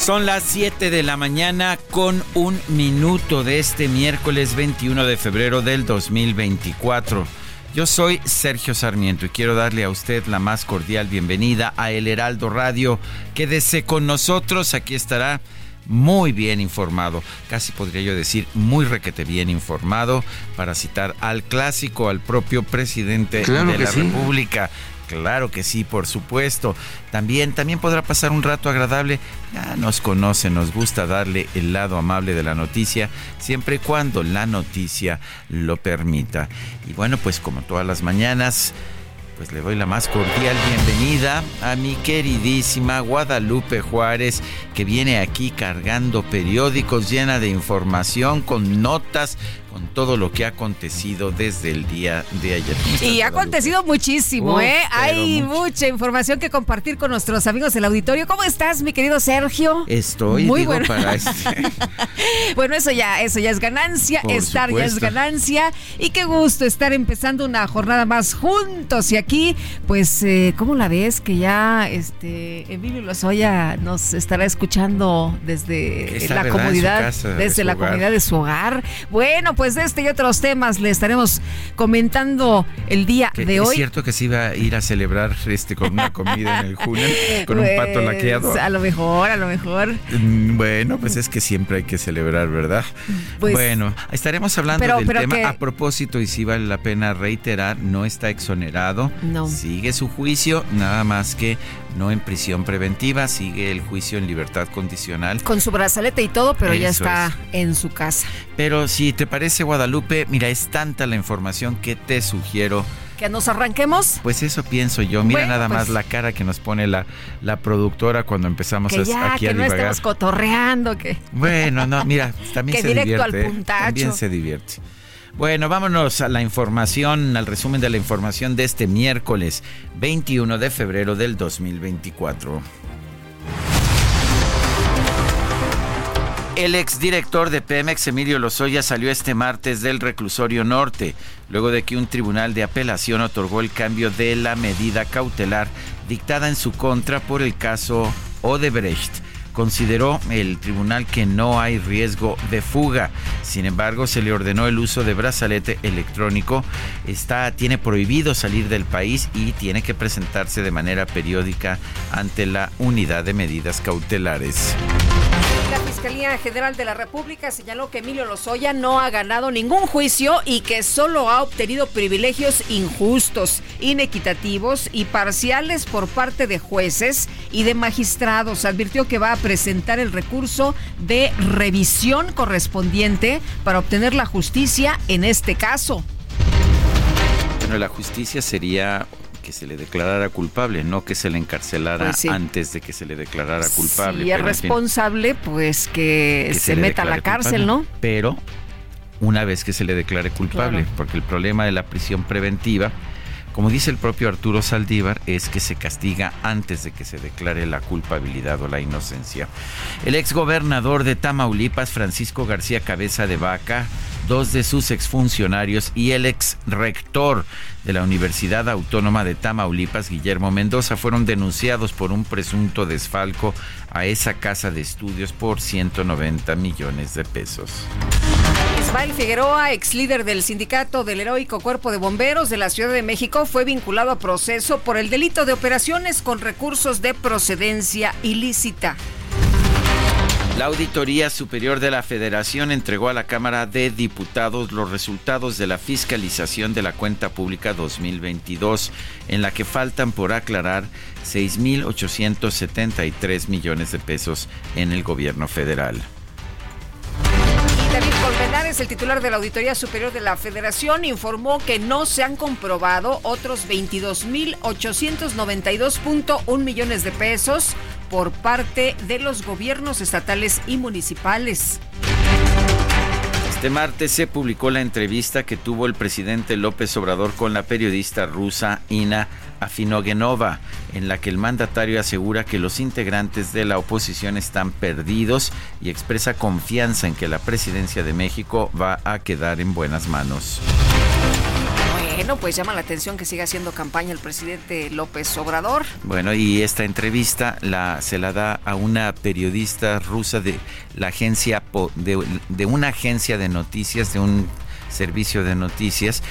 Son las 7 de la mañana con un minuto de este miércoles 21 de febrero del 2024. Yo soy Sergio Sarmiento y quiero darle a usted la más cordial bienvenida a El Heraldo Radio. Quédese con nosotros, aquí estará muy bien informado, casi podría yo decir muy requete bien informado, para citar al clásico, al propio presidente de la República. Claro que sí, por supuesto. También, también podrá pasar un rato agradable. Ya nos conoce, nos gusta darle el lado amable de la noticia, siempre y cuando la noticia lo permita. Y bueno, pues como todas las mañanas, pues le doy la más cordial bienvenida a mi queridísima Guadalupe Juárez, que viene aquí cargando periódicos llena de información, con notas, con todo lo que ha acontecido desde el día de ayer. Y ha acontecido muchísimo, ¿eh? Hay mucha información que compartir con nuestros amigos del auditorio. ¿Cómo estás, mi querido Sergio? Estoy, muy bueno. para este. bueno, eso ya, eso ya es ganancia, estar ya es ganancia. Y qué gusto estar empezando una jornada más juntos. Y aquí, pues, eh, ¿cómo la ves? Que ya este Emilio Lozoya nos estará escuchando desde la comodidad, desde la comunidad de su hogar. Bueno, pues de este y otros temas le estaremos comentando el día de hoy. Es cierto que se iba a ir a celebrar este con una comida en el junio con un pato pues, laqueado. A lo mejor, a lo mejor. Mm, bueno, pues es que siempre hay que celebrar, ¿verdad? Pues, bueno, estaremos hablando del tema a propósito y si vale la pena reiterar, no está exonerado. No. Sigue su juicio, nada más que no en prisión preventiva, sigue el juicio en libertad condicional. Con su brazalete y todo, pero ya está en su casa. Pero si te parece, Guadalupe, mira, es tanta la información que te sugiero que nos arranquemos. Pues eso pienso yo. Mira nada más pues la cara que nos pone la, la productora cuando empezamos que ya, aquí que no estemos cotorreando, que. Bueno, no, mira, también se directo divierte. Al puntacho. También se divierte. Bueno, vámonos a la información, al resumen de la información de este miércoles 21 de febrero del 2024. El exdirector de Pemex, Emilio Lozoya, salió este martes del reclusorio norte, luego de que un tribunal de apelación otorgó el cambio de la medida cautelar dictada en su contra por el caso Odebrecht consideró el tribunal que no hay riesgo de fuga. Sin embargo, se le ordenó el uso de brazalete electrónico. Está, tiene prohibido salir del país y tiene que presentarse de manera periódica ante la unidad de medidas cautelares. La Fiscalía General de la República señaló que Emilio Lozoya no ha ganado ningún juicio y que solo ha obtenido privilegios injustos, inequitativos y parciales por parte de jueces y de magistrados. Advirtió que va a presentar el recurso de revisión correspondiente para obtener la justicia en este caso. Bueno, la justicia sería que se le declarara culpable, no que se le encarcelara pues antes de que se le declarara culpable. Si es responsable, pues que, se, meta a la cárcel, ¿no? Pero una vez que se le declare culpable, porque el problema de la prisión preventiva, como dice el propio Arturo Saldívar, es que se castiga antes de que se declare la culpabilidad o la inocencia. El exgobernador de Tamaulipas, Francisco García Cabeza de Vaca, dos de sus exfuncionarios y el ex rector de la Universidad Autónoma de Tamaulipas, Guillermo Mendoza, fueron denunciados por un presunto desfalco a esa casa de estudios por 190 millones de pesos. Ismael Figueroa, ex líder del sindicato del heroico Cuerpo de Bomberos de la Ciudad de México, fue vinculado a proceso por el delito de operaciones con recursos de procedencia ilícita. La Auditoría Superior de la Federación entregó a la Cámara de Diputados los resultados de la fiscalización de la cuenta pública 2022, en la que faltan por aclarar 6.873 millones de pesos en el gobierno federal. David Colmenares, el titular de la Auditoría Superior de la Federación, informó que no se han comprobado otros 22.892.1 millones de pesos por parte de los gobiernos estatales y municipales. Este martes se publicó la entrevista que tuvo el presidente López Obrador con la periodista rusa Ina Afinogenova, en la que el mandatario asegura que los integrantes de la oposición están perdidos y expresa confianza en que la presidencia de México va a quedar en buenas manos. Bueno, pues llama la atención que siga haciendo campaña el presidente López Obrador. Bueno, y esta entrevista la, se la da a una periodista rusa de la agencia de, de una agencia de noticias, de un servicio de noticias,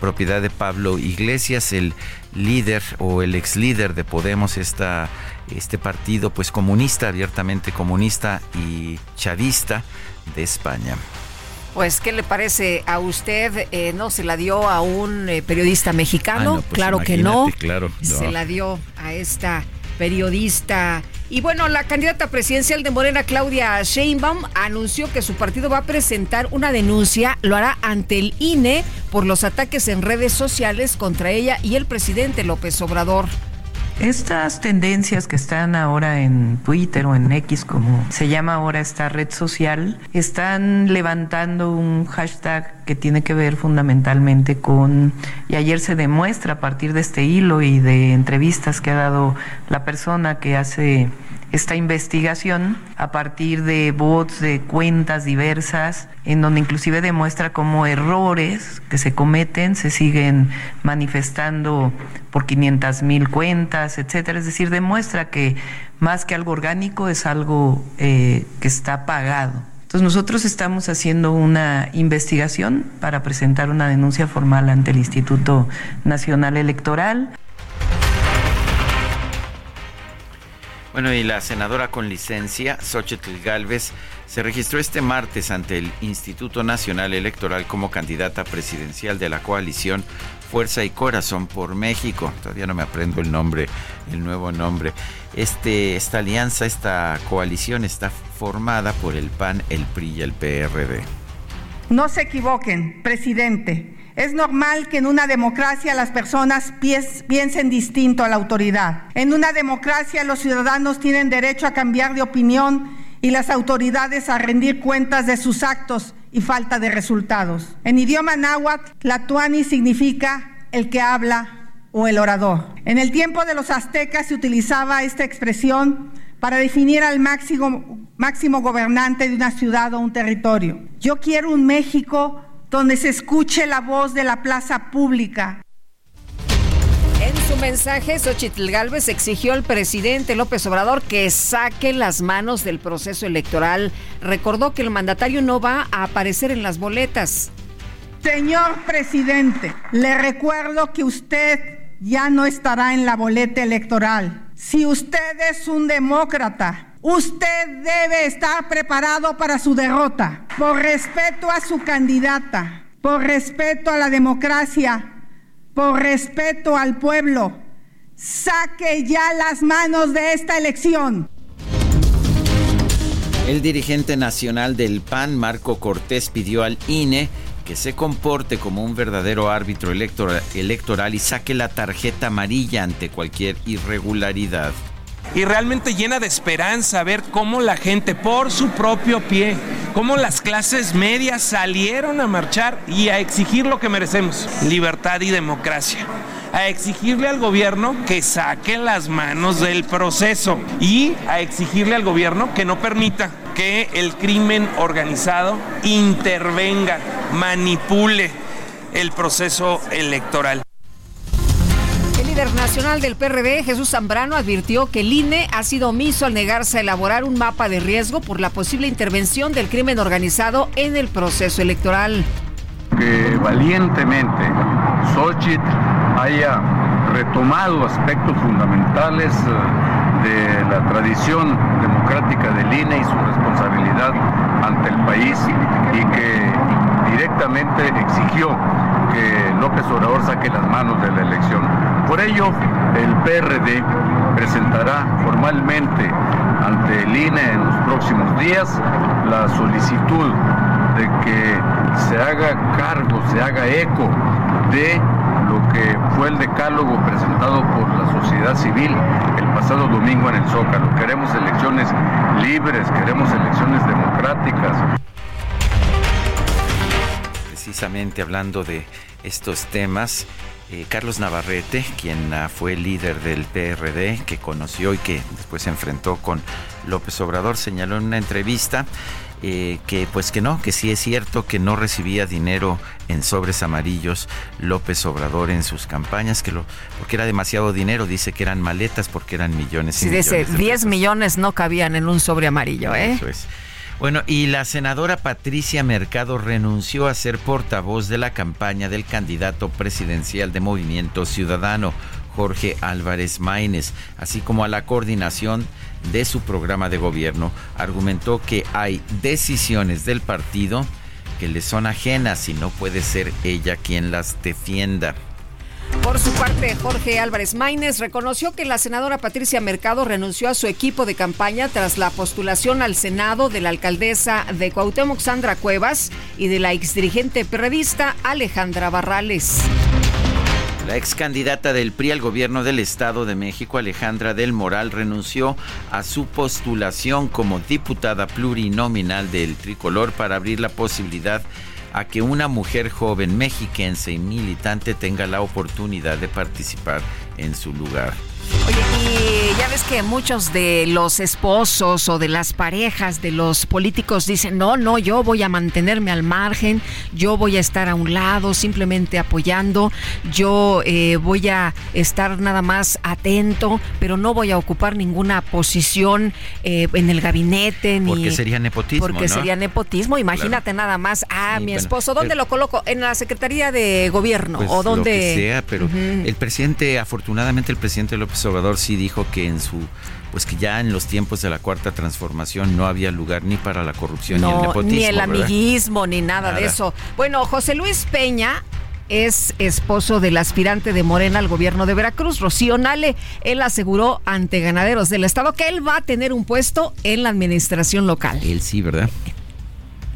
propiedad de Pablo Iglesias, el líder o el ex líder de Podemos, esta, este partido pues comunista, abiertamente comunista y chavista de España. Pues, ¿qué le parece a usted? Eh, ¿No se la dio a un eh, periodista mexicano? Ah, pues claro que no. Claro, Se la dio a esta periodista. Y bueno, la candidata presidencial de Morena, Claudia Sheinbaum, anunció que su partido va a presentar una denuncia, lo hará ante el INE por los ataques en redes sociales contra ella y el presidente López Obrador. Estas tendencias que están ahora en Twitter o en X, como se llama ahora esta red social, están levantando un hashtag que tiene que ver fundamentalmente con, y ayer se demuestra a partir de este hilo y de entrevistas que ha dado la persona que hace esta investigación a partir de bots de cuentas diversas, en donde inclusive demuestra cómo errores que se cometen se siguen manifestando por 500 mil cuentas, etcétera. Es decir, demuestra que más que algo orgánico es algo eh, que está pagado. Entonces nosotros estamos haciendo una investigación para presentar una denuncia formal ante el Instituto Nacional Electoral. Bueno, y la senadora con licencia, Xochitl Galvez, se registró este martes ante el Instituto Nacional Electoral como candidata presidencial de la coalición Fuerza y Corazón por México. Todavía no me aprendo el nombre, el nuevo nombre. Este, esta alianza, esta coalición está formada por el PAN, el PRI y el PRD. No se equivoquen, presidente. Es normal que en una democracia las personas piensen distinto a la autoridad. En una democracia los ciudadanos tienen derecho a cambiar de opinión y las autoridades a rendir cuentas de sus actos y falta de resultados. En idioma náhuatl, la tuani significa el que habla o el orador. En el tiempo de los aztecas se utilizaba esta expresión para definir al máximo, máximo gobernante de una ciudad o un territorio. Yo quiero un México donde se escuche la voz de la plaza pública. En su mensaje, Xochitl Gálvez exigió al presidente López Obrador que saque las manos del proceso electoral. Recordó que el mandatario no va a aparecer en las boletas. Señor presidente, le recuerdo que usted ya no estará en la boleta electoral. Si usted es un demócrata, Usted debe estar preparado para su derrota. Por respeto a su candidata, por respeto a la democracia, por respeto al pueblo, saque ya las manos de esta elección. El dirigente nacional del PAN, Marco Cortés, pidió al INE que se comporte como un verdadero árbitro electoral, y saque la tarjeta amarilla ante cualquier irregularidad y realmente llena de esperanza ver cómo la gente por su propio pie, cómo las clases medias salieron a marchar y a exigir lo que merecemos, libertad y democracia a exigirle al gobierno que saque las manos del proceso y a exigirle al gobierno que no permita que el crimen organizado intervenga manipule el proceso electoral. Líder nacional del PRD, Jesús Zambrano, advirtió que el INE ha sido omiso al negarse a elaborar un mapa de riesgo por la posible intervención del crimen organizado en el proceso electoral. Que valientemente Xochitl haya retomado aspectos fundamentales eh, de la tradición democrática del INE y su responsabilidad ante el país y que directamente exigió que López Obrador saque las manos de la elección. Por ello, el PRD presentará formalmente ante el INE en los próximos días la solicitud de que se haga cargo, se haga eco de lo que fue el decálogo presentado por la sociedad civil el pasado domingo en el Zócalo. Queremos elecciones libres, queremos elecciones democráticas. Precisamente hablando de estos temas, eh, Carlos Navarrete, quien uh, fue líder del PRD, que conoció y que después se enfrentó con López Obrador, señaló en una entrevista eh, que pues que no, que sí es cierto que no recibía dinero en sobres amarillos López Obrador en sus campañas, que lo, porque era demasiado dinero, dice que eran maletas porque eran millones y Sí, dice, de 10 pesos. millones no cabían en un sobre amarillo, ¿eh? Eso es. Bueno, y la senadora Patricia Mercado renunció a ser portavoz de la campaña del candidato presidencial de Movimiento Ciudadano, Jorge Álvarez Maínez, así como a la coordinación de su programa de gobierno. Argumentó que hay decisiones del partido que le son ajenas y no puede ser ella quien las defienda. Por su parte, Jorge Álvarez Maínez reconoció que la senadora Patricia Mercado renunció a su equipo de campaña tras la postulación al Senado de la alcaldesa de Cuauhtémoc, Sandra Cuevas, y de la exdirigente periodista Alejandra Barrales. La ex candidata del PRI al gobierno del Estado de México, Alejandra del Moral, renunció a su postulación como diputada plurinominal del tricolor para abrir la posibilidad a que una mujer joven mexiquense y militante tenga la oportunidad de participar en su lugar. Oye, y ya ves que muchos de los esposos o de las parejas de los políticos dicen, no, no, yo voy a mantenerme al margen, yo voy a estar a un lado, simplemente apoyando, yo eh, voy a estar nada más atento, pero no voy a ocupar ninguna posición eh, en el gabinete. Ni, Porque sería nepotismo, Porque ¿no? sería nepotismo, imagínate nada más, ah, Sí, mi bueno, esposo, ¿dónde lo coloco? ¿En la Secretaría de Gobierno? Pues ¿O lo dónde? que sea, pero el presidente, afortunadamente el presidente López Obrador sí dijo que en su, pues que ya en los tiempos de la cuarta transformación no había lugar ni para la corrupción ni el nepotismo. ni el ¿verdad? amiguismo, ni nada, de Nada. eso. Bueno, José Luis Peña es esposo del aspirante de Morena al gobierno de Veracruz, Rocío Nale. Él aseguró ante ganaderos del estado que él va a tener un puesto en la administración local. Él sí, ¿verdad?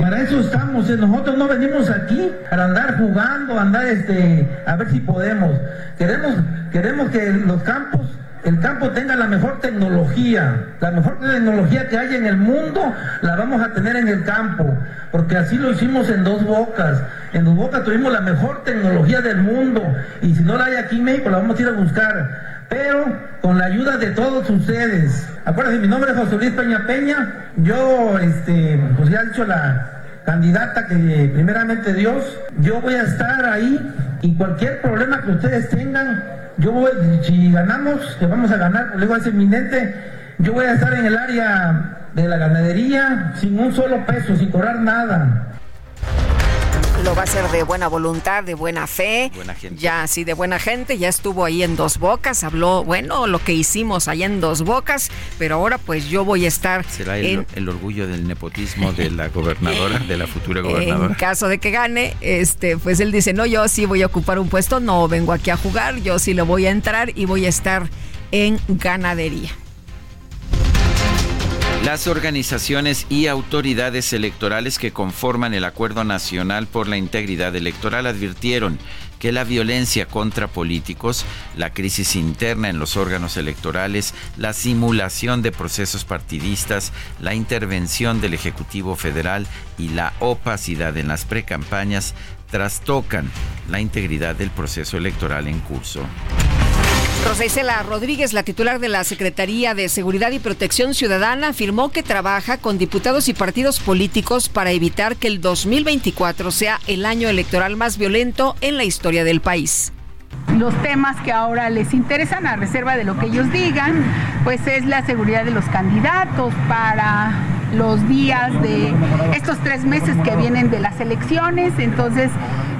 Para eso estamos, eh, nosotros no venimos aquí para andar jugando, andar este, a ver si podemos. Queremos, queremos que los campos, el campo tenga la mejor tecnología, la mejor tecnología que hay en el mundo, la vamos a tener en el campo, porque así lo hicimos en Dos Bocas. En Dos Bocas tuvimos la mejor tecnología del mundo, y si no la hay aquí en México, la vamos a ir a buscar. Pero con la ayuda de todos ustedes. Acuérdense, mi nombre es José Luis Peña Peña. Yo, este, pues ya he dicho la candidata que primeramente Dios, yo voy a estar ahí y cualquier problema que ustedes tengan, yo voy, si ganamos, que vamos a ganar, pues luego es inminente, yo voy a estar en el área de la ganadería sin un solo peso, sin cobrar nada. Lo va a hacer de buena voluntad, de buena fe. Buena gente. Ya, sí, de buena gente. Ya estuvo ahí en Dos Bocas, habló, bueno, lo que hicimos allá en Dos Bocas, pero ahora pues yo voy a estar Será el, en el orgullo del nepotismo de la gobernadora, de la futura En gobernadora. caso de que gane, este, pues él dice, no, yo sí voy a ocupar un puesto, no vengo aquí a jugar, yo sí le voy a entrar y voy a estar en ganadería. Las organizaciones y autoridades electorales que conforman el Acuerdo Nacional por la Integridad Electoral advirtieron que la violencia contra políticos, la crisis interna en los órganos electorales, la simulación de procesos partidistas, la intervención del Ejecutivo Federal y la opacidad en las precampañas trastocan la integridad del proceso electoral en curso. Rosa Isela Rodríguez, la titular de la Secretaría de Seguridad y Protección Ciudadana, afirmó que trabaja con diputados y partidos políticos para evitar que el 2024 sea el año electoral más violento en la historia del país los temas que ahora les interesan, a reserva de lo que ellos digan, pues es la seguridad de los candidatos para los días de estos tres meses que vienen de las elecciones. Entonces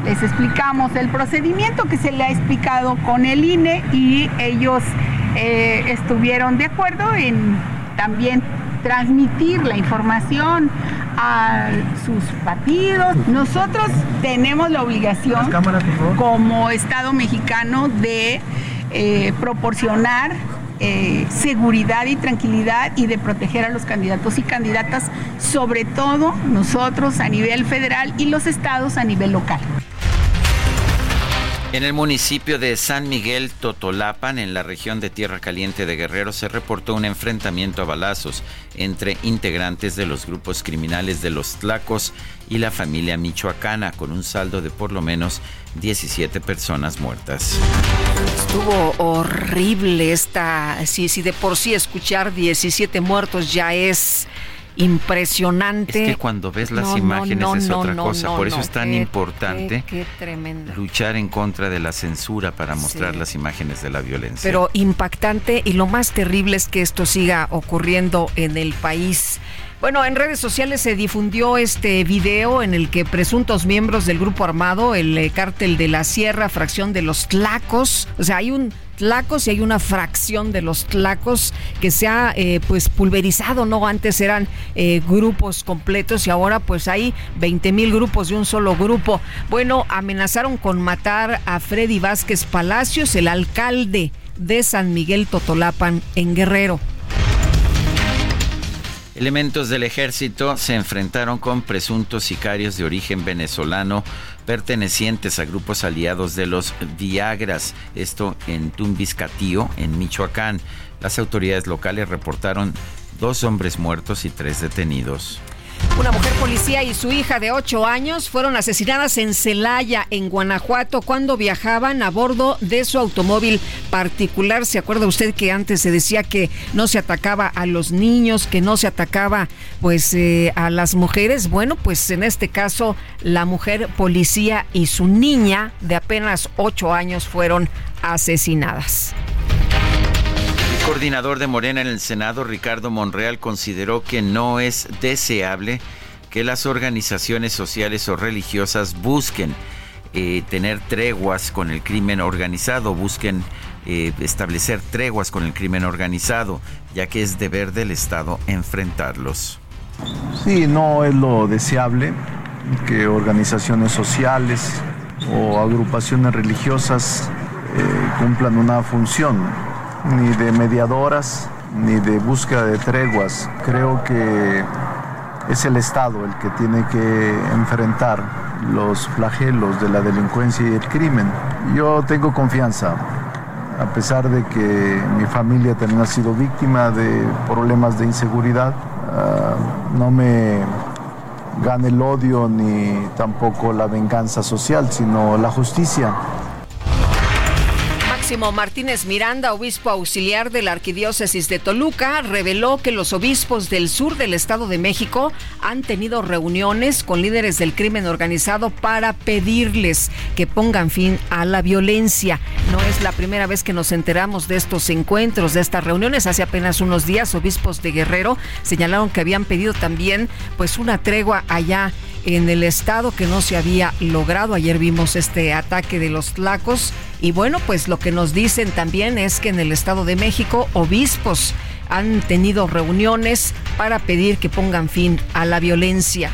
les explicamos el procedimiento que se le ha explicado con el INE y ellos eh, estuvieron de acuerdo en también transmitir la información a sus partidos. Nosotros tenemos la obligación como Estado mexicano de eh, proporcionar eh, seguridad y tranquilidad y de proteger a los candidatos y candidatas, sobre todo nosotros a nivel federal y los estados a nivel local. En el municipio de San Miguel Totolapan, en la región de Tierra Caliente de Guerrero, se reportó un enfrentamiento a balazos entre integrantes de los grupos criminales de los Tlacos y la familia michoacana, con un saldo de por lo menos 17 personas muertas. Estuvo horrible esta, si, si de por sí escuchar 17 muertos ya es impresionante. Es que cuando ves las imágenes es otra cosa, por eso es tan importante luchar en contra de la censura para mostrar las imágenes de la violencia. Pero impactante y lo más terrible es que esto siga ocurriendo en el país. Bueno, en redes sociales se difundió este video en el que presuntos miembros del grupo armado, el eh, cártel de la Sierra, fracción de los Tlacos, o sea, hay un Tlacos y hay una fracción de los Tlacos que se ha eh, pues pulverizado, ¿no? Antes eran eh, grupos completos y ahora pues hay 20 mil grupos de un solo grupo. Bueno, amenazaron con matar a Freddy Vázquez Palacios, el alcalde de San Miguel Totolapan en Guerrero. Elementos del ejército se enfrentaron con presuntos sicarios de origen venezolano pertenecientes a grupos aliados de los Viagras, esto en Tumbiscatío, en Michoacán. Las autoridades locales reportaron dos hombres muertos y tres detenidos. Una mujer policía y su hija de 8 años fueron asesinadas en Celaya, en Guanajuato, cuando viajaban a bordo de su automóvil particular. ¿Se acuerda usted que antes se decía que no se atacaba a los niños, que no se atacaba pues eh, a las mujeres? Bueno, pues en este caso la mujer policía y su niña de apenas 8 años fueron asesinadas coordinador de Morena en el Senado, Ricardo Monreal, consideró que no es deseable que las organizaciones sociales o religiosas busquen eh, tener treguas con el crimen organizado, busquen eh, establecer treguas con el crimen organizado, ya que es deber del Estado enfrentarlos. Sí, no es lo deseable que organizaciones sociales o agrupaciones religiosas eh, cumplan una función ni de mediadoras, ni de búsqueda de treguas. Creo que es el Estado el que tiene que enfrentar los flagelos de la delincuencia y el crimen. Yo tengo confianza, a pesar de que mi familia también ha sido víctima de problemas de inseguridad, ah, no me gane el odio ni tampoco la venganza social, sino la justicia. Martínez Miranda, obispo auxiliar de la Arquidiócesis de Toluca, reveló que los obispos del sur del Estado de México han tenido reuniones con líderes del crimen organizado para pedirles que pongan fin a la violencia. No es la primera vez que nos enteramos de estos encuentros, de estas reuniones. Hace apenas unos días, obispos de Guerrero señalaron que habían pedido también pues una tregua allá en el estado que no se había logrado. Ayer vimos este ataque de los tlacos y bueno, pues lo que nos dicen también es que en el estado de México obispos han tenido reuniones para pedir que pongan fin a la violencia.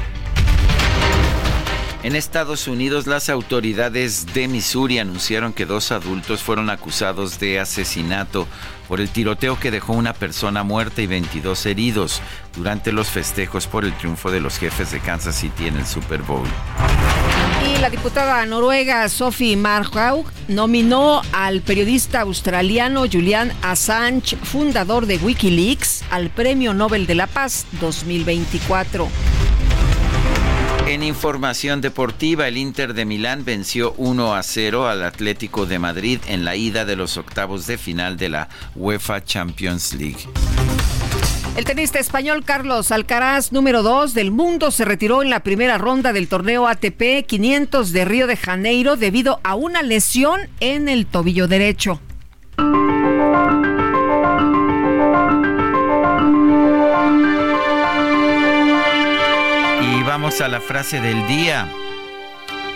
En Estados Unidos, las autoridades de Missouri anunciaron que dos adultos fueron acusados de asesinato por el tiroteo que dejó una persona muerta y 22 heridos durante los festejos por el triunfo de los jefes de Kansas City en el Super Bowl. La diputada noruega Sophie Marhaug nominó al periodista australiano Julian Assange, fundador de Wikileaks, al Premio Nobel de la Paz 2024. En información deportiva, el Inter de Milán venció 1 a 0 al Atlético de Madrid en la ida de los octavos de final de la UEFA Champions League. El tenista español Carlos Alcaraz, número 2 del mundo, se retiró en la primera ronda del torneo ATP 500 de Río de Janeiro debido a una lesión en el tobillo derecho. vamos a la frase del día.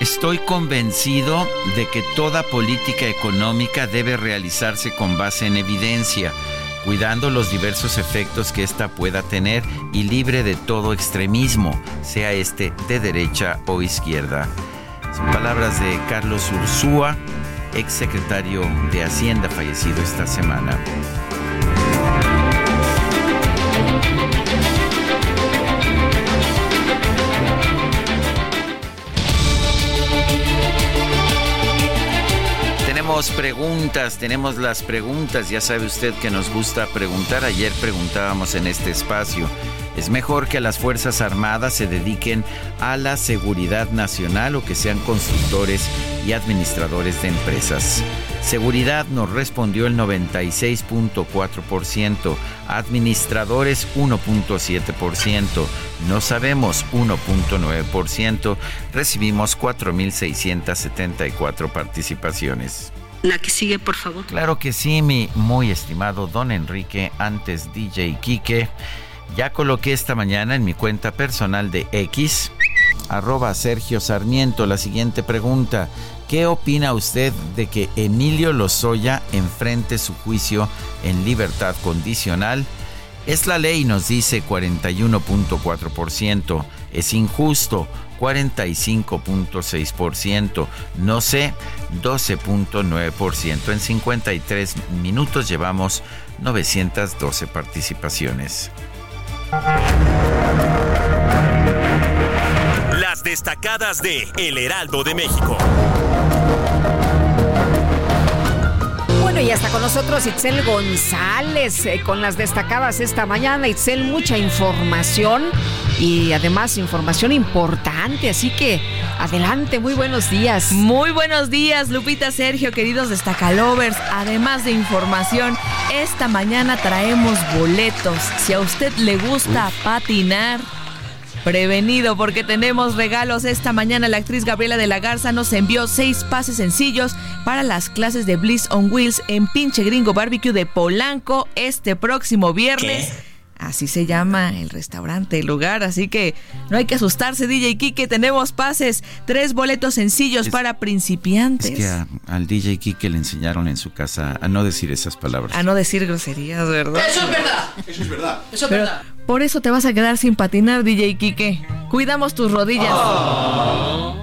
Estoy convencido de que toda política económica debe realizarse con base en evidencia, cuidando los diversos efectos que ésta pueda tener y libre de todo extremismo, sea este de derecha o izquierda. Son palabras de Carlos Ursúa, ex secretario de Hacienda fallecido esta semana. Preguntas, tenemos las preguntas. Ya sabe usted que nos gusta preguntar. Ayer preguntábamos en este espacio. ¿Es mejor que las Fuerzas Armadas se dediquen a la seguridad nacional o que sean constructores y administradores de empresas? Seguridad nos respondió el 96.4%, administradores 1.7%, no sabemos 1.9%, recibimos 4.674 participaciones. La que sigue, por favor. Claro que sí, mi muy estimado don Enrique, antes DJ Quique. Ya coloqué esta mañana en mi cuenta personal de X, arroba Sergio Sarmiento, la siguiente pregunta. ¿Qué opina usted de que Emilio Lozoya enfrente su juicio en libertad condicional? Es la ley, nos dice 41.4%. Es injusto, 45.6%. No sé, 12.9%. En 53 minutos llevamos 912 participaciones. Las destacadas de El Heraldo de México. Bueno, y hasta con nosotros Itzel González eh, con las destacadas esta mañana. Itzel, mucha información y además información importante, así que adelante, muy buenos días. Muy buenos días, Lupita Sergio, queridos destacalovers. Además de información, esta mañana traemos boletos. Si a usted le gusta patinar, Prevenido porque tenemos regalos. Esta mañana la actriz Gabriela de la Garza nos envió seis pases sencillos para las clases de Bliss on Wheels en Pinche Gringo Barbecue de Polanco este próximo viernes. Así se llama el restaurante, el lugar. Así que no hay que asustarse, DJ Kike. Tenemos pases, tres boletos sencillos para principiantes. Es que al DJ Kike le enseñaron en su casa a no decir esas palabras. A no decir groserías, ¿verdad? Eso es verdad. Eso es verdad. Eso es verdad. Por eso te vas a quedar sin patinar, DJ Kike. Cuidamos tus rodillas.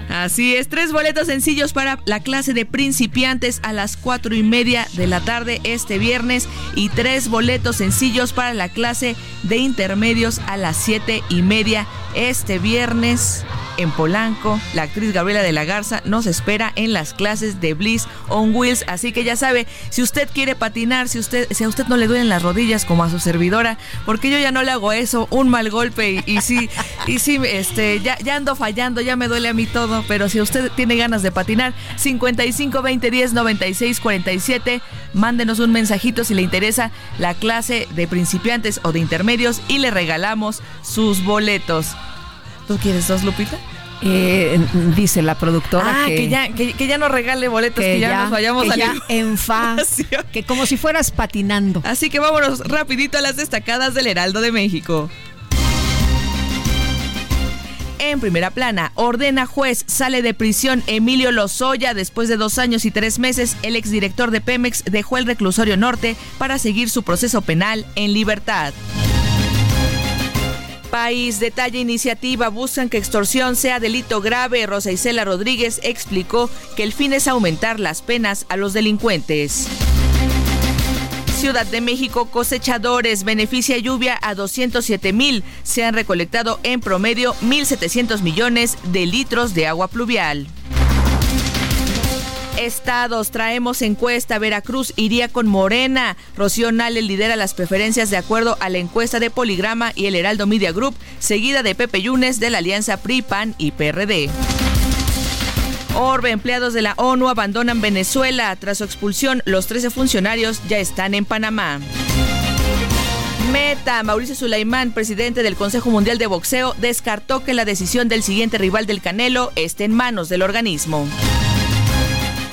Así es, tres boletos sencillos para la clase de principiantes a las cuatro y media de la tarde este viernes y tres boletos sencillos para la clase de intermedios a las siete y media este viernes en Polanco. La actriz Gabriela de la Garza nos espera en las clases de Bliss on Wheels. Así que ya sabe, si usted quiere patinar, si, usted, si a usted no le duelen las rodillas como a su servidora, porque yo ya no le hago eso, un mal golpe y, sí, y sí, este, ya, ya ando fallando, ya me duele a mí todo. Pero si usted tiene ganas de patinar, 55 20 10 96 47, mándenos un mensajito si le interesa la clase de principiantes o de intermedios y le regalamos sus boletos. ¿Tú quieres dos, Lupita? Eh, dice la productora ah, que, ya, que, ya no regale boletos, que, ya, nos vayamos que ya en fa, que como si fueras patinando. Así que vámonos rapidito a las destacadas del Heraldo de México. En primera plana, ordena juez, sale de prisión Emilio Lozoya. Después de dos años y tres meses, el exdirector de Pemex dejó el reclusorio norte para seguir su proceso penal en libertad. País detalla iniciativa, buscan que extorsión sea delito grave. Rosa Isela Rodríguez explicó que el fin es aumentar las penas a los delincuentes. Ciudad de México, cosechadores, beneficia lluvia a 207 mil. Se han recolectado en promedio 1.700 millones de litros de agua pluvial. Estados, traemos encuesta. Veracruz iría con Morena. Rocío Nale lidera las preferencias de acuerdo a la encuesta de Poligrama y el Heraldo Media Group, seguida de Pepe Yunes de la alianza PRI-PAN y PRD. Orbe, empleados de la ONU abandonan Venezuela. Tras su expulsión, los 13 funcionarios ya están en Panamá. Meta, Mauricio Sulaimán, presidente del Consejo Mundial de Boxeo, descartó que la decisión del siguiente rival del Canelo esté en manos del organismo.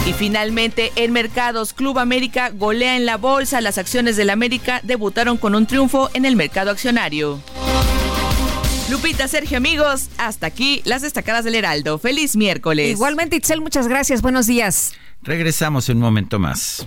Y finalmente, en mercados, Club América golea en la bolsa. Las acciones del América debutaron con un triunfo en el mercado accionario. Lupita, Sergio, amigos, hasta aquí las destacadas del Heraldo. Feliz miércoles. Igualmente, Itzel, muchas gracias. Buenos días. Regresamos en un momento más.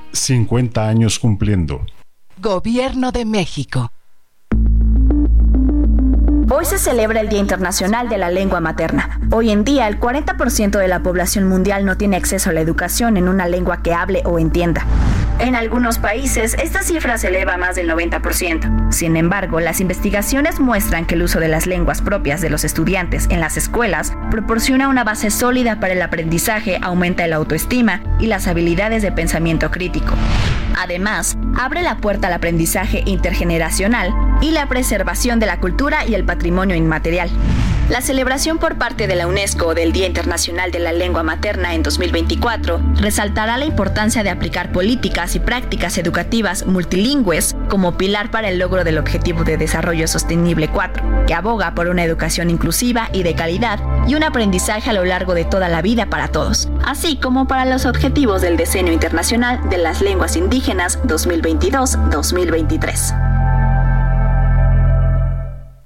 50 años cumpliendo. Gobierno de México. Hoy se celebra el Día Internacional de la Lengua Materna. Hoy en día, el 40% de la población mundial no tiene acceso a la educación en una lengua que hable o entienda. En algunos países, esta cifra se eleva a más del 90%. Sin embargo, las investigaciones muestran que el uso de las lenguas propias de los estudiantes en las escuelas proporciona una base sólida para el aprendizaje, aumenta la autoestima y las habilidades de pensamiento crítico. Además, abre la puerta al aprendizaje intergeneracional y la preservación de la cultura y el patrimonio inmaterial. La celebración por parte de la UNESCO del Día Internacional de la Lengua Materna en 2024 resaltará la importancia de aplicar políticas y prácticas educativas multilingües como pilar para el logro del Objetivo de Desarrollo Sostenible 4, que aboga por una educación inclusiva y de calidad y un aprendizaje a lo largo de toda la vida para todos, así como para los objetivos del Diseño Internacional de las Lenguas Indígenas 2022-2023.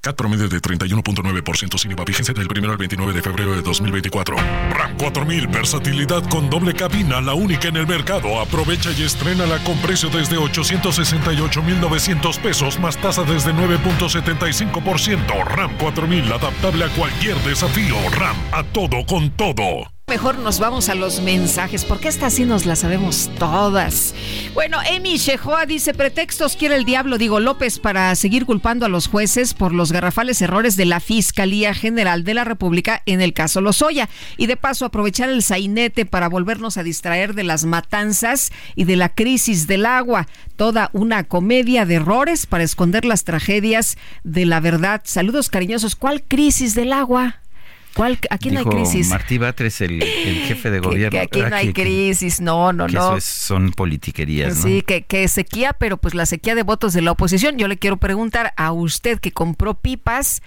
CAT promedio de 31.9% sin IVA. Vigencia del 1 al 29 de febrero de 2024. RAM 4000, versatilidad con doble cabina, la única en el mercado. Aprovecha y estrénala con precio desde 868,900 pesos más tasa desde 9.75%. RAM 4000, adaptable a cualquier desafío. RAM, a todo con todo. Mejor nos vamos a los mensajes, porque esta sí nos la sabemos todas. Bueno, Emi Shehoa dice, pretextos quiere el diablo, digo López, para seguir culpando a los jueces por los garrafales errores de la Fiscalía General de la República en el caso Lozoya. Y de paso aprovechar el sainete para volvernos a distraer de las matanzas y de la crisis del agua. Toda una comedia de errores para esconder las tragedias de la verdad. Saludos cariñosos. ¿Cuál crisis del agua? ¿Cuál, aquí no hay crisis. Martí Batres, el, jefe de gobierno. Que, aquí no hay crisis, no, no, no. Eso son politiquerías, ¿no? Sí, que, que sequía, pero pues la sequía de votos de la oposición. Yo le quiero preguntar a usted que compró pipas,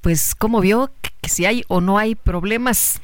pues, ¿cómo vio que si hay o no hay problemas?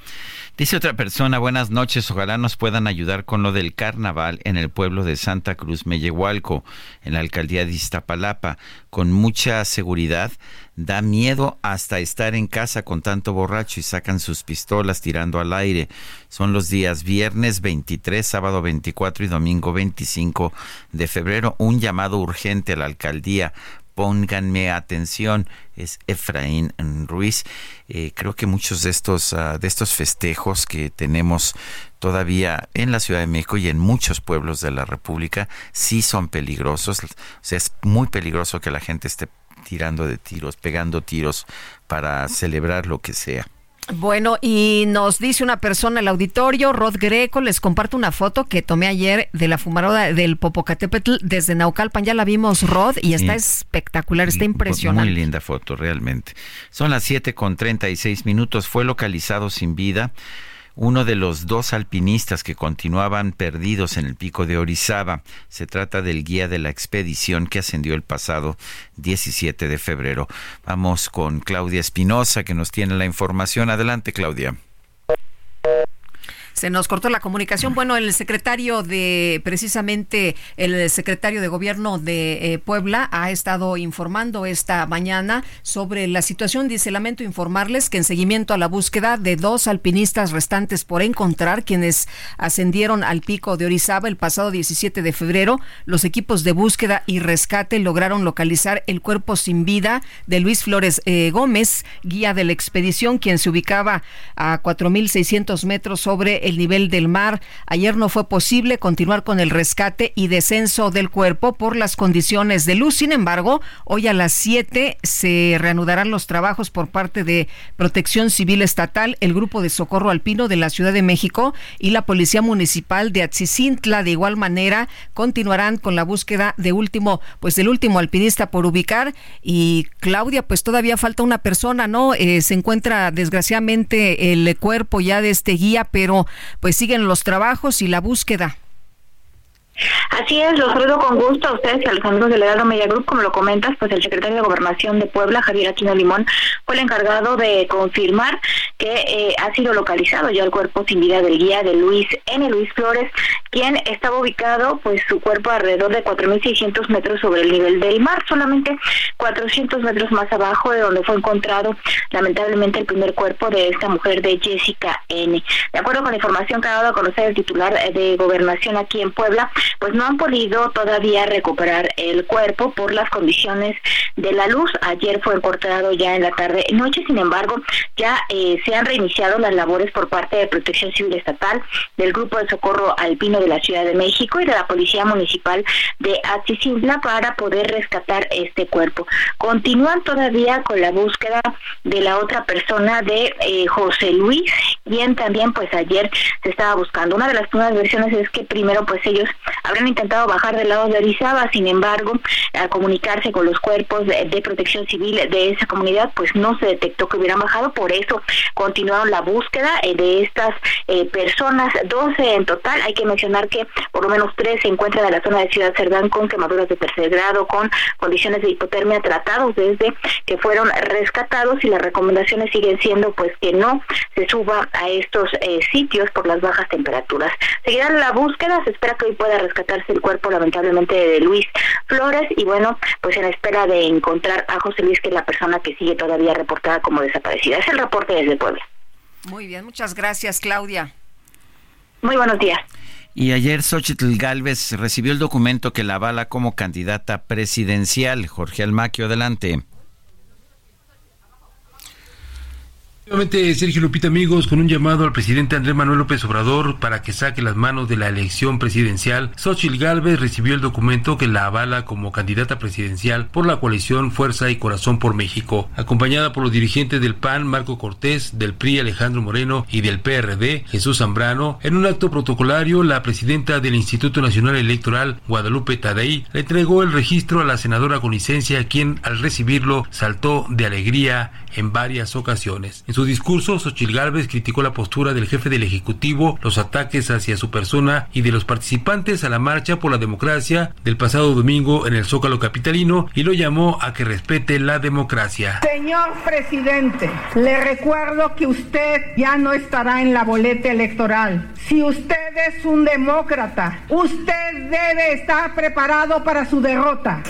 Dice otra persona, buenas noches, ojalá nos puedan ayudar con lo del carnaval en el pueblo de Santa Cruz Mellehualco, en la alcaldía de Iztapalapa, con mucha seguridad. Da miedo hasta estar en casa con tanto borracho y sacan sus pistolas tirando al aire. Son los días viernes 23, sábado 24 y domingo 25 de febrero. Un llamado urgente a la alcaldía pónganme atención, es Efraín Ruiz. Eh, creo que muchos de estos, ah, de estos festejos que tenemos todavía en la Ciudad de México y en muchos pueblos de la República sí son peligrosos. O sea, es muy peligroso que la gente esté tirando de tiros, pegando tiros para celebrar lo que sea. Bueno, y nos dice una persona en el auditorio, Rod Greco, les comparto una foto que tomé ayer de la fumarola del Popocatépetl desde Naucalpan. Ya la vimos, Rod, y está espectacular, está impresionante. Muy linda foto, realmente. Son las 7 con 36 minutos. Fue localizado sin vida uno de los dos alpinistas que continuaban perdidos en el pico de Orizaba. Se trata del guía de la expedición que ascendió el pasado 17 de febrero. Vamos con Claudia Espinosa que nos tiene la información. Adelante, Claudia. Se nos cortó la comunicación. Bueno, el secretario de, precisamente el secretario de gobierno de eh, Puebla ha estado informando esta mañana sobre la situación. Dice, lamento informarles que en seguimiento a la búsqueda de dos alpinistas restantes por encontrar, quienes ascendieron al pico de Orizaba el pasado 17 de febrero, los equipos de búsqueda y rescate lograron localizar el cuerpo sin vida de Luis Flores eh, Gómez, guía de la expedición, quien se ubicaba a 4.600 metros sobre el nivel del mar. Ayer no fue posible continuar con el rescate y descenso del cuerpo por las condiciones de luz. Sin embargo, hoy a las 7 se reanudarán los trabajos por parte de Protección Civil Estatal, el Grupo de Socorro Alpino de la Ciudad de México y la Policía Municipal de Atzicintla. De igual manera, continuarán con la búsqueda de último, pues del último alpinista por ubicar. Y Claudia, pues todavía falta una persona, ¿no? Eh, se encuentra desgraciadamente el cuerpo ya de este guía, pero pues siguen los trabajos y la búsqueda. Así es, los saludo con gusto a ustedes y a los amigos del Heraldo Media Group. Como lo comentas, pues el secretario de Gobernación de Puebla, Javier Aquino Limón, fue el encargado de confirmar que eh, ha sido localizado ya el cuerpo sin vida del guía de Luis N. Luis Flores, quien estaba ubicado, pues su cuerpo alrededor de 4.600 metros sobre el nivel del mar, solamente 400 metros más abajo de donde fue encontrado lamentablemente el primer cuerpo de esta mujer de Jessica N. De acuerdo con la información que ha dado a conocer el titular de Gobernación aquí en Puebla, pues no han podido todavía recuperar el cuerpo por las condiciones de la luz. Ayer fue encontrado ya en la tarde noche, sin embargo, ya eh, se han reiniciado las labores por parte de Protección Civil Estatal, del Grupo de Socorro Alpino de la Ciudad de México y de la Policía Municipal de Atizintla para poder rescatar este cuerpo. Continúan todavía con la búsqueda de la otra persona de eh, José Luis, quien también pues ayer se estaba buscando. Una de las primeras versiones es que primero pues ellos habrían intentado bajar del lado de Orizaba, sin embargo, al comunicarse con los cuerpos de, protección civil de esa comunidad, pues no se detectó que hubieran bajado, por eso continuaron la búsqueda eh, de estas eh, personas, 12 en total, hay que mencionar que por lo menos tres se encuentran en la zona de Ciudad Cerdán con quemaduras de tercer grado, con condiciones de hipotermia tratados desde que fueron rescatados y las recomendaciones siguen siendo pues que no se suba a estos eh, sitios por las bajas temperaturas. Seguirá la búsqueda, se espera que hoy pueda rescatarse el cuerpo lamentablemente de Luis Flores y bueno, pues en espera de encontrar a José Luis, que es la persona que sigue todavía reportada como desaparecida. Es el reporte desde Puebla. Muy bien, muchas gracias Claudia. Muy buenos días. Y ayer Xochitl Galvez recibió el documento que la avala como candidata presidencial. Jorge Almaquio, adelante. Sergio Lupita, amigos, con un llamado al presidente Andrés Manuel López Obrador para que saque las manos de la elección presidencial, Xochitl Gálvez recibió el documento que la avala como candidata presidencial por la coalición Fuerza y Corazón por México, acompañada por los dirigentes del PAN, Marco Cortés, del PRI, Alejandro Moreno, y del PRD, Jesús Zambrano. En un acto protocolario, la presidenta del Instituto Nacional Electoral, Guadalupe Tadei, le entregó el registro a la senadora con licencia, quien al recibirlo saltó de alegría en varias ocasiones. Discurso, Xochil Gálvez criticó la postura del jefe del Ejecutivo, los ataques hacia su persona y de los participantes a la marcha por la democracia del pasado domingo en el Zócalo Capitalino y lo llamó a que respete la democracia. Señor presidente, le recuerdo que usted ya no estará en la boleta electoral. Si usted es un demócrata, usted debe estar preparado para su derrota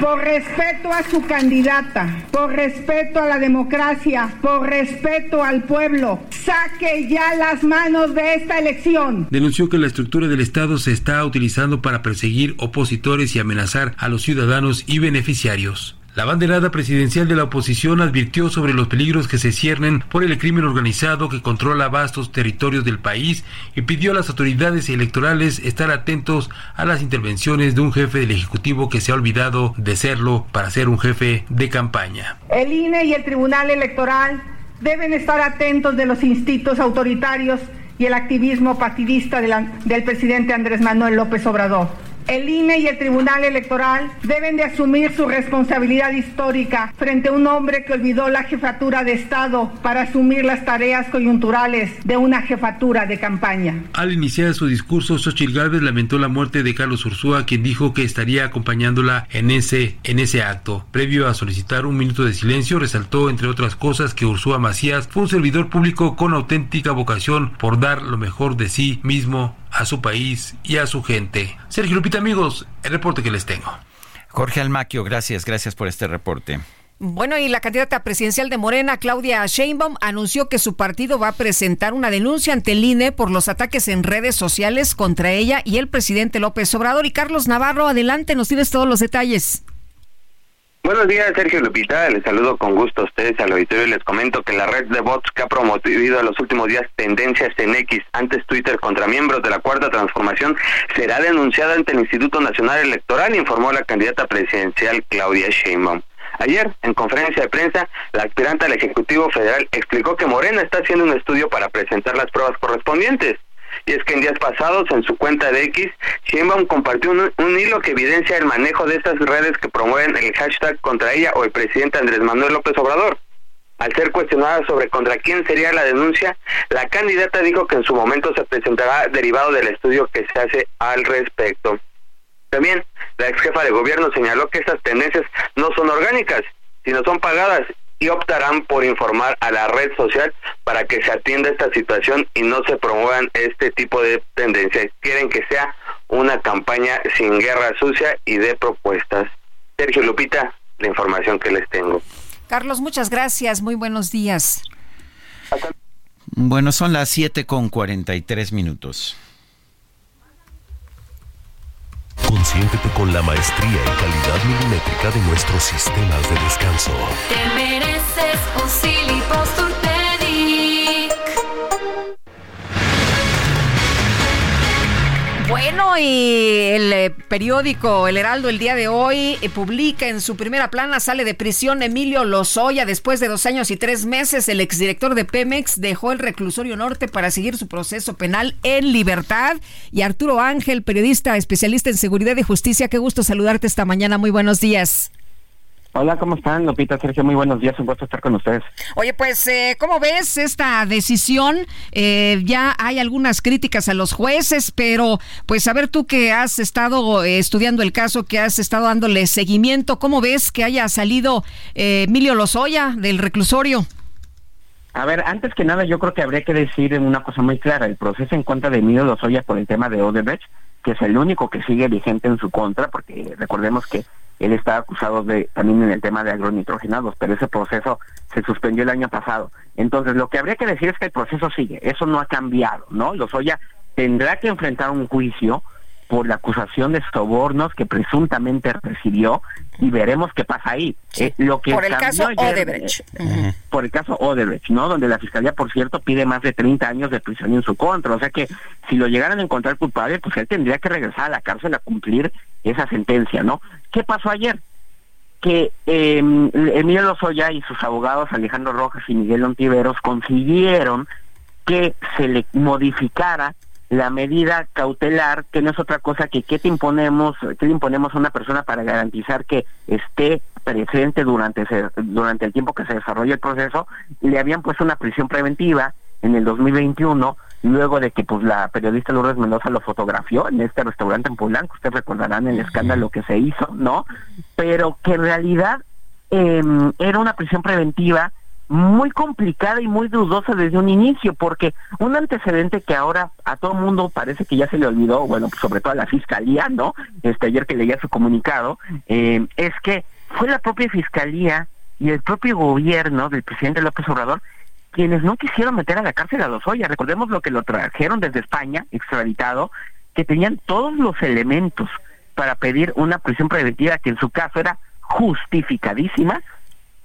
por respeto a su candidata, por respeto a la democracia, por respeto al pueblo, saque ya las manos de esta elección. Denunció que la estructura del Estado se está utilizando para perseguir opositores y amenazar a los ciudadanos y beneficiarios. La banderada presidencial de la oposición advirtió sobre los peligros que se ciernen por el crimen organizado que controla vastos territorios del país y pidió a las autoridades electorales estar atentos a las intervenciones de un jefe del Ejecutivo que se ha olvidado de serlo para ser un jefe de campaña. El INE y el Tribunal Electoral deben estar atentos de los instintos autoritarios y el activismo partidista del presidente Andrés Manuel López Obrador. El INE y el Tribunal Electoral deben de asumir su responsabilidad histórica frente a un hombre que olvidó la jefatura de Estado para asumir las tareas coyunturales de una jefatura de campaña. Al iniciar su discurso, Xochitl Gálvez lamentó la muerte de Carlos Ursúa, quien dijo que estaría acompañándola en ese, en ese acto. Previo a solicitar un minuto de silencio, resaltó, entre otras cosas, que Ursúa Macías fue un servidor público con auténtica vocación por dar lo mejor de sí mismo a su país y a su gente. Sergio Lupita, amigos, el reporte que les tengo. Jorge Almaquio, gracias, gracias por este reporte. Bueno, y la candidata presidencial de Morena, Claudia Sheinbaum, anunció que su partido va a presentar una denuncia ante el INE por los ataques en redes sociales contra ella y el presidente López Obrador. Y Carlos Navarro, adelante, nos tienes todos los detalles. Buenos días, Sergio Lupita. Les saludo con gusto a ustedes al auditorio y les comento que la red de bots que ha promovido en los últimos días tendencias en X, antes Twitter, contra miembros de la Cuarta Transformación, será denunciada ante el Instituto Nacional Electoral, informó la candidata presidencial Claudia Sheinbaum. Ayer, en conferencia de prensa, la aspirante al Ejecutivo Federal explicó que Morena está haciendo un estudio para presentar las pruebas correspondientes. Y es que en días pasados, en su cuenta de X, Sheinbaum compartió un, hilo que evidencia el manejo de estas redes que promueven el hashtag contra ella o el presidente Andrés Manuel López Obrador. Al ser cuestionada sobre contra quién sería la denuncia, la candidata dijo que en su momento se presentará derivado del estudio que se hace al respecto. También, la ex jefa de gobierno señaló que estas tendencias no son orgánicas, sino son pagadas y optarán por informar a la red social para que se atienda esta situación y no se promuevan este tipo de tendencias. Quieren que sea una campaña sin guerra sucia y de propuestas. Sergio Lupita, la información que les tengo. Carlos, muchas gracias. Muy buenos días. Bueno, son las 7 con 43 minutos. Consiéntete con la maestría y calidad milimétrica de nuestros sistemas de descanso. Te mereces un Bueno, y el eh, periódico El Heraldo el día de hoy eh, publica en su primera plana, sale de prisión Emilio Lozoya después de dos años y tres meses. El exdirector de Pemex dejó el reclusorio norte para seguir su proceso penal en libertad. Y Arturo Ángel, periodista especialista en seguridad y justicia, qué gusto saludarte esta mañana. Muy buenos días. Hola, ¿cómo están? Lupita, Sergio, muy buenos días, un gusto estar con ustedes. Oye, pues, eh, ¿cómo ves esta decisión? Eh, ya hay algunas críticas a los jueces, pero pues a ver tú que has estado eh, estudiando el caso, que has estado dándole seguimiento, ¿cómo ves que haya salido eh, Emilio Lozoya del reclusorio? A ver, antes que nada, yo creo que habría que decir una cosa muy clara. El proceso en contra de Emilio Lozoya por el tema de Odebrecht, que es el único que sigue vigente en su contra, porque recordemos que él está acusado de también en el tema de agronitrogenados, pero ese proceso se suspendió el año pasado. Entonces, lo que habría que decir es que el proceso sigue, eso no ha cambiado, ¿no? Lozoya tendrá que enfrentar un juicio por la acusación de sobornos que presuntamente recibió y veremos qué pasa ahí. Eh, lo que por el caso Odebrecht. Eh, por el caso Odebrecht, ¿no? Donde la fiscalía, por cierto, pide más de 30 años de prisión en su contra. O sea que si lo llegaran a encontrar culpable, pues él tendría que regresar a la cárcel a cumplir esa sentencia, ¿no? ¿Qué pasó ayer? Que eh, Emilio Lozoya y sus abogados Alejandro Rojas y Miguel Ontiveros consiguieron que se le modificara la medida cautelar, que no es otra cosa que qué te imponemos, qué le imponemos a una persona para garantizar que esté presente durante durante el tiempo que se desarrolla el proceso, le habían puesto una prisión preventiva en el 2021 luego de que pues la periodista Lourdes Mendoza lo fotografió en este restaurante en Polanco, ustedes recordarán el escándalo que se hizo, ¿no? Pero que en realidad em, era una prisión preventiva muy complicada y muy dudosa desde un inicio, porque un antecedente que ahora a todo mundo parece que ya se le olvidó, bueno, pues sobre todo a la fiscalía, ¿no? Este ayer que leía su comunicado, eh, es que fue la propia fiscalía y el propio gobierno del presidente López Obrador quienes no quisieron meter a la cárcel a los Lozoya. Recordemos lo que lo trajeron desde España, extraditado, que tenían todos los elementos para pedir una prisión preventiva que en su caso era justificadísima,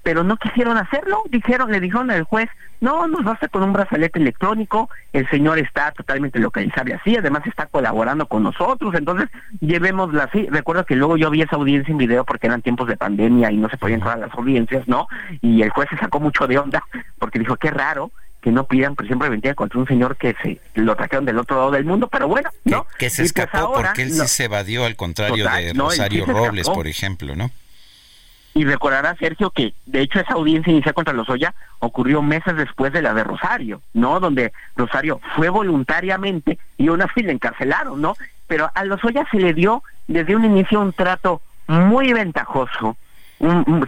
pero no quisieron hacerlo, dijeron, le dijeron al juez, no, nos basta con un brazalete electrónico, el señor está totalmente localizable así, además está colaborando con nosotros, entonces llevémosla así. Recuerdo que luego yo vi esa audiencia en video porque eran tiempos de pandemia y no se podían entrar a las audiencias, ¿no? Y el juez se sacó mucho de onda porque dijo, qué raro que no pidan prisión preventiva contra un señor que se lo trajeron del otro lado del mundo, pero bueno, ¿no? Que, se pues escapó porque él sí se evadió, al contrario de Rosario Robles, por ejemplo, ¿no? Y recordará Sergio que de hecho esa audiencia inicial contra Lozoya ocurrió meses después de la de Rosario, ¿no? Donde Rosario fue voluntariamente y una le encarcelaron, ¿no? Pero a Lozoya se le dio desde un inicio un trato muy ventajoso,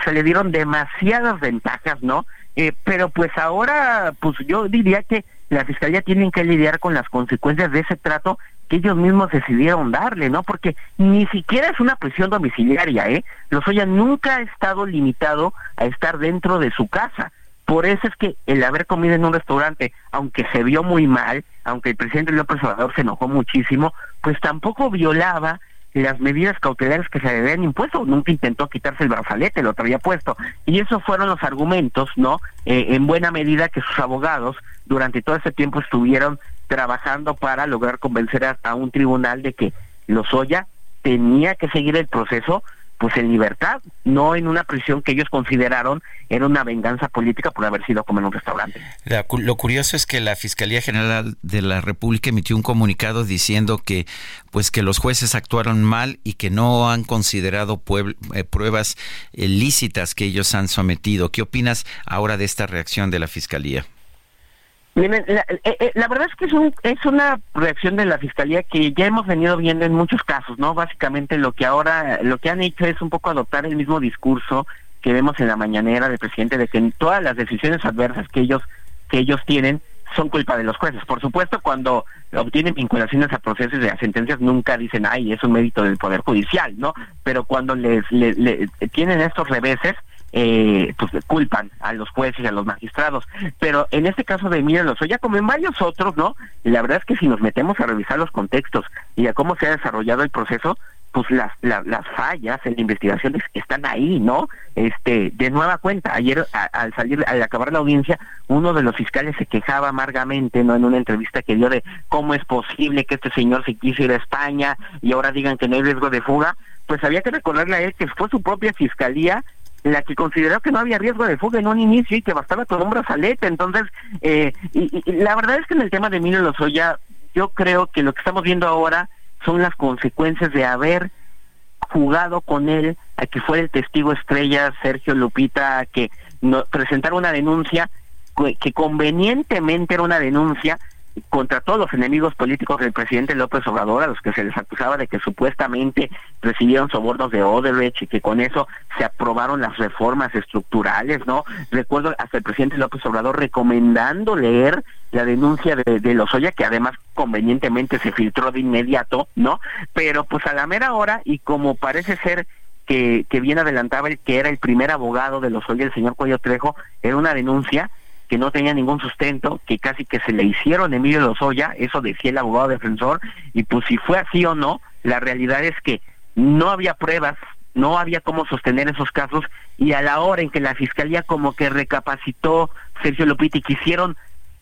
se le dieron demasiadas ventajas, ¿no? Eh, pero pues ahora, pues yo diría que la fiscalía tiene que lidiar con las consecuencias de ese trato que ellos mismos decidieron darle, ¿no? Porque ni siquiera es una prisión domiciliaria, ¿eh? Lozoya nunca ha estado limitado a estar dentro de su casa. Por eso es que el haber comido en un restaurante, aunque se vio muy mal, aunque el presidente López Obrador se enojó muchísimo, pues tampoco violaba las medidas cautelares que se le habían impuesto, nunca intentó quitarse el brazalete, lo había puesto. Y esos fueron los argumentos, ¿no? Eh, en buena medida que sus abogados durante todo ese tiempo estuvieron trabajando para lograr convencer a, un tribunal de que Lozoya tenía que seguir el proceso pues en libertad, no en una prisión que ellos consideraron era una venganza política por haber sido como en un restaurante. lo curioso es que la Fiscalía General de la República emitió un comunicado diciendo que pues que los jueces actuaron mal y que no han considerado eh, pruebas lícitas que ellos han sometido. ¿Qué opinas ahora de esta reacción de la Fiscalía? Miren, eh, eh, la, verdad es que es, un, es una reacción de la fiscalía que ya hemos venido viendo en muchos casos, ¿no? Básicamente lo que ahora, lo que han hecho es un poco adoptar el mismo discurso que vemos en la mañanera del presidente de que todas las decisiones adversas que ellos que ellos tienen son culpa de los jueces. Por supuesto, cuando obtienen vinculaciones a procesos de a sentencias nunca dicen, ay, es un mérito del Poder Judicial, ¿no? Pero cuando les, les tienen estos reveses, eh, pues culpan a los jueces y a los magistrados. Pero en este caso de Emilio Lozoya, como en varios otros, ¿no? La verdad es que si nos metemos a revisar los contextos y a cómo se ha desarrollado el proceso, pues las, las fallas en la investigación están ahí, ¿no? Este, de nueva cuenta, ayer al salir, al acabar la audiencia, uno de los fiscales se quejaba amargamente, ¿no? En una entrevista que dio de cómo es posible que este señor se quiso ir a España y ahora digan que no hay riesgo de fuga, pues había que recordarle a él que fue su propia fiscalía la que consideró que no había riesgo de fuga en un inicio y que bastaba con un brazalete. Entonces, eh, y, la verdad es que en el tema de Emilio Lozoya, yo creo que lo que estamos viendo ahora son las consecuencias de haber jugado con él a que fuera el testigo estrella Sergio Lupita, que no, presentara una denuncia que convenientemente era una denuncia contra todos los enemigos políticos del presidente López Obrador, a los que se les acusaba de que supuestamente recibieron sobornos de Odebrecht y que con eso se aprobaron las reformas estructurales, ¿no? Recuerdo hasta el presidente López Obrador recomendando leer la denuncia de, de Lozoya, que además convenientemente se filtró de inmediato, ¿no? Pero pues a la mera hora, y como parece ser que, que bien adelantaba el que era el primer abogado de Lozoya, el señor Cuello Trejo, era una denuncia que no tenía ningún sustento, que casi que se le hicieron Emilio Lozoya, eso decía el abogado defensor, y pues si fue así o no, la realidad es que no había pruebas, no había cómo sostener esos casos, y a la hora en que la fiscalía como que recapacitó Sergio Lupita y quisieron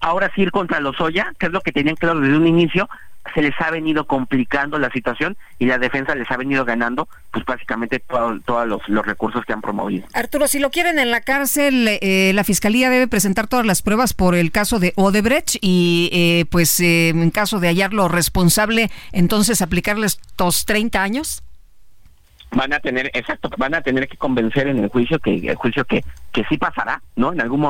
ahora sí ir contra Lozoya, que es lo que tenían claro desde un inicio, se les ha venido complicando la situación y la defensa les ha venido ganando, pues básicamente todos los, los, recursos que han promovido. Arturo, si lo quieren en la cárcel, eh, la fiscalía debe presentar todas las pruebas por el caso de Odebrecht y, eh, pues, eh, en caso de hallarlo responsable, entonces aplicarles estos 30 años van a tener exacto van a tener que convencer en el juicio que el juicio que que sí pasará no en algún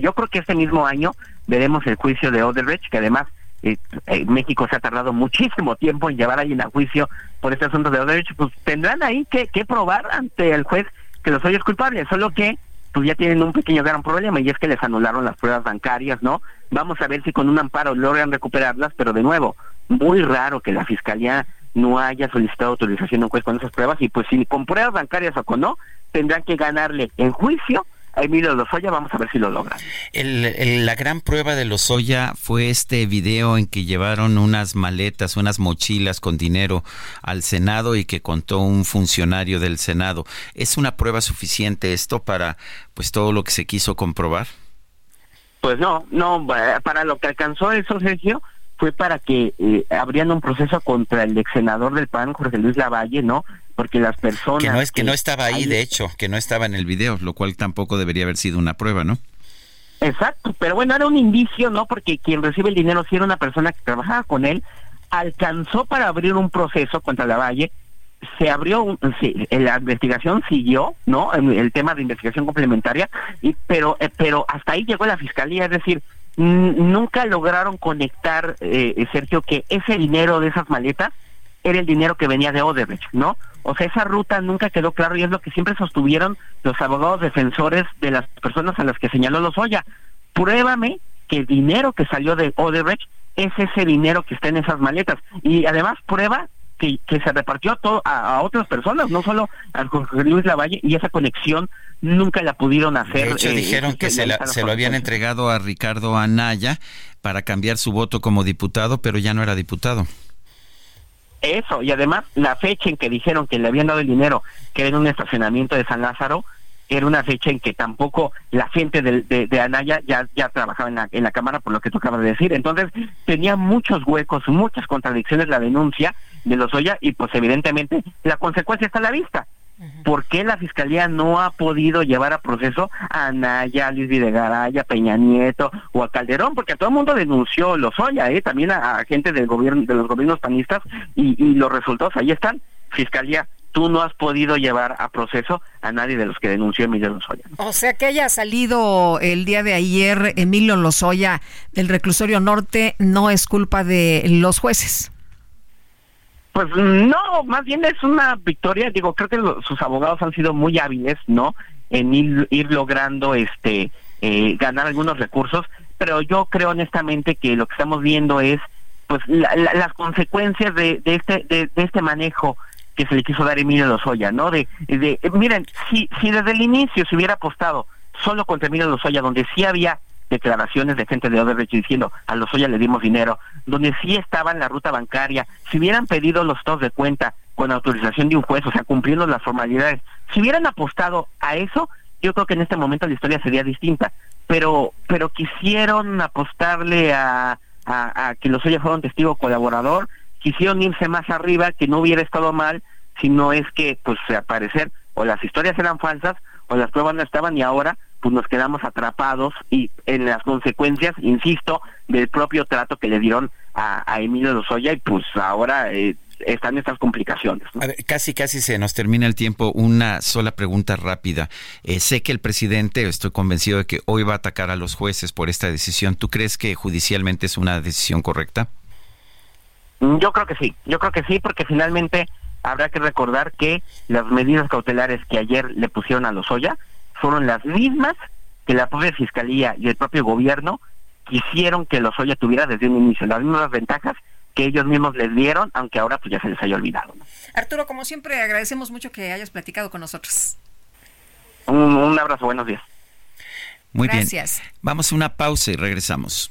yo creo que este mismo año veremos el juicio de Odebrecht que además eh, eh, México se ha tardado muchísimo tiempo en llevar a alguien a juicio por este asunto de Odebrecht, pues tendrán ahí que, que probar ante el juez que los es culpable, solo que pues ya tienen un pequeño gran problema y es que les anularon las pruebas bancarias, ¿no? Vamos a ver si con un amparo logran recuperarlas, pero de nuevo, muy raro que la fiscalía no haya solicitado autorización a un juez con esas pruebas y pues si con pruebas bancarias o con no, tendrán que ganarle en juicio Emilio Lozoya, vamos a ver si lo logran. la gran prueba de Lozoya fue este video en que llevaron unas maletas, unas mochilas con dinero al Senado y que contó un funcionario del Senado. ¿Es una prueba suficiente esto para pues todo lo que se quiso comprobar? Pues no, no, para lo que alcanzó eso, Sergio, fue para que eh, un proceso contra el ex senador del PAN, Jorge Luis Lavalle, ¿no? Porque las personas... Que no, es, que, no estaba ahí, de hecho, que no estaba en el video, lo cual tampoco debería haber sido una prueba, ¿no? Exacto, pero bueno, era un indicio, ¿no? Porque quien recibe el dinero, si era una persona que trabajaba con él, alcanzó para abrir un proceso contra Lavalle, se abrió, la investigación siguió, ¿no? El, tema de investigación complementaria, y pero, eh, pero hasta ahí llegó la fiscalía, es decir, nunca lograron conectar, eh, Sergio, que ese dinero de esas maletas era el dinero que venía de Odebrecht, ¿no? O sea, esa ruta nunca quedó claro y es lo que siempre sostuvieron los abogados defensores de las personas a las que señaló Lozoya. Pruébame que el dinero que salió de Odebrecht es ese dinero que está en esas maletas. Y además prueba que, se repartió todo a, otras personas, no solo a Jorge Luis Lavalle, y esa conexión nunca la pudieron hacer. De hecho, eh, dijeron que se, se lo habían entregado a Ricardo Anaya para cambiar su voto como diputado, pero ya no era diputado. Eso, y además la fecha en que dijeron que le habían dado el dinero, que era en un estacionamiento de San Lázaro, era una fecha en que tampoco la gente de, de, Anaya ya, ya trabajaba en la, en la Cámara, por lo que tú acabas de decir. Entonces, tenía muchos huecos, muchas contradicciones la denuncia de Lozoya y pues evidentemente la consecuencia está a la vista. ¿Por qué la Fiscalía no ha podido llevar a proceso a Anaya, a Luis Videgaray, Peña Nieto o a Calderón? Porque a todo el mundo denunció Lozoya, ¿eh? también a, gente del gobierno, de los gobiernos panistas y, y los resultados ahí están. Fiscalía, tú no has podido llevar a proceso a nadie de los que denunció Emilio Lozoya. O sea que haya salido el día de ayer Emilio Lozoya del reclusorio norte no es culpa de los jueces. Pues no, más bien es una victoria. Digo, creo que sus abogados han sido muy hábiles, ¿no? En ir, logrando este eh, ganar algunos recursos, pero yo creo honestamente que lo que estamos viendo es pues las consecuencias de, de este de, este manejo que se le quiso dar a Emilio Lozoya, ¿no? De, de miren, si si desde el inicio se hubiera apostado solo contra Emilio Lozoya, donde sí había declaraciones de gente de Odebrecht diciendo a los Lozoya le dimos dinero, donde sí estaba en la ruta bancaria, si hubieran pedido los estados de cuenta con autorización de un juez, o sea, cumpliendo las formalidades, si hubieran apostado a eso, yo creo que en este momento la historia sería distinta. Pero, pero quisieron apostarle a, a, que Lozoya fuera un testigo colaborador, quisieron irse más arriba, que no hubiera estado mal, si no es que, pues, al parecer, o las historias eran falsas, o las pruebas no estaban, y ahora pues nos quedamos atrapados y en las consecuencias, insisto, del propio trato que le dieron a, Emilio Lozoya y pues ahora eh, están estas complicaciones. A ver, casi, casi se nos termina el tiempo. Una sola pregunta rápida. Eh, sé que el presidente, estoy convencido de que hoy va a atacar a los jueces por esta decisión. ¿Tú crees que judicialmente es una decisión correcta? Mm, yo creo que sí, yo creo que sí, porque finalmente habrá que recordar que las medidas cautelares que ayer le pusieron a Lozoya fueron las mismas que la propia Fiscalía y el propio gobierno quisieron que Lozoya tuviera desde un inicio, las mismas ventajas que ellos mismos les dieron, aunque ahora pues ya se les haya olvidado. Arturo, como siempre, agradecemos mucho que hayas platicado con nosotros. Un, abrazo, buenos días. Muy Gracias. bien. Vamos a una pausa y regresamos.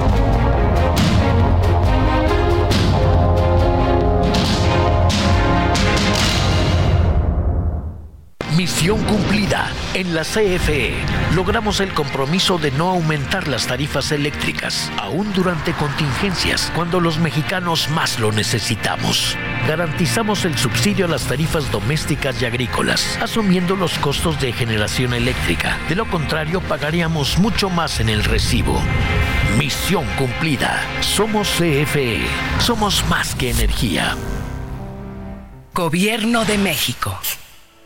Misión cumplida. En la CFE logramos el compromiso de no aumentar las tarifas eléctricas, aún durante contingencias, cuando los mexicanos más lo necesitamos. Garantizamos el subsidio a las tarifas domésticas y agrícolas, asumiendo los costos de generación eléctrica. De lo contrario, pagaríamos mucho más en el recibo. Misión cumplida. Somos CFE. Somos más que energía. Gobierno de México.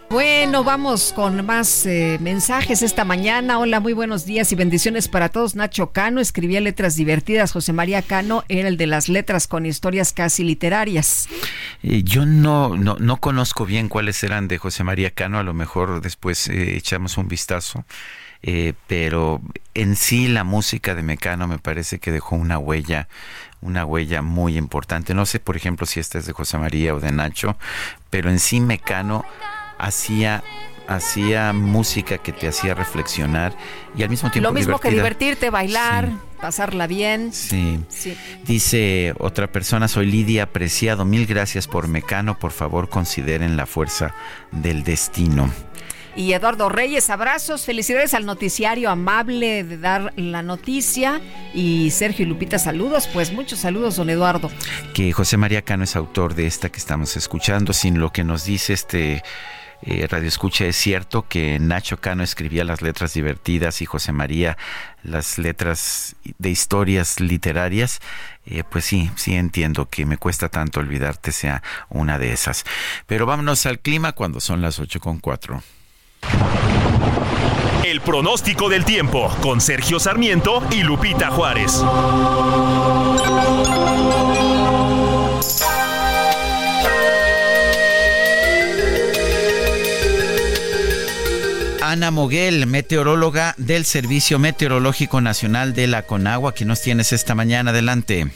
Bueno, vamos con más eh, mensajes esta mañana. Hola, muy buenos días y bendiciones para todos. Nacho Cano escribía letras divertidas. José María Cano era el de las letras con historias casi literarias. Eh, yo no, no, no, conozco bien cuáles eran de José María Cano. A lo mejor después eh, echamos un vistazo. pero en sí la música de Mecano me parece que dejó una huella una huella muy importante. No sé, por ejemplo, si esta es de José María o de Nacho, pero en sí Mecano hacía hacía música que te hacía reflexionar y al mismo tiempo lo mismo que divertirte bailar pasarla bien. Sí. dice otra persona soy Lidia Apreciado mil gracias por Mecano por favor consideren la fuerza del destino. Y Eduardo Reyes, abrazos, felicidades al noticiario amable de dar la noticia. Y Sergio y Lupita, saludos, pues muchos saludos, don Eduardo. Que José María Cano es autor de esta que estamos escuchando, sin lo que nos dice este eh, Radio Escucha, es cierto que Nacho Cano escribía las letras divertidas y José María las letras de historias literarias, eh, pues sí, sí entiendo que me cuesta tanto olvidarte sea una de esas. Pero vámonos al clima cuando son las 8 con 4. El pronóstico del tiempo con Sergio Sarmiento y Lupita Juárez. Ana Moguel, meteoróloga del Servicio Meteorológico Nacional de la Conagua, que nos tienes esta mañana. Adelante.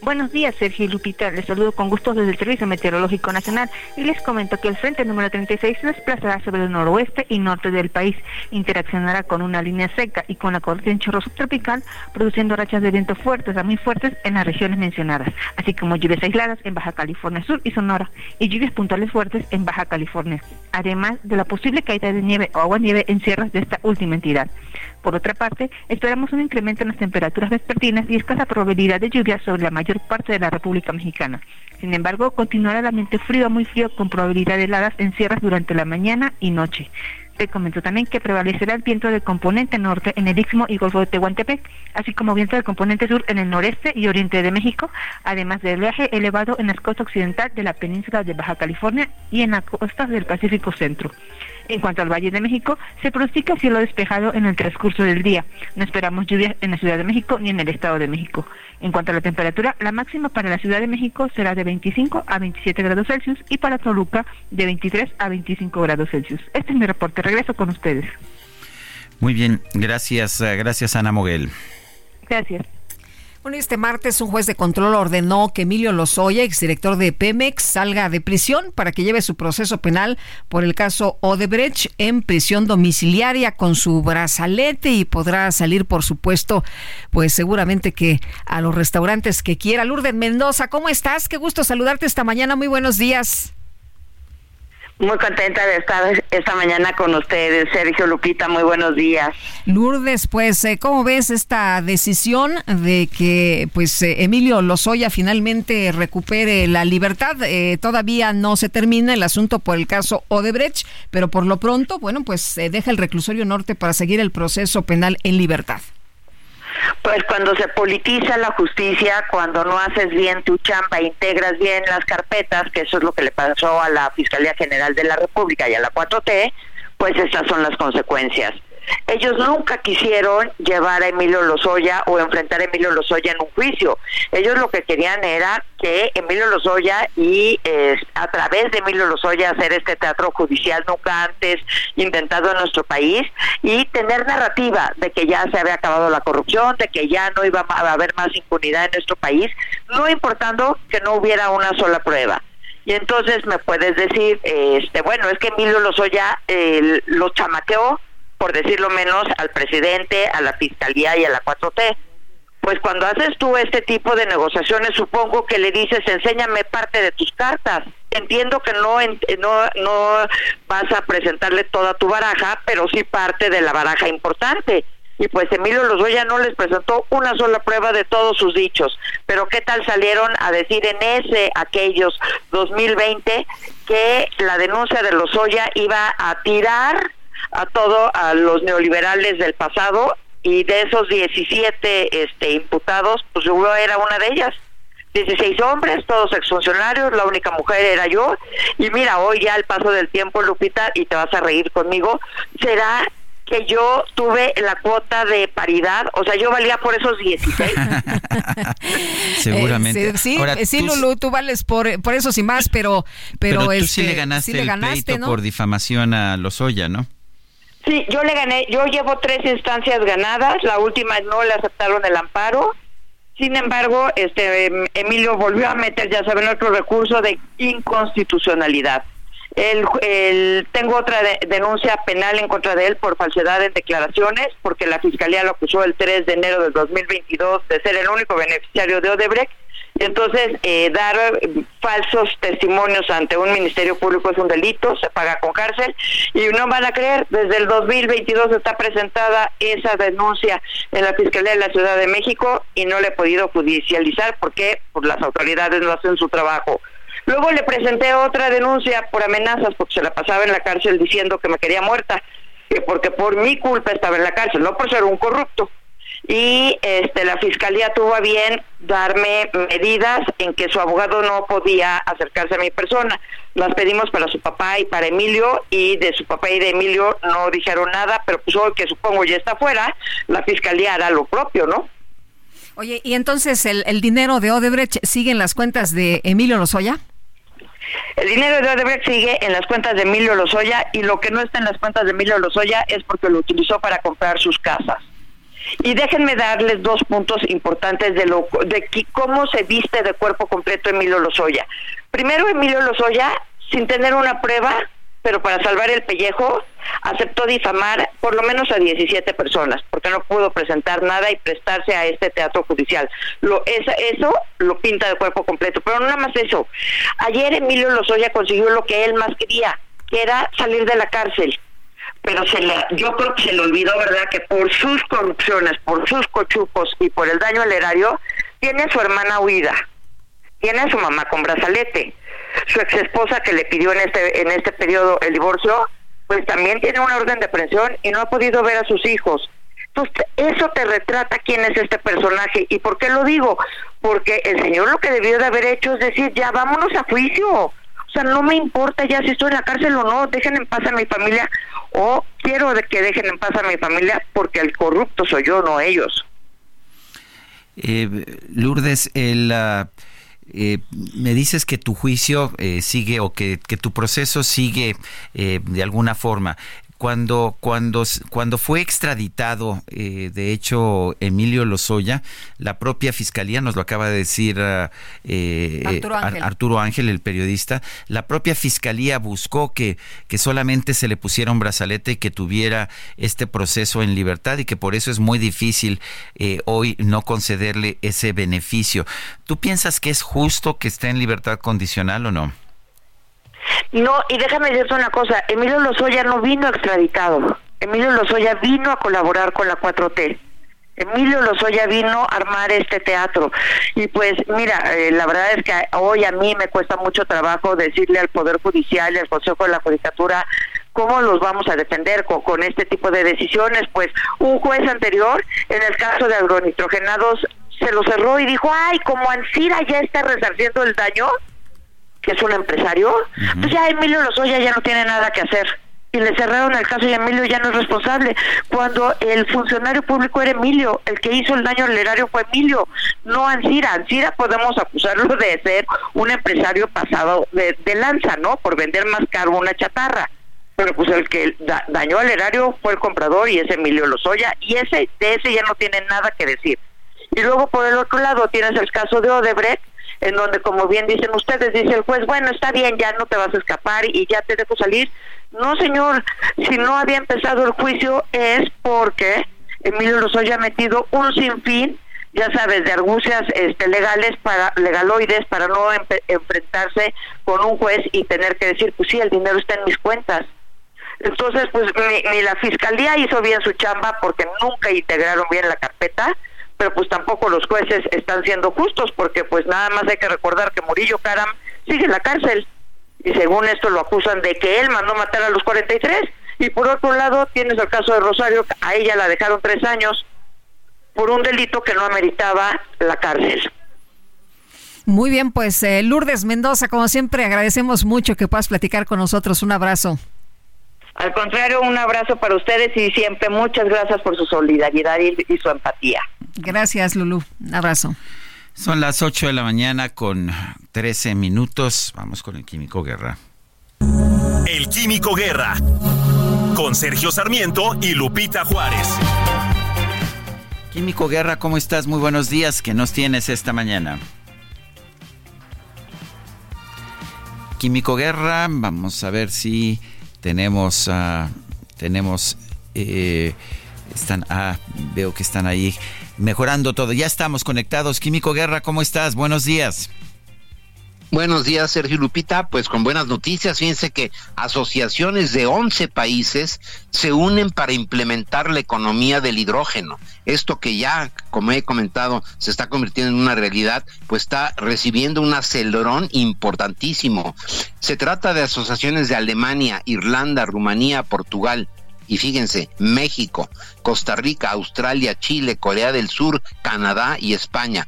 Buenos días, Sergio y Lupita. Les saludo con gusto desde el Servicio Meteorológico Nacional y les comento que el frente número 36 se desplazará sobre el noroeste y norte del país. Interaccionará con una línea seca y con la corriente en chorro subtropical, produciendo rachas de viento fuertes a muy fuertes en las regiones mencionadas, así como lluvias aisladas en Baja California Sur y Sonora y lluvias puntuales fuertes en Baja California, además de la posible caída de nieve o agua nieve en sierras de esta última entidad. Por otra parte, esperamos un incremento en las temperaturas vespertinas y escasa probabilidad de lluvia sobre la mayor parte de la República Mexicana. Sin embargo, continuará el ambiente frío a muy frío con probabilidad de heladas en sierras durante la mañana y noche. Se comentó también que prevalecerá el viento de componente norte en el Istmo y Golfo de Tehuantepec, así como viento de componente sur en el noreste y oriente de México, además del viaje elevado en las costas occidental de la península de Baja California y en las costas del Pacífico Centro. En cuanto al Valle de México, se pronostica cielo despejado en el transcurso del día. No esperamos lluvias en la Ciudad de México ni en el Estado de México. En cuanto a la temperatura, la máxima para la Ciudad de México será de 25 a 27 grados Celsius y para Toluca de 23 a 25 grados Celsius. Este es mi reporte. Regreso con ustedes. Muy bien, gracias, eh, gracias Ana Moguel. Gracias. Este martes un juez de control ordenó que Emilio Lozoya, exdirector de Pemex, salga de prisión para que lleve su proceso penal por el caso Odebrecht en prisión domiciliaria con su brazalete y podrá salir, por supuesto, pues seguramente que a los restaurantes que quiera. Lourdes Mendoza, ¿cómo estás? Qué gusto saludarte esta mañana. Muy buenos días. Muy contenta de estar esta mañana con ustedes, Sergio Lupita, muy buenos días. Lourdes, pues, eh, ¿cómo ves esta decisión de que, pues, eh, Emilio Lozoya finalmente recupere la libertad? Eh, todavía no se termina el asunto por el caso Odebrecht, pero por lo pronto, bueno, pues deja el reclusorio norte para seguir el proceso penal en libertad. Pues cuando se politiza la justicia, cuando no haces bien tu chamba, integras bien las carpetas, que eso es lo que le pasó a la Fiscalía General de la República y a la 4T, pues estas son las consecuencias. Ellos nunca quisieron llevar a Emilio Lozoya o enfrentar a Emilio Lozoya en un juicio. Ellos lo que querían era que Emilio Lozoya y a través de Emilio Lozoya hacer este teatro judicial nunca antes intentado en nuestro país y tener narrativa de que ya se había acabado la corrupción, de que ya no iba a haber más impunidad en nuestro país, no importando que no hubiera una sola prueba. Y entonces me puedes decir, este, bueno, es que Emilio Lozoya eh, lo chamaqueó, por decirlo menos, al presidente, a la fiscalía y a la 4T. Pues cuando haces tú este tipo de negociaciones, supongo que le dices, enséñame parte de tus cartas. Entiendo que no, no, no vas a presentarle toda tu baraja, pero sí parte de la baraja importante. Y pues Emilio Lozoya no les presentó una sola prueba de todos sus dichos. Pero ¿qué tal salieron a decir en ese, aquellos 2020, que la denuncia de Lozoya iba a tirar a todo a los neoliberales del pasado y de esos 17 este imputados pues yo era una de ellas 16 hombres, todos exfuncionarios, la única mujer era yo. Y mira, hoy ya al paso del tiempo, Lupita, y te vas a reír conmigo, será que yo tuve la cuota de paridad, o sea, yo valía por esos 16. Seguramente. Eh, sí, sí, Lulu, tú vales por, por esos y más, pero... Pero, tú este, sí le ganaste, el pleito por difamación a Lozoya, ¿no? Sí, yo le gané, yo llevo tres instancias ganadas, la última no le aceptaron el amparo, sin embargo, este Emilio volvió a meter, ya saben, otro recurso de inconstitucionalidad. El, tengo otra denuncia penal en contra de él por falsedad en declaraciones, porque la fiscalía lo acusó el 3 de enero del 2022 de ser el único beneficiario de Odebrecht. Entonces, eh, dar falsos testimonios ante un ministerio público es un delito, se paga con cárcel. Y no van a creer, desde el 2022 está presentada esa denuncia en la Fiscalía de la Ciudad de México y no le he podido judicializar porque pues, las autoridades no hacen su trabajo. Luego le presenté otra denuncia por amenazas porque se la pasaba en la cárcel diciendo que me quería muerta, porque por mi culpa estaba en la cárcel, no por ser un corrupto. Y este la fiscalía tuvo a bien darme medidas en que su abogado no podía acercarse a mi persona. Las pedimos para su papá y para Emilio y de su papá y de Emilio no dijeron nada, pero pues hoy que supongo ya está fuera, la fiscalía hará lo propio, ¿no? Oye, ¿y entonces el, el dinero de Odebrecht sigue en las cuentas de Emilio Lozoya? El dinero de Odebrecht sigue en las cuentas de Emilio Lozoya y lo que no está en las cuentas de Emilio Lozoya es porque lo utilizó para comprar sus casas. Y déjenme darles dos puntos importantes de lo de cómo se viste de cuerpo completo Emilio Lozoya. Primero, Emilio Lozoya, sin tener una prueba, pero para salvar el pellejo aceptó difamar por lo menos a 17 personas, porque no pudo presentar nada y prestarse a este teatro judicial. Lo, eso, eso lo pinta de cuerpo completo, pero no nada más eso. Ayer Emilio Lozoya consiguió lo que él más quería, que era salir de la cárcel. Pero se le, yo creo que se le olvidó, ¿verdad?, que por sus corrupciones, por sus cochupos y por el daño al erario, tiene a su hermana huida, tiene a su mamá con brazalete su ex esposa que le pidió en este en este periodo el divorcio, pues también tiene una orden de presión y no ha podido ver a sus hijos. Entonces, eso te retrata quién es este personaje. ¿Y por qué lo digo? Porque el señor lo que debió de haber hecho es decir, ya vámonos a juicio. No me importa ya si estoy en la cárcel o no, dejen en paz a mi familia o quiero que dejen en paz a mi familia porque el corrupto soy yo, no ellos. Eh, Lourdes, el... Ah, eh, me dices que tu juicio eh, sigue o que, que, tu proceso sigue eh, de alguna forma. Cuando, cuando, cuando fue extraditado, eh, de hecho, Emilio Lozoya, la propia fiscalía, nos lo acaba de decir ah, eh, Arturo, Ángel. el periodista, la propia fiscalía buscó que, que solamente se le pusiera un brazalete y que tuviera este proceso en libertad y que por eso es muy difícil eh, hoy no concederle ese beneficio. ¿Tú piensas que es justo que esté en libertad condicional o no? No, y déjame decirte una cosa, Emilio Lozoya no vino extraditado, Emilio Lozoya vino a colaborar con la 4T. Emilio Lozoya vino a armar este teatro. Y pues mira, eh, la verdad es que hoy a mí me cuesta mucho trabajo decirle al Poder Judicial y al Consejo de la Judicatura cómo los vamos a defender con, con, este tipo de decisiones. Pues un juez anterior, en el caso de agronitrogenados, se lo cerró y dijo, ay, como Ansira ya está resarciendo el daño, que es un empresario, pues ya Emilio Lozoya ya no tiene nada que hacer. Y le cerraron el caso y Emilio ya no es responsable. Cuando el funcionario público era Emilio, el que hizo el daño al erario fue Emilio, no Ansira. Ansira podemos acusarlo de ser un empresario pasado de, lanza, ¿no? Por vender más caro una chatarra. Pero pues el que dañó al erario fue el comprador y es Emilio Lozoya. Y ese de ese ya no tiene nada que decir. Y luego por el otro lado tienes el caso de Odebrecht, en donde, como bien dicen ustedes, dice el juez, bueno, está bien, ya no te vas a escapar y ya te dejo salir. No, señor, si no había empezado el juicio es porque Emilio Lozoya ha metido un sinfín, ya sabes, de argucias este, legales para legaloides para no enfrentarse con un juez y tener que decir, pues sí, el dinero está en mis cuentas. Entonces, pues ni la fiscalía hizo bien su chamba porque nunca integraron bien la carpeta pero pues tampoco los jueces están siendo justos porque pues nada más hay que recordar que Murillo Caram sigue en la cárcel y según esto lo acusan de que él mandó matar a los 43 y por otro lado tienes el caso de Rosario, a ella la dejaron tres años por un delito que no ameritaba la cárcel. Muy bien, pues eh, Lourdes Mendoza, como siempre, agradecemos mucho que puedas platicar con nosotros. Un abrazo. Al contrario, un abrazo para ustedes y siempre muchas gracias por su solidaridad y, y su empatía. Gracias, Lulú. Un abrazo. Son las 8 de la mañana con 13 minutos. Vamos con el Químico Guerra. El Químico Guerra. Con Sergio Sarmiento y Lupita Juárez. Químico Guerra, ¿cómo estás? Muy buenos días. ¿Qué nos tienes esta mañana? Químico Guerra, vamos a ver si tenemos, uh, tenemos, eh, están, ah, veo que están ahí mejorando todo. Ya estamos conectados. Químico Guerra, ¿cómo estás? Buenos días. Buenos días, Sergio Lupita. Pues con buenas noticias, fíjense que asociaciones de 11 países se unen para implementar la economía del hidrógeno. Esto que ya, como he comentado, se está convirtiendo en una realidad, pues está recibiendo un acelerón importantísimo. Se trata de asociaciones de Alemania, Irlanda, Rumanía, Portugal, y fíjense, México, Costa Rica, Australia, Chile, Corea del Sur, Canadá y España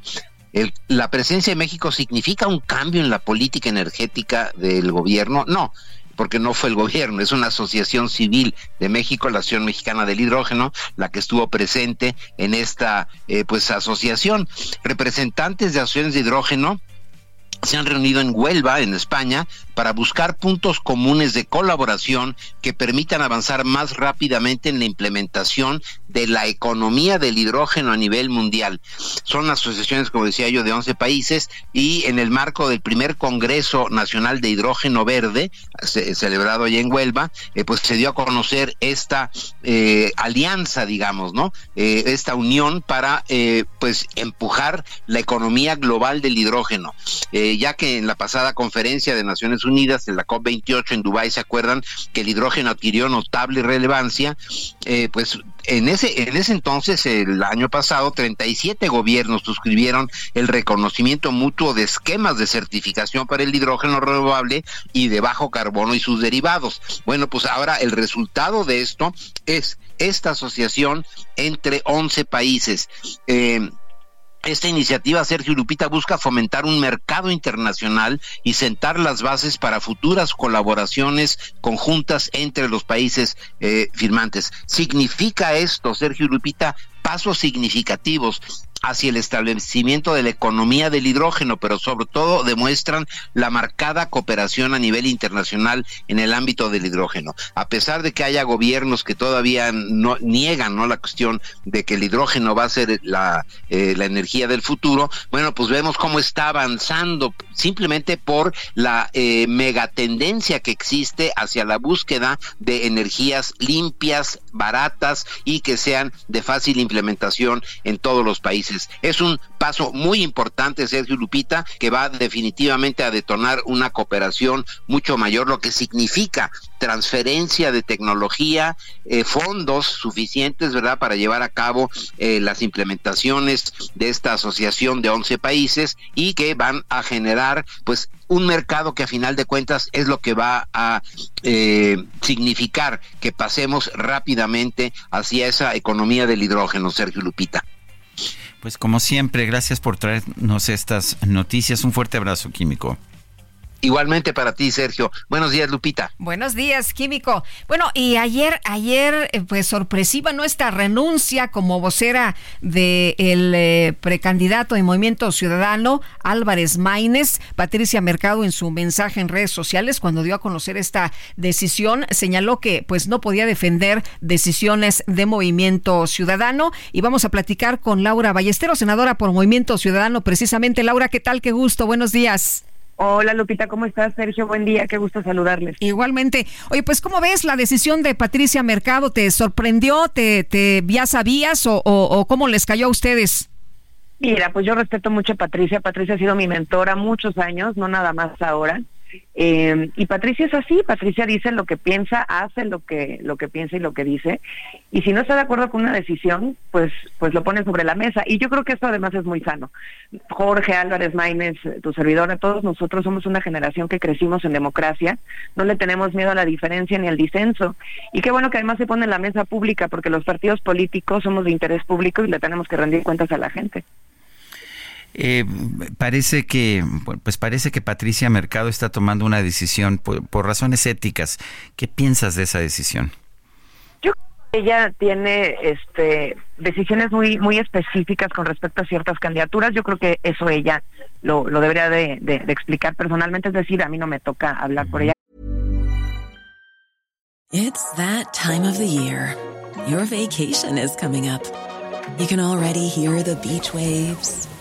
la presencia de México significa un cambio en la política energética del gobierno? No, porque no fue el gobierno, es una asociación civil de México, la Asociación Mexicana del Hidrógeno, la que estuvo presente en esta eh, pues asociación. Representantes de asociaciones de hidrógeno se han reunido en Huelva, en España, para buscar puntos comunes de colaboración que permitan avanzar más rápidamente en la implementación de la economía del hidrógeno a nivel mundial. Son asociaciones, como decía yo, de 11 países y en el marco del primer Congreso Nacional de Hidrógeno Verde, celebrado allá en Huelva, eh, pues se dio a conocer esta eh, alianza, digamos, ¿no? Eh, esta unión para, pues, empujar la economía global del hidrógeno. ya que en la pasada conferencia de Naciones Unidas, en la COP28 en Dubái, se acuerdan que el hidrógeno adquirió notable relevancia, pues en ese, en ese entonces, el año pasado, 37 gobiernos suscribieron el reconocimiento mutuo de esquemas de certificación para el hidrógeno renovable y de bajo carbono y sus derivados. Bueno, pues ahora el resultado de esto es esta asociación entre 11 países. Eh, esta iniciativa, Sergio Lupita, busca fomentar un mercado internacional y sentar las bases para futuras colaboraciones conjuntas entre los países eh, firmantes. ¿Significa esto, Sergio Lupita, pasos significativos hacia el establecimiento de la economía del hidrógeno, pero sobre todo demuestran la marcada cooperación a nivel internacional en el ámbito del hidrógeno. A pesar de que haya gobiernos que todavía no niegan ¿no? la cuestión de que el hidrógeno va a ser la, eh, la energía del futuro, bueno, pues vemos cómo está avanzando simplemente por la eh, megatendencia que existe hacia la búsqueda de energías limpias, baratas y que sean de fácil implementación en todos los países es un paso muy importante, Sergio Lupita, que va definitivamente a detonar una cooperación mucho mayor, lo que significa transferencia de tecnología, eh, fondos suficientes, ¿verdad?, para llevar a cabo eh, las implementaciones de esta asociación de 11 países y que van a generar, pues, un mercado que a final de cuentas es lo que va a eh, significar que pasemos rápidamente hacia esa economía del hidrógeno, Sergio Lupita. Pues como siempre, gracias por traernos estas noticias. Un fuerte abrazo, Químico. Igualmente para ti, Sergio. Buenos días, Lupita. Buenos días, Químico. Bueno, y ayer, ayer, eh, pues sorpresiva nuestra renuncia como vocera del eh, precandidato de Movimiento Ciudadano, Álvarez Maínez. Patricia Mercado, en su mensaje en redes sociales, cuando dio a conocer esta decisión, señaló que pues no podía defender decisiones de Movimiento Ciudadano. Y vamos a platicar con Laura Ballesteros, senadora por Movimiento Ciudadano, precisamente. Laura, ¿qué tal? Qué gusto. Buenos días. Hola Lupita, ¿cómo estás? Sergio, buen día, qué gusto saludarles. Igualmente. Oye, pues ¿cómo ves la decisión de Patricia Mercado? ¿Te sorprendió? ¿Te, te ya sabías o, o, cómo les cayó a ustedes? Mira, pues yo respeto mucho a Patricia. Patricia ha sido mi mentora muchos años, no nada más ahora. Eh, y Patricia es así, Patricia dice lo que piensa, hace lo que, lo que piensa y lo que dice. Y si no está de acuerdo con una decisión, pues, pues lo pone sobre la mesa. Y yo creo que esto además es muy sano. Jorge Álvarez Maínez, tu servidora, todos nosotros somos una generación que crecimos en democracia, no le tenemos miedo a la diferencia ni al disenso. Y qué bueno que además se pone en la mesa pública, porque los partidos políticos somos de interés público y le tenemos que rendir cuentas a la gente. Eh, parece que, pues parece que Patricia Mercado está tomando una decisión por, razones éticas. ¿Qué piensas de esa decisión? Yo ella tiene este decisiones muy muy específicas con respecto a ciertas candidaturas. Yo creo que eso ella lo, lo debería de, de, de explicar personalmente. Es decir, a mí no me toca hablar por ella. It's that time of the year. Your vacation is coming up. You can already hear the beach waves.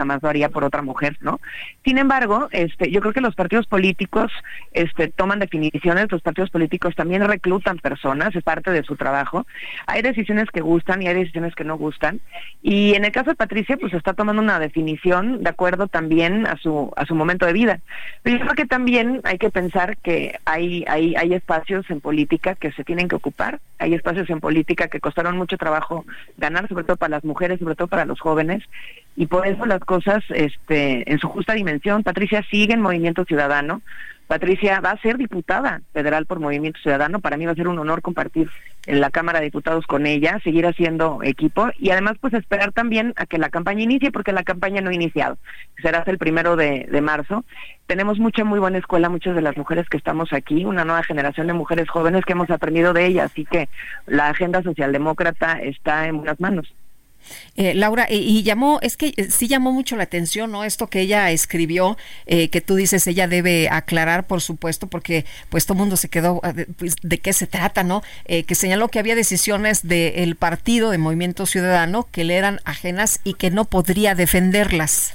jamás lo haría por otra mujer, ¿no? Sin embargo, este, yo creo que los partidos políticos este, toman definiciones, los partidos políticos también reclutan personas, es parte de su trabajo. Hay decisiones que gustan y hay decisiones que no gustan. Y en el caso de Patricia, pues está tomando una definición de acuerdo también a su, a su momento de vida. Pero yo creo que también hay que pensar que hay, hay, hay espacios en política que se tienen que ocupar, hay espacios en política que costaron mucho trabajo ganar, sobre todo para las mujeres, sobre todo para los jóvenes, y por eso las cosas este, en su justa dimensión. Patricia sigue en Movimiento Ciudadano. Patricia va a ser diputada federal por Movimiento Ciudadano. Para mí va a ser un honor compartir en la Cámara de Diputados con ella, seguir haciendo equipo y además pues esperar también a que la campaña inicie porque la campaña no ha iniciado. Será hasta el primero de, de marzo. Tenemos mucha muy buena escuela, muchas de las mujeres que estamos aquí, una nueva generación de mujeres jóvenes que hemos aprendido de ella, así que la agenda socialdemócrata está en buenas manos. Eh, Laura, y, llamó, es que eh, sí llamó mucho la atención, ¿no? Esto que ella escribió, eh, que tú dices, ella debe aclarar, por supuesto, porque pues todo mundo se quedó, ah, pues, de qué se trata, ¿no? que señaló que había decisiones del partido de Movimiento Ciudadano que le eran ajenas y que no podría defenderlas.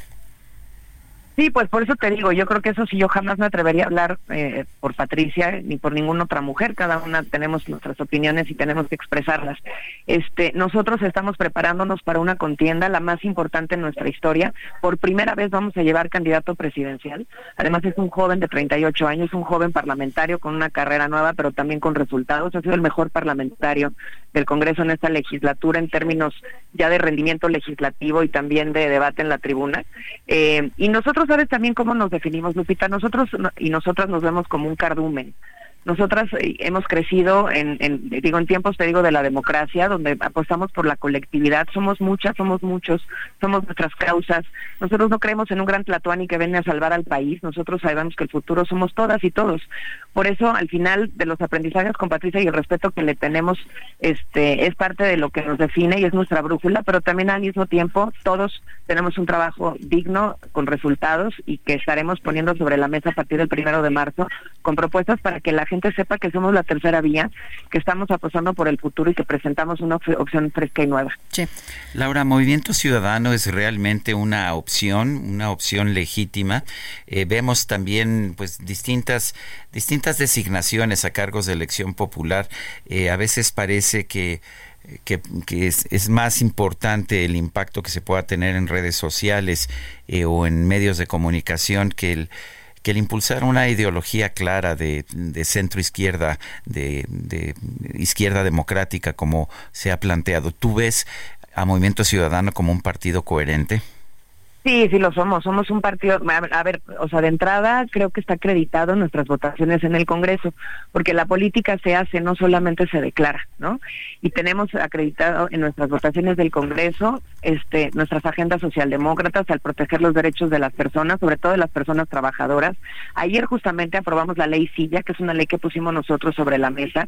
Sí, pues por eso te digo, yo creo que eso sí, yo jamás me atrevería a hablar eh, por Patricia ni por ninguna otra mujer, cada una tenemos nuestras opiniones y tenemos que expresarlas. Este, nosotros estamos preparándonos para una contienda, la más importante en nuestra historia. Por primera vez vamos a llevar candidato presidencial. Además es un joven de 38 años, un joven parlamentario con una carrera nueva, pero también con resultados. Ha sido el mejor parlamentario del Congreso en esta legislatura en términos ya de rendimiento legislativo y también de debate en la tribuna. Eh, y nosotros sabes también cómo nos definimos, Lupita. Nosotros y nosotras nos vemos como un cardumen. Nosotras eh, hemos crecido en, digo, en tiempos, te digo, de la democracia, donde apostamos por la colectividad. Somos muchas, somos muchos, somos nuestras causas. Nosotros no creemos en un gran Tlatuani que viene a salvar al país. Nosotros sabemos que el futuro somos todas y todos. Por eso, al final de los aprendizajes con Patricia y el respeto que le tenemos, este, es parte de lo que nos define y es nuestra brújula, pero también al mismo tiempo todos tenemos un trabajo digno, con resultados y que estaremos poniendo sobre la mesa a partir del primero de marzo con propuestas para que la gente sepa que somos la tercera vía, que estamos apostando por el futuro y que presentamos una opción fresca y nueva. Laura, Movimiento Ciudadano es realmente una opción, una opción legítima. Eh, vemos también pues distintas, distintas designaciones a cargos de elección popular. Eh, a veces parece que que, es, es, más importante el impacto que se pueda tener en redes sociales eh, o en medios de comunicación que el, que el impulsar una ideología clara de, centro izquierda, de, de, izquierda democrática, como se ha planteado, ¿tú ves a Movimiento Ciudadano como un partido coherente? Sí, sí lo somos. Somos un partido, a ver, o sea, de entrada creo que está acreditado en nuestras votaciones en el Congreso, porque la política se hace, no solamente se declara, ¿no? Y tenemos acreditado en nuestras votaciones del Congreso este, nuestras agendas socialdemócratas al proteger los derechos de las personas, sobre todo de las personas trabajadoras. Ayer justamente aprobamos la ley Silla, que es una ley que pusimos nosotros sobre la mesa,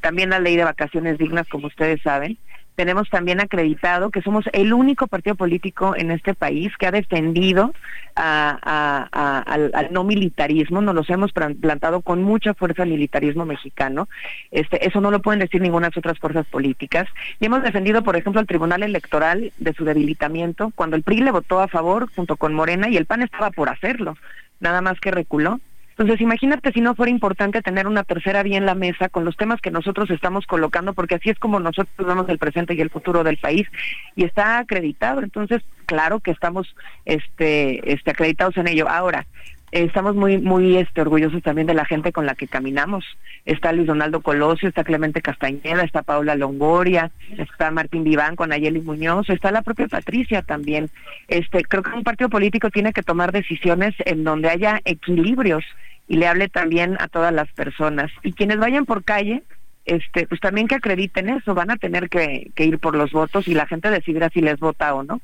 también la ley de vacaciones dignas, como ustedes saben, tenemos también acreditado que somos el único partido político en este país que ha defendido al, no militarismo, nos los hemos plantado con mucha fuerza al militarismo mexicano, este, eso no lo pueden decir ninguna de otras fuerzas políticas, y hemos defendido, por ejemplo, al Tribunal Electoral de su debilitamiento, cuando el PRI le votó a favor junto con Morena y el PAN estaba por hacerlo, nada más que reculó. Entonces, imagínate si no fuera importante tener una tercera vía en la mesa con los temas que nosotros estamos colocando, porque así es como nosotros vemos el presente y el futuro del país, y está acreditado. Entonces, claro que estamos este, este, acreditados en ello. Ahora, estamos muy muy este, orgullosos también de la gente con la que caminamos. Está Luis Donaldo Colosio, está Clemente Castañeda, está Paula Longoria, está Martín Viván con Ayeli Muñoz, está la propia Patricia también. Este, creo que un partido político tiene que tomar decisiones en donde haya equilibrios y le hable también a todas las personas. Y quienes vayan por calle, este, pues también que acrediten eso, van a tener que, que ir por los votos y la gente decidirá si les vota o no.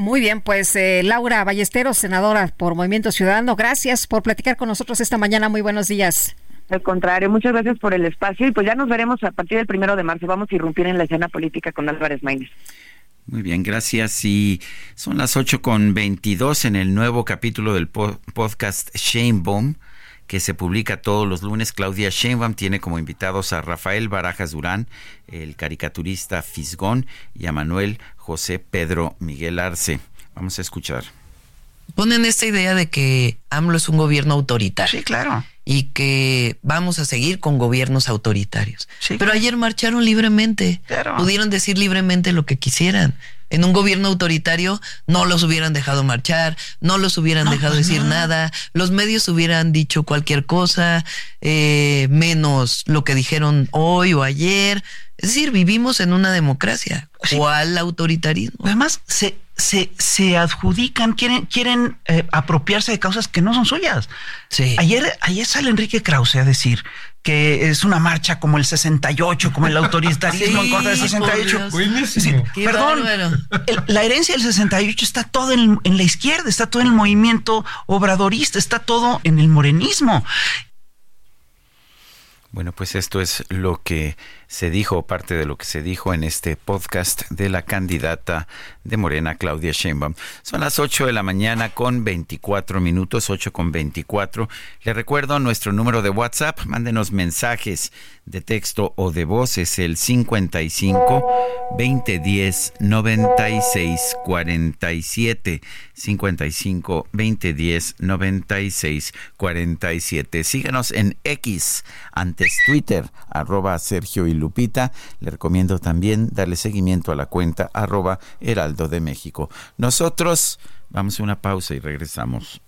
Muy bien, pues eh, Laura Ballesteros, senadora por Movimiento Ciudadano, gracias por platicar con nosotros esta mañana. Muy buenos días. Al contrario, muchas gracias por el espacio y pues ya nos veremos a partir del primero de marzo. Vamos a irrumpir en la escena política con Álvarez Maínez. Muy bien, gracias. Y son las 8 con 22 en el nuevo capítulo del podcast Shane Bomb que se publica todos los lunes. Claudia Sheinbaum tiene como invitados a Rafael Barajas Durán, el caricaturista Fisgón, y a Manuel José Pedro Miguel Arce. Vamos a escuchar. Ponen esta idea de que AMLO es un gobierno autoritario. Sí, claro. Y que vamos a seguir con gobiernos autoritarios. Pero ayer marcharon libremente. Pudieron decir libremente lo que quisieran en un gobierno autoritario no los hubieran dejado marchar, no los hubieran dejado pues decir nada, los medios hubieran dicho cualquier cosa, eh, menos lo que dijeron hoy o ayer. Es decir, vivimos en una democracia. ¿Cuál autoritarismo? Además, se, se, se adjudican, quieren, quieren eh, apropiarse de causas que no son suyas. Sí. Ayer, ayer sale Enrique Krause a decir que es una marcha como el 68, como el autoritarismo en contra del 68. perdón, la herencia del 68 está todo en, en, la izquierda, está todo en el movimiento obradorista, está todo en el morenismo. Bueno, pues esto es lo que se dijo, parte de lo que se dijo en este podcast de la candidata de Morena, Claudia Sheinbaum. Son las 8 de la mañana con 24 minutos, 8 con 24. Le recuerdo nuestro número de WhatsApp, mándenos mensajes de texto o de voz, es el 55 2010 96 47. 55 2010 96 47. Síganos en X, antes Twitter, arroba Sergio y Lupita. Le recomiendo también darle seguimiento a la cuenta arroba Heraldo de México. Nosotros vamos a una pausa y regresamos.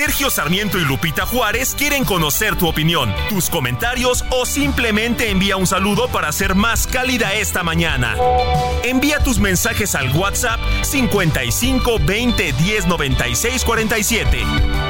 Sergio Sarmiento y Lupita Juárez quieren conocer tu opinión, tus comentarios o simplemente envía un saludo para ser más cálida esta mañana. Envía tus mensajes al WhatsApp 55 20 10 96 47.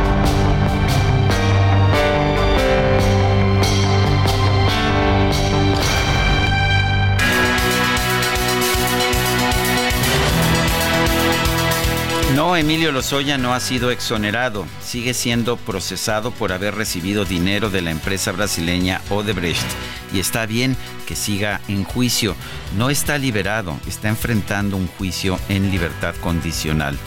No, Emilio Lozoya no ha sido exonerado. Sigue siendo procesado por haber recibido dinero de la empresa brasileña Odebrecht. Y está bien que siga en juicio. No está liberado, está enfrentando un juicio en libertad condicional.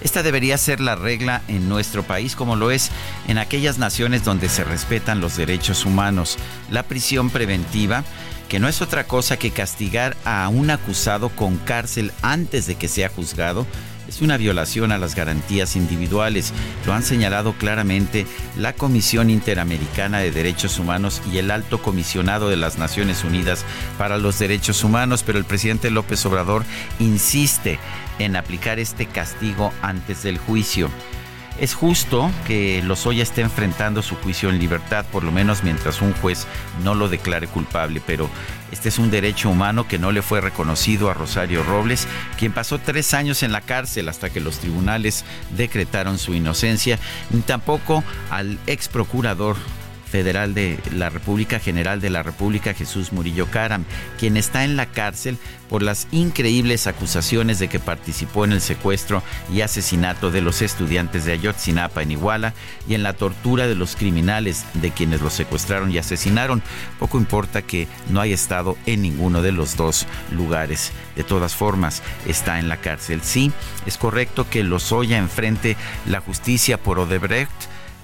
Esta debería ser la regla en nuestro país como lo es en aquellas naciones donde se respetan los derechos humanos. La prisión preventiva, que no es otra cosa que castigar a un acusado con cárcel antes de que sea juzgado, es una violación a las garantías individuales. Lo han señalado claramente la Comisión Interamericana de Derechos Humanos y el Alto Comisionado de las Naciones Unidas para los Derechos Humanos, pero el presidente López Obrador insiste en aplicar este castigo antes del juicio. Es justo que Lozoya esté enfrentando su juicio en libertad, por lo menos mientras un juez no lo declare culpable, pero este es un derecho humano que no le fue reconocido a Rosario Robles, quien pasó tres años en la cárcel hasta que los tribunales decretaron su inocencia, ni tampoco al ex procurador Federal de la República General de la República, Jesús Murillo Caram, quien está en la cárcel por las increíbles acusaciones de que participó en el secuestro y asesinato de los estudiantes de Ayotzinapa en Iguala y en la tortura de los criminales de quienes los secuestraron y asesinaron. Poco importa que no haya estado en ninguno de los dos lugares. De todas formas, está en la cárcel. Sí, es correcto que Lozoya enfrente la justicia por Odebrecht,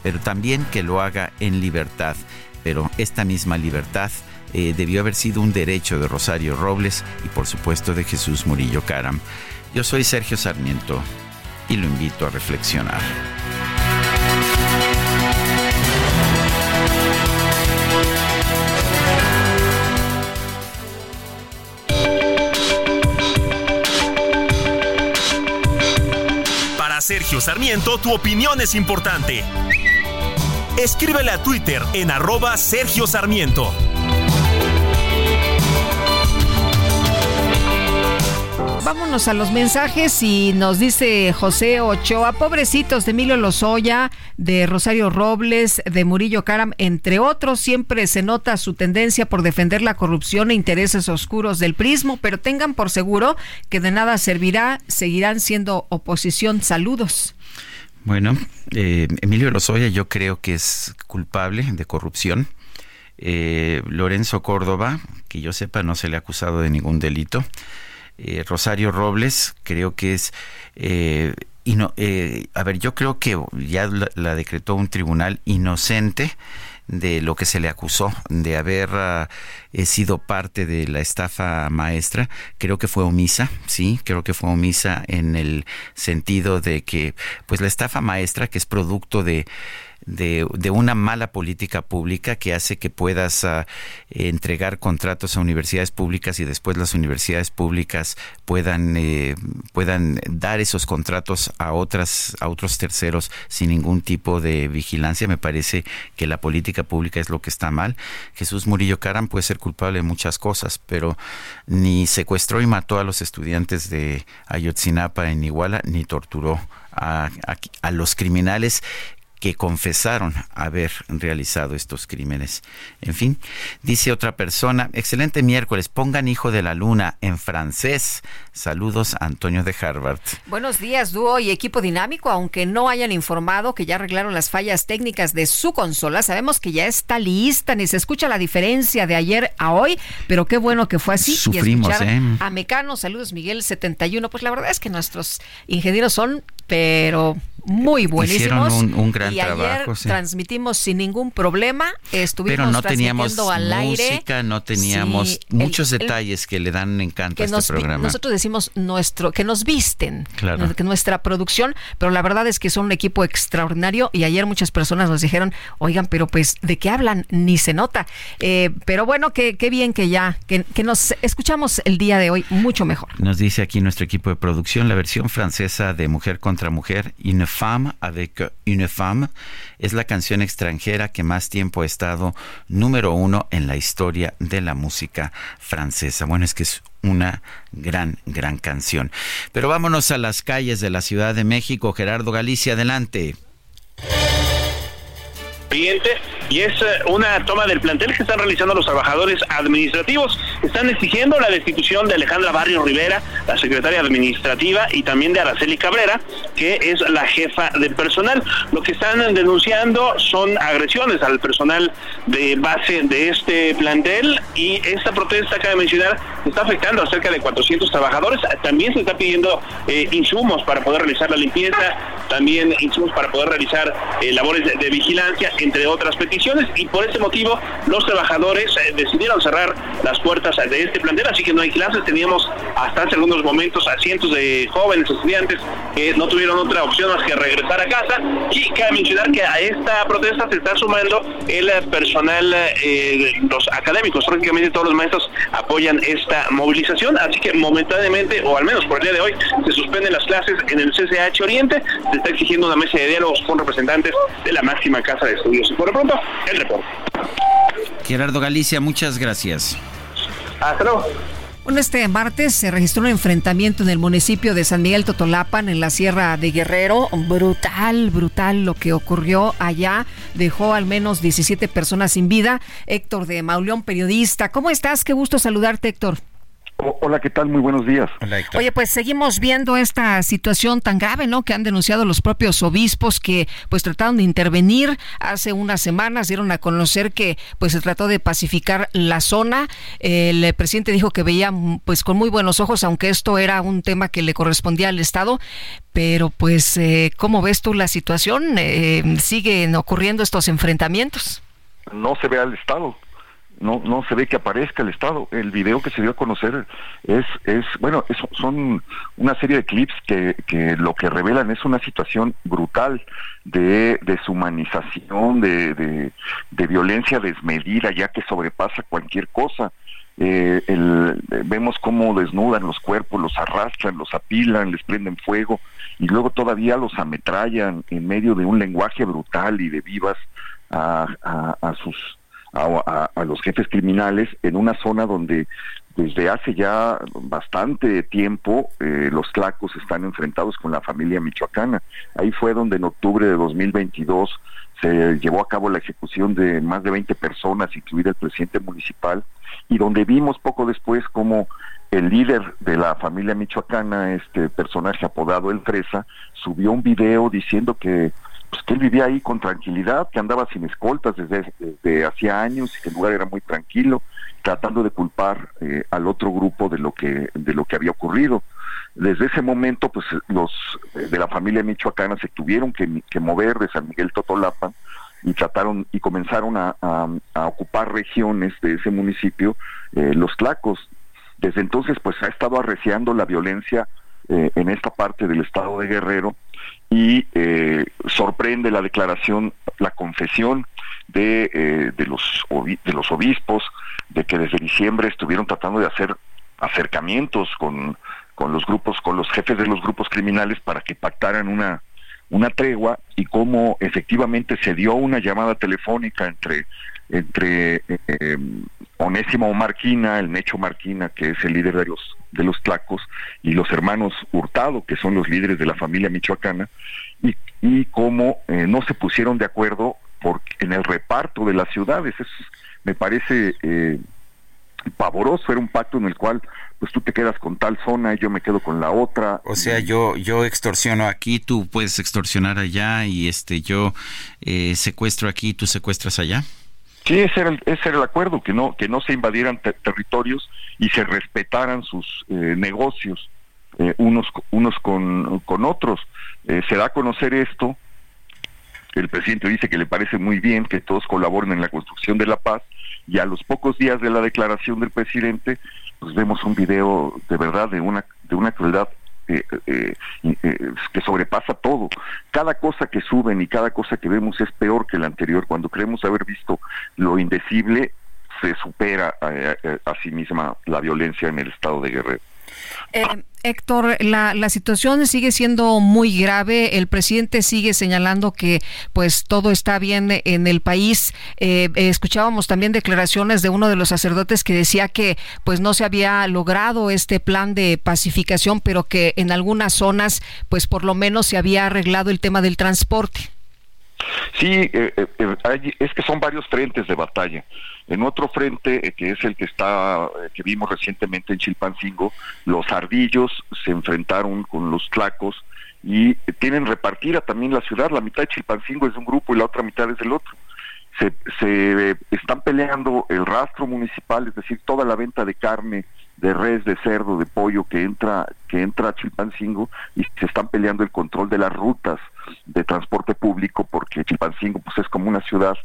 pero también que lo haga en libertad. Pero esta misma libertad eh, debió haber sido un derecho de Rosario Robles y por supuesto de Jesús Murillo Caram. Yo soy Sergio Sarmiento y lo invito a reflexionar. Para Sergio Sarmiento, tu opinión es importante. Escríbele a Twitter en arroba Sergio Sarmiento. Vámonos a los mensajes y nos dice José Ochoa, pobrecitos de Emilio Lozoya, de Rosario Robles, de Murillo Caram, entre otros, siempre se nota su tendencia por defender la corrupción e intereses oscuros del prismo, pero tengan por seguro que de nada servirá, seguirán siendo oposición. Saludos. Bueno, eh, Emilio Lozoya yo creo que es culpable de corrupción. Eh, Lorenzo Córdoba, que yo sepa, no se le ha acusado de ningún delito. Eh, Rosario Robles, creo que es... y no, a ver, yo creo que ya la decretó un tribunal inocente de lo que se le acusó de haber ah, eh, sido parte de la estafa maestra. Creo que fue omisa, sí, creo que fue omisa en el sentido de que, pues la estafa maestra, que es producto de de, de, una mala política pública que hace que puedas ah, entregar contratos a universidades públicas y después las universidades públicas puedan eh, puedan dar esos contratos a otras a otros terceros sin ningún tipo de vigilancia. Me parece que la política pública es lo que está mal. Jesús Murillo Caram puede ser culpable de muchas cosas pero ni secuestró y mató a los estudiantes de Ayotzinapa en Iguala ni torturó a, a, los criminales que confesaron haber realizado estos crímenes. En fin, dice otra persona, excelente miércoles, pongan Hijo de la Luna en francés. Saludos, Antonio de Harvard. Buenos días, dúo y equipo dinámico. Aunque no hayan informado que ya arreglaron las fallas técnicas de su consola, sabemos que ya está lista, ni se escucha la diferencia de ayer a hoy, pero qué bueno que fue así. Sufrimos, ¿eh? A Mecano, saludos Miguel 71. Pues la verdad es que nuestros ingenieros son, pero muy buenísimos. Hicieron un, gran y trabajo. Ayer transmitimos sin ningún problema. Estuvimos Pero no teníamos al música, no teníamos muchos detalles que le dan encanto a este programa. Nosotros decimos nuestro, que nos visten, que nuestra producción, pero la verdad es que son un equipo extraordinario y ayer muchas personas nos dijeron, oigan, pero pues, ¿de qué hablan? Ni se nota. Eh, pero bueno, qué, qué bien que ya, que, que nos escuchamos el día de hoy mucho mejor. Nos dice aquí nuestro equipo de producción, la versión francesa de Mujer contra Mujer, Une femme avec une femme, es la canción extranjera que más tiempo ha estado número uno en la historia de la música francesa. Bueno, es que es una gran, gran canción. Pero vámonos a las calles de la Ciudad de México. Gerardo Galicia, adelante y es eh, una toma del plantel que están realizando los trabajadores administrativos. Están exigiendo la destitución de Alejandra Barrio Rivera, la secretaria administrativa, y también de Araceli Cabrera, que es la jefa de personal. Lo que están denunciando son agresiones al personal de base de este plantel y esta protesta, cabe mencionar, está afectando a cerca de 400 trabajadores. También se está pidiendo eh, insumos para poder realizar la limpieza, también insumos para poder realizar eh, labores de vigilancia entre otras peticiones, y por ese motivo los trabajadores eh, decidieron cerrar las puertas de este plantel, así que no hay clases, teníamos hasta hace algunos momentos a cientos de jóvenes estudiantes que no tuvieron otra opción más que regresar a casa, y cabe mencionar que a esta protesta se está sumando el personal, eh, los académicos, prácticamente todos los maestros apoyan esta movilización, así que momentáneamente, o al menos por el día de hoy, se suspenden las clases en el CCH Oriente, se está exigiendo una mesa de diálogos con representantes de la máxima casa de y por lo pronto, el reporte. Gerardo Galicia, muchas gracias. Hasta luego. Bueno, este martes se registró un enfrentamiento en el municipio de San Miguel Totolapan, en la Sierra de Guerrero. Brutal, brutal lo que ocurrió allá. Dejó al menos 17 personas sin vida. Héctor de Mauleón, periodista. ¿Cómo estás? Qué gusto saludarte, Héctor. Hola, ¿qué tal? Muy buenos días. Oye, pues seguimos viendo esta situación tan grave, ¿no? Que han denunciado los propios obispos que pues trataron de intervenir hace unas semanas, dieron a conocer que pues se trató de pacificar la zona. El presidente dijo que veía pues con muy buenos ojos, aunque esto era un tema que le correspondía al Estado, pero pues eh, ¿cómo ves tú la situación? Eh, ¿Siguen ocurriendo estos enfrentamientos? No se ve al Estado no no se ve que aparezca el Estado. El video que se dio a conocer es, es bueno, son una serie de clips que, que lo que revelan es una situación brutal de deshumanización, de, de, violencia desmedida, ya que sobrepasa cualquier cosa. Eh, el, vemos cómo desnudan los cuerpos, los arrastran, los apilan, les prenden fuego y luego todavía los ametrallan en medio de un lenguaje brutal y de vivas a, a sus a, los jefes criminales en una zona donde desde hace ya bastante tiempo eh, los tlacos están enfrentados con la familia michoacana. Ahí fue donde en octubre de 2022 se llevó a cabo la ejecución de más de 20 personas, incluido el presidente municipal, y donde vimos poco después como el líder de la familia michoacana, este personaje apodado El Fresa, subió un video diciendo que pues que él vivía ahí con tranquilidad, que andaba sin escoltas desde, hacía años y que el lugar era muy tranquilo, tratando de culpar eh, al otro grupo de lo que de lo que había ocurrido. Desde ese momento, pues los eh, de la familia michoacana se tuvieron que, mover de San Miguel Totolapan y trataron y comenzaron a, ocupar regiones de ese municipio, eh, los tlacos. Desde entonces, pues ha estado arreciando la violencia en esta parte del estado de Guerrero y eh, sorprende la declaración, la confesión de, eh, de, los, de los obispos de que desde diciembre estuvieron tratando de hacer acercamientos con, con los grupos, con los jefes de los grupos criminales para que pactaran una, una tregua y cómo efectivamente se dio una llamada telefónica entre entre eh, Onésimo Marquina, el Necho Marquina, que es el líder de los, de los Tlacos, y los hermanos Hurtado, que son los líderes de la familia michoacana, y, y cómo eh, no se pusieron de acuerdo por, en el reparto de las ciudades. Eso me parece eh, pavoroso, era un pacto en el cual pues tú te quedas con tal zona y yo me quedo con la otra. O sea, yo yo extorsiono aquí, tú puedes extorsionar allá y este yo eh, secuestro aquí, tú secuestras allá. Sí, ese era el, acuerdo, que no, que no se invadieran territorios y se respetaran sus eh, negocios eh, unos, unos con, con otros. Eh, se da a conocer esto, el presidente dice que le parece muy bien que todos colaboren en la construcción de la paz y a los pocos días de la declaración del presidente, pues vemos un video de verdad de una, de una crueldad eh, eh, eh, que sobrepasa todo. Cada cosa que suben y cada cosa que vemos es peor que la anterior. Cuando creemos haber visto lo indecible, se supera a sí misma la violencia en el estado de Guerrero. Eh, Héctor, la, la, situación sigue siendo muy grave. El presidente sigue señalando que pues todo está bien en el país. Eh, escuchábamos también declaraciones de uno de los sacerdotes que decía que pues no se había logrado este plan de pacificación, pero que en algunas zonas pues por lo menos se había arreglado el tema del transporte. Sí, eh, eh, eh, es que son varios frentes de batalla. En otro frente, que es el que está, que vimos recientemente en Chilpancingo, los ardillos se enfrentaron con los tlacos y tienen repartida también la ciudad. La mitad de Chilpancingo es de un grupo y la otra mitad es del otro. Se, se están peleando el rastro municipal, es decir, toda la venta de carne de res, de cerdo, de pollo que entra, que entra a Chilpancingo y se están peleando el control de las rutas de transporte público porque Chilpancingo pues es como una ciudad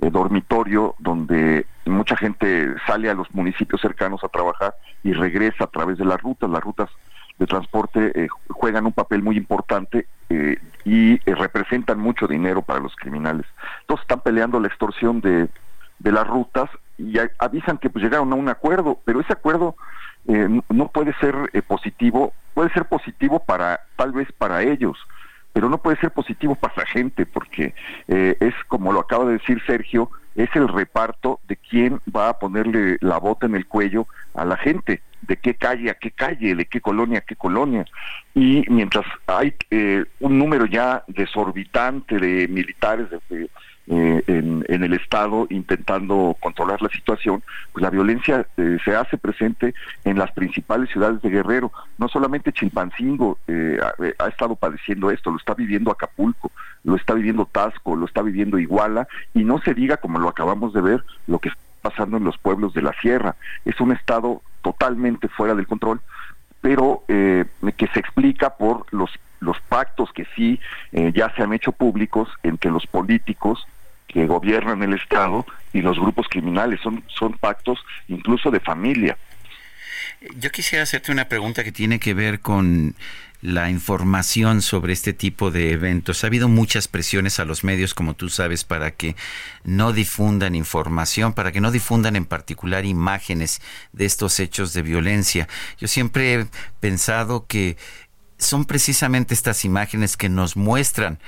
eh, dormitorio donde mucha gente sale a los municipios cercanos a trabajar y regresa a través de las rutas. Las rutas de transporte eh, juegan un papel muy importante eh, y representan mucho dinero para los criminales. Entonces están peleando la extorsión de, de las rutas y avisan que pues llegaron a un acuerdo, pero ese acuerdo no puede ser positivo, puede ser positivo para tal vez para ellos, pero no puede ser positivo para la gente porque eh, es como lo acaba de decir Sergio, es el reparto de quién va a ponerle la bota en el cuello a la gente. de qué calle a qué calle, de qué colonia a qué colonia. Y mientras hay eh, un número ya desorbitante de militares de, eh, en, el Estado intentando controlar la situación, pues la violencia eh, se hace presente en las principales ciudades de Guerrero. No solamente Chilpancingo eh, ha, estado padeciendo esto, lo está viviendo Acapulco, lo está viviendo Tasco, lo está viviendo Iguala, y no se diga, como lo acabamos de ver, lo que está pasando en los pueblos de la sierra. Es un Estado totalmente fuera del control pero que se explica por los los pactos que sí ya se han hecho públicos entre los políticos que gobiernan el Estado y los grupos criminales. Son, son pactos incluso de familia. Yo quisiera hacerte una pregunta que tiene que ver con la información sobre este tipo de eventos. Ha habido muchas presiones a los medios, como tú sabes, para que no difundan información, para que no difundan en particular imágenes de estos hechos de violencia. Yo siempre he pensado que son precisamente estas imágenes que nos muestran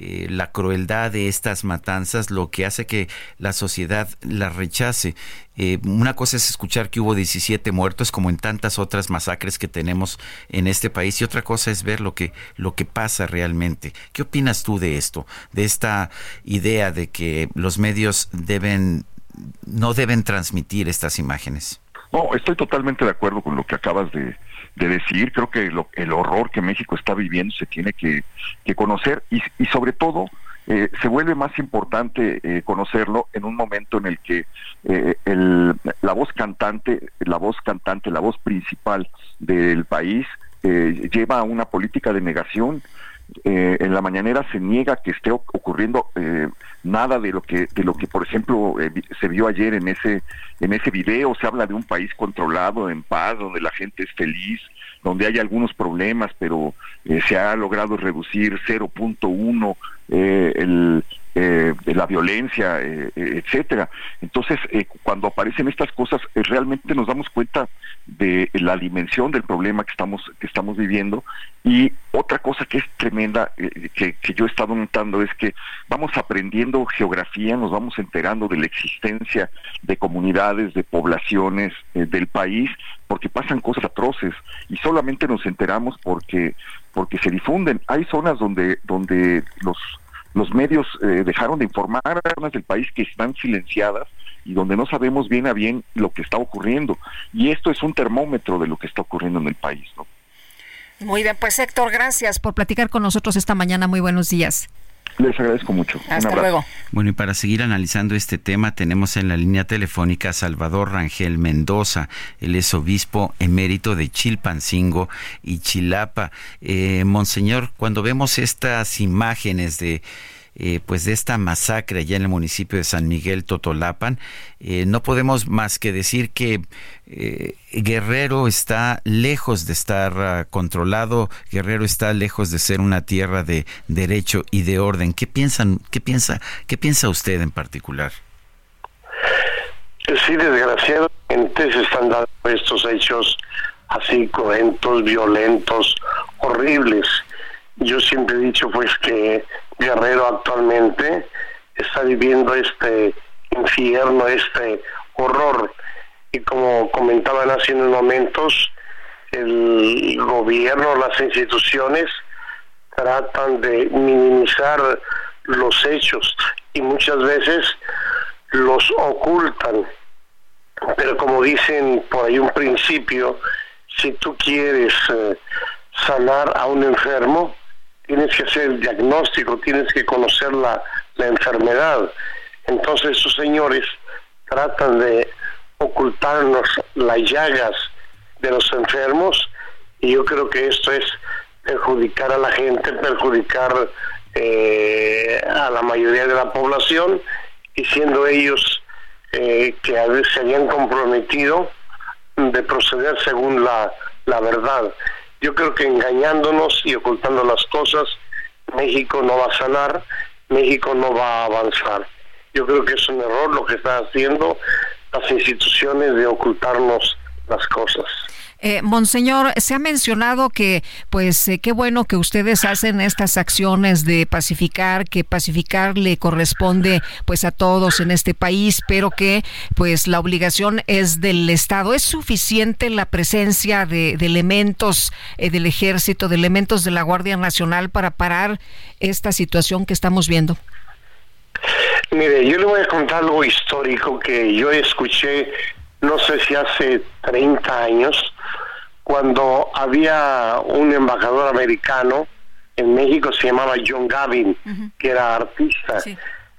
eh, la crueldad de estas matanzas lo que hace que la sociedad la rechace. Eh, una cosa es escuchar que hubo 17 muertos como en tantas otras masacres que tenemos en este país y otra cosa es ver lo que, lo que pasa realmente. ¿Qué opinas tú de esto? De esta idea de que los medios deben no deben transmitir estas imágenes. No, estoy totalmente de acuerdo con lo que acabas de, de decir. Creo que el horror que México está viviendo se tiene que, conocer y, y, sobre todo eh, se vuelve más importante eh, conocerlo en un momento en el que eh, el, la voz cantante, la voz cantante, la voz principal del país lleva a una política de negación. En la mañanera se niega que esté ocurriendo nada de lo que de lo que por ejemplo se vio ayer en ese en ese video. Se habla de un país controlado en paz donde la gente es feliz donde hay algunos problemas, pero eh, se ha logrado reducir 0.1 eh, el, eh, la violencia, eh, etcétera. Entonces, cuando aparecen estas cosas, realmente nos damos cuenta de la dimensión del problema que estamos que estamos viviendo y otra cosa que es tremenda que, que, yo he estado notando es que vamos aprendiendo geografía, nos vamos enterando de la existencia de comunidades, de poblaciones del país, porque pasan cosas atroces y solamente nos enteramos porque porque se difunden. Hay zonas donde donde los los medios eh, dejaron de informar a del país que están silenciadas y donde no sabemos bien a bien lo que está ocurriendo. Y esto es un termómetro de lo que está ocurriendo en el país. ¿no? Muy bien, pues Héctor, gracias por platicar con nosotros esta mañana. Muy buenos días. Les agradezco mucho. Hasta luego. Bueno, y para seguir analizando este tema, tenemos en la línea telefónica a Salvador Rangel Mendoza. Él es obispo emérito de Chilpancingo y Chilapa. Eh, monseñor, cuando vemos estas imágenes de eh, pues de esta masacre allá en el municipio de San Miguel Totolapan, eh, no podemos más que decir que eh, Guerrero está lejos de estar ah, controlado, Guerrero está lejos de ser una tierra de derecho y de orden. ¿Qué piensan, qué piensa, qué piensa usted en particular? Sí, desgraciadamente se están dando estos hechos así cruentos, violentos, horribles. Yo siempre he dicho pues que Guerrero actualmente está viviendo este infierno, este horror. Y como comentaban hace unos momentos, el gobierno, las instituciones tratan de minimizar los hechos y muchas veces los ocultan. Pero como dicen por ahí un principio, si tú quieres eh, sanar a un enfermo, tienes que hacer el diagnóstico, tienes que conocer la, enfermedad. Entonces esos señores tratan de ocultarnos las llagas de los enfermos y yo creo que esto es perjudicar a la gente, perjudicar eh, a la mayoría de la población y siendo ellos eh, que se habían comprometido de proceder según la, la verdad. Yo creo que engañándonos y ocultando las cosas, México no va a sanar, México no va a avanzar. Yo creo que es un error lo que están haciendo las instituciones de ocultarnos las cosas. Eh, Monseñor, se ha mencionado que, pues, eh, qué bueno que ustedes hacen estas acciones de pacificar, que pacificar le corresponde, pues, a todos en este país, pero que, pues, la obligación es del Estado. ¿Es suficiente la presencia de, elementos eh, del Ejército, de elementos de la Guardia Nacional para parar esta situación que estamos viendo? Mire, yo le voy a contar algo histórico que yo escuché, no sé si hace 30 años, cuando había un embajador americano en México, se llamaba John Gavin, que era artista.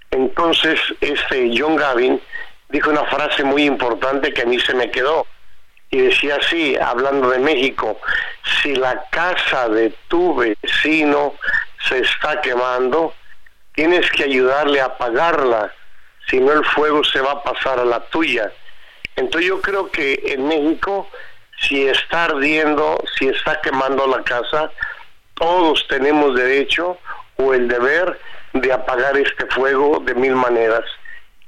Entonces, este John Gavin dijo una frase muy importante que a mí se me quedó. Y decía así, hablando de México, si la casa de tu vecino se está quemando, tienes que ayudarle a apagarla, si no el fuego se va a pasar a la tuya. Entonces yo creo que en México, si está ardiendo, si está quemando la casa, todos tenemos derecho o el deber de apagar este fuego de mil maneras.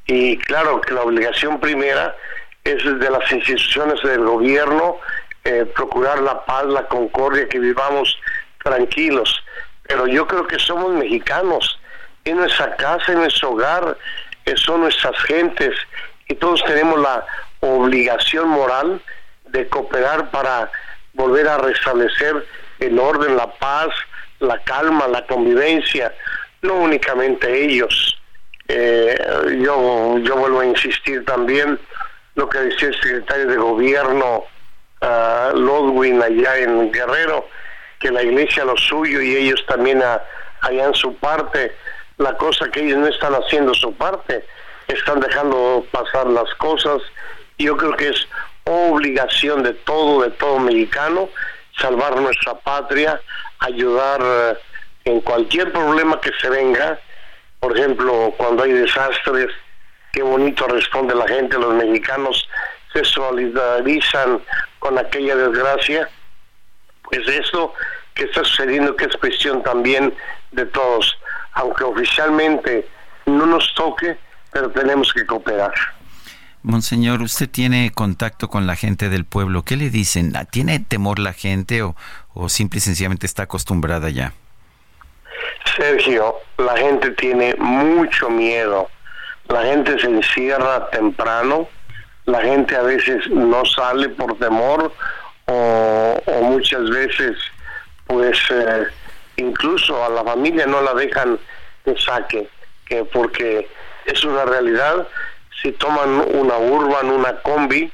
Y claro que la obligación primera es de las instituciones del gobierno eh, procurar la paz, la concordia, que vivamos tranquilos. Pero yo creo que somos mexicanos en nuestra casa, en nuestro hogar, eh, son nuestras gentes y todos tenemos la obligación moral de cooperar para volver a restablecer el orden, la paz, la calma, la convivencia, no únicamente ellos. Eh, yo, yo vuelvo a insistir también lo que decía el secretario de gobierno uh, Lodwin allá en Guerrero, que la iglesia lo suyo y ellos también hayan su parte la cosa que ellos no están haciendo su parte, están dejando pasar las cosas. Yo creo que es obligación de todo, de todo mexicano, salvar nuestra patria, ayudar eh, en cualquier problema que se venga. Por ejemplo, cuando hay desastres, qué bonito responde la gente, los mexicanos se solidarizan con aquella desgracia. Pues esto que está sucediendo, que es cuestión también de todos aunque oficialmente no nos toque, pero tenemos que cooperar. Monseñor, usted tiene contacto con la gente del pueblo. ¿Qué le dicen? ¿Tiene temor la gente o, o simple y sencillamente está acostumbrada ya? Sergio, la gente tiene mucho miedo. La gente se encierra temprano. La gente a veces no sale por temor o, muchas veces pues eh, incluso a la familia no la dejan que saque, que porque es una realidad, si toman una urban, una combi,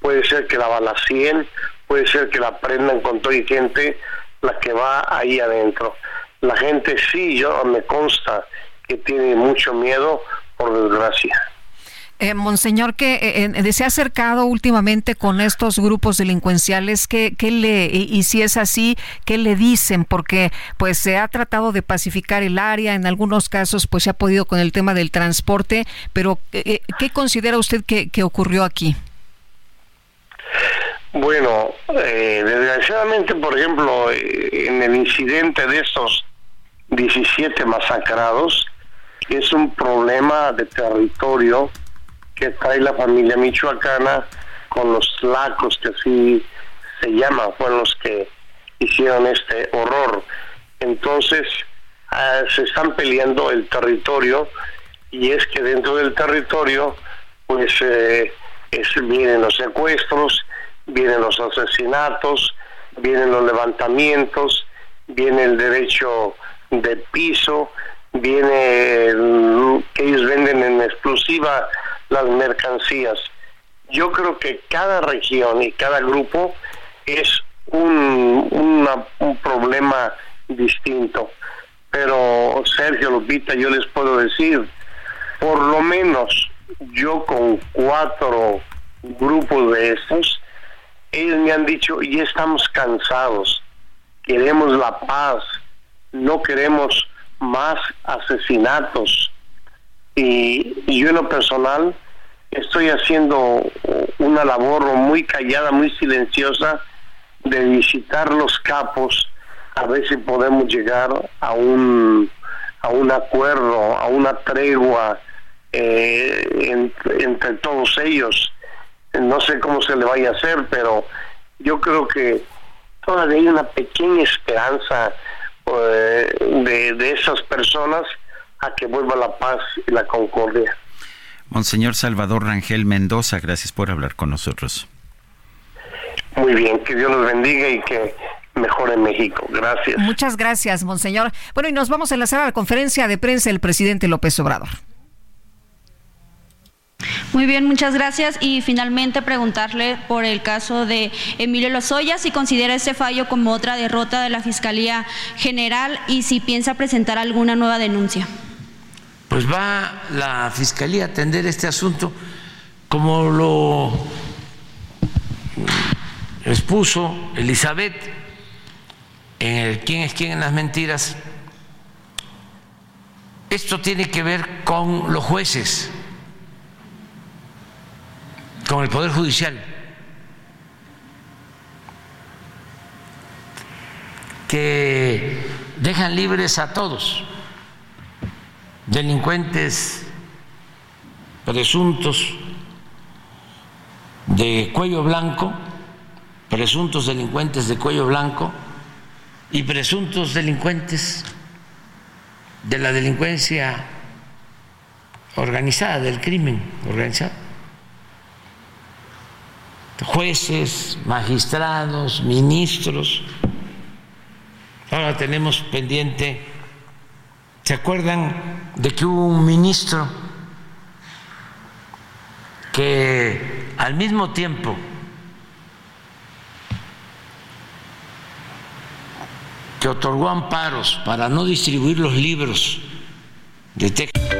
puede ser que la balacien, puede ser que la prendan con todo y gente la que va ahí adentro. La gente sí, yo me consta que tiene mucho miedo, por desgracia. Eh, monseñor, que eh, se ha acercado últimamente con estos grupos delincuenciales, ¿qué, le, y, si es así, qué le dicen? Porque pues se ha tratado de pacificar el área, en algunos casos pues se ha podido con el tema del transporte, pero eh, ¿qué considera usted que, ocurrió aquí? Bueno, desgraciadamente, por ejemplo, en el incidente de estos 17 masacrados, es un problema de territorio que trae la familia michoacana con los lacos que así se llama, fueron los que hicieron este horror. Entonces, ah, se están peleando el territorio y es que dentro del territorio, pues eh, vienen los secuestros, vienen los asesinatos, vienen los levantamientos, viene el derecho de piso, viene que ellos venden en exclusiva las mercancías. Yo creo que cada región y cada grupo es un, problema distinto. Pero Sergio Lupita, yo les puedo decir, por lo menos yo con cuatro grupos de estos, ellos me han dicho, ya estamos cansados, queremos la paz, no queremos más asesinatos, y, yo en lo personal estoy haciendo una labor muy callada, muy silenciosa de visitar los capos a ver si podemos llegar a un a un acuerdo, a una tregua eh, entre, todos ellos. No sé cómo se le vaya a hacer, pero yo creo que todavía hay una pequeña esperanza eh, de, de esas personas a que vuelva la paz y la concordia. Monseñor Salvador Rangel Mendoza, gracias por hablar con nosotros. Muy bien, que Dios los bendiga y que mejore México. Gracias. Muchas gracias, Monseñor. Bueno, y nos vamos a enlazar a la conferencia de prensa del presidente López Obrador. Muy bien, muchas gracias. Y finalmente preguntarle por el caso de Emilio Lozoya, si considera este fallo como otra derrota de la Fiscalía General y si piensa presentar alguna nueva denuncia. Pues va la Fiscalía a atender este asunto como lo expuso Elizabeth en el quién es quién en las mentiras. Esto tiene que ver con los jueces con el Poder Judicial, que dejan libres a todos, delincuentes presuntos de cuello blanco, presuntos delincuentes de cuello blanco y presuntos delincuentes de la delincuencia organizada, del crimen organizado jueces, magistrados, ministros. Ahora tenemos pendiente, ¿se acuerdan de que hubo un ministro que al mismo tiempo que otorgó amparos para no distribuir los libros de texto?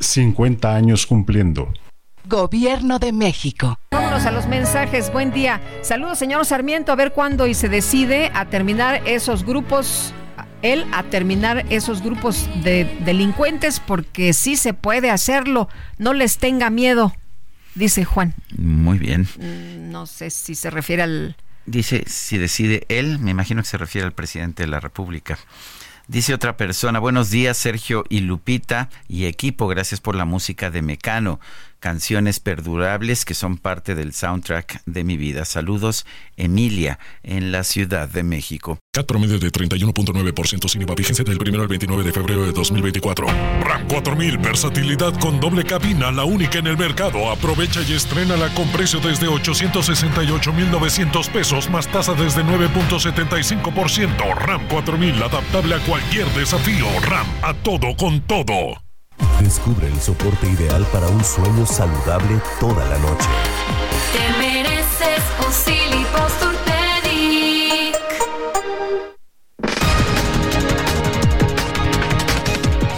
50 años cumpliendo. Gobierno de México. Vámonos a los mensajes. Buen día. Saludos, señor Sarmiento. A ver cuándo y se decide a terminar esos grupos, él a terminar esos grupos de delincuentes, porque sí se puede hacerlo. No les tenga miedo, dice Juan. Muy bien. Mm, no sé si se refiere al... Dice, si decide él, me imagino que se refiere al presidente de la República. Dice otra persona, buenos días Sergio y Lupita y equipo, gracias por la música de Mecano canciones perdurables que son parte del soundtrack de mi vida. Saludos, Emilia, en la Ciudad de México. CAT promedio de 31.9% sin IVA, vigencia del 1 al 29 de febrero de 2024. RAM 4000, versatilidad con doble cabina, la única en el mercado. Aprovecha y estrena con precio desde 868,900 pesos, más tasa desde 9.75%. RAM 4000, adaptable a cualquier desafío. RAM, a todo con todo. Descubre el soporte ideal para un sueño saludable toda la noche. Te mereces un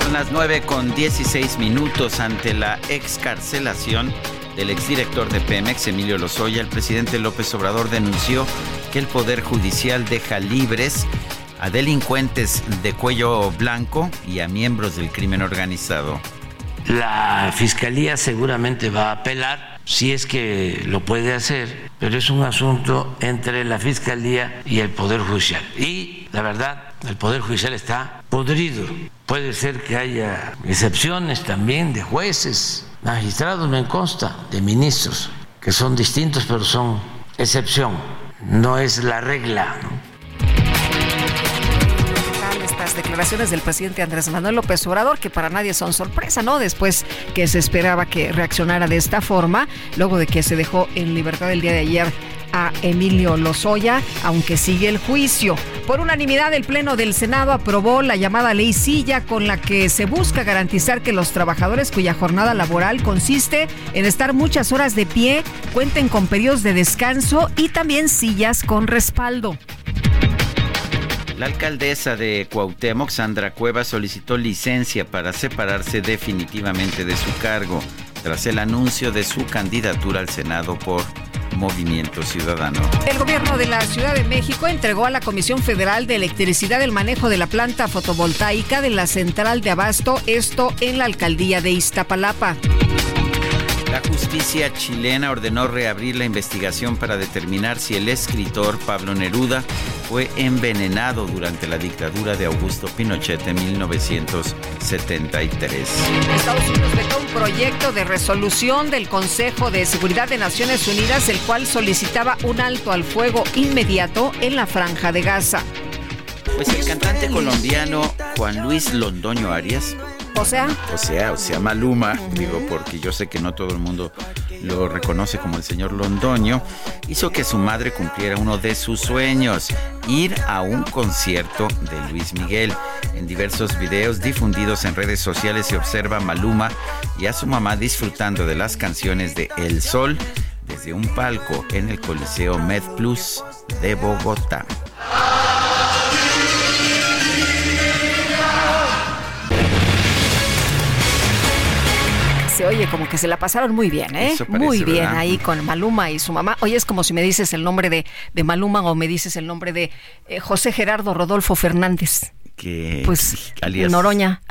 Son las 9 con 16 minutos ante la excarcelación del exdirector de Pemex, Emilio Lozoya. El presidente López Obrador denunció que el Poder Judicial deja libres a delincuentes de cuello blanco y a miembros del crimen organizado. La fiscalía seguramente va a apelar si es que lo puede hacer, pero es un asunto entre la fiscalía y el Poder Judicial. Y la verdad, el Poder Judicial está podrido. Puede ser que haya excepciones también de jueces, magistrados, me consta, de ministros, que son distintos, pero son excepción, no es la regla. Declaraciones del presidente Andrés Manuel López Obrador, que para nadie son sorpresa, ¿no? Después que se esperaba que reaccionara de esta forma, luego de que se dejó en libertad el día de ayer a Emilio Lozoya, aunque sigue el juicio. Por unanimidad, el Pleno del Senado aprobó la llamada ley Silla con la que se busca garantizar que los trabajadores cuya jornada laboral consiste en estar muchas horas de pie cuenten con periodos de descanso y también sillas con respaldo. La alcaldesa de Cuauhtémoc, Sandra Cueva, solicitó licencia para separarse definitivamente de su cargo tras el anuncio de su candidatura al Senado por Movimiento Ciudadano. El gobierno de la Ciudad de México entregó a la Comisión Federal de Electricidad el manejo de la planta fotovoltaica de la central de Abasto, esto en la alcaldía de Iztapalapa. La justicia chilena ordenó reabrir la investigación para determinar si el escritor Pablo Neruda fue envenenado durante la dictadura de Augusto Pinochet en 1973. Estados Unidos vetó un proyecto de resolución del Consejo de Seguridad de Naciones Unidas, el cual solicitaba un alto al fuego inmediato en la franja de Gaza. Pues el cantante colombiano Juan Luis Londoño Arias o sea. O sea, o sea, Maluma, digo, porque yo sé que no todo el mundo lo reconoce como el señor Londoño, hizo que su madre cumpliera uno de sus sueños, ir a un concierto de Luis Miguel. En diversos videos difundidos en redes sociales se observa a Maluma y a su mamá disfrutando de las canciones de El Sol desde un palco en el Coliseo Med Plus de Bogotá. Oye, como que se la pasaron muy bien, ¿eh? muy bien ahí con Maluma y su mamá. Oye, es como si me dices el nombre de, de Maluma o me dices el nombre de eh, José Gerardo Rodolfo Fernández. Que, pues, alias... Noroña.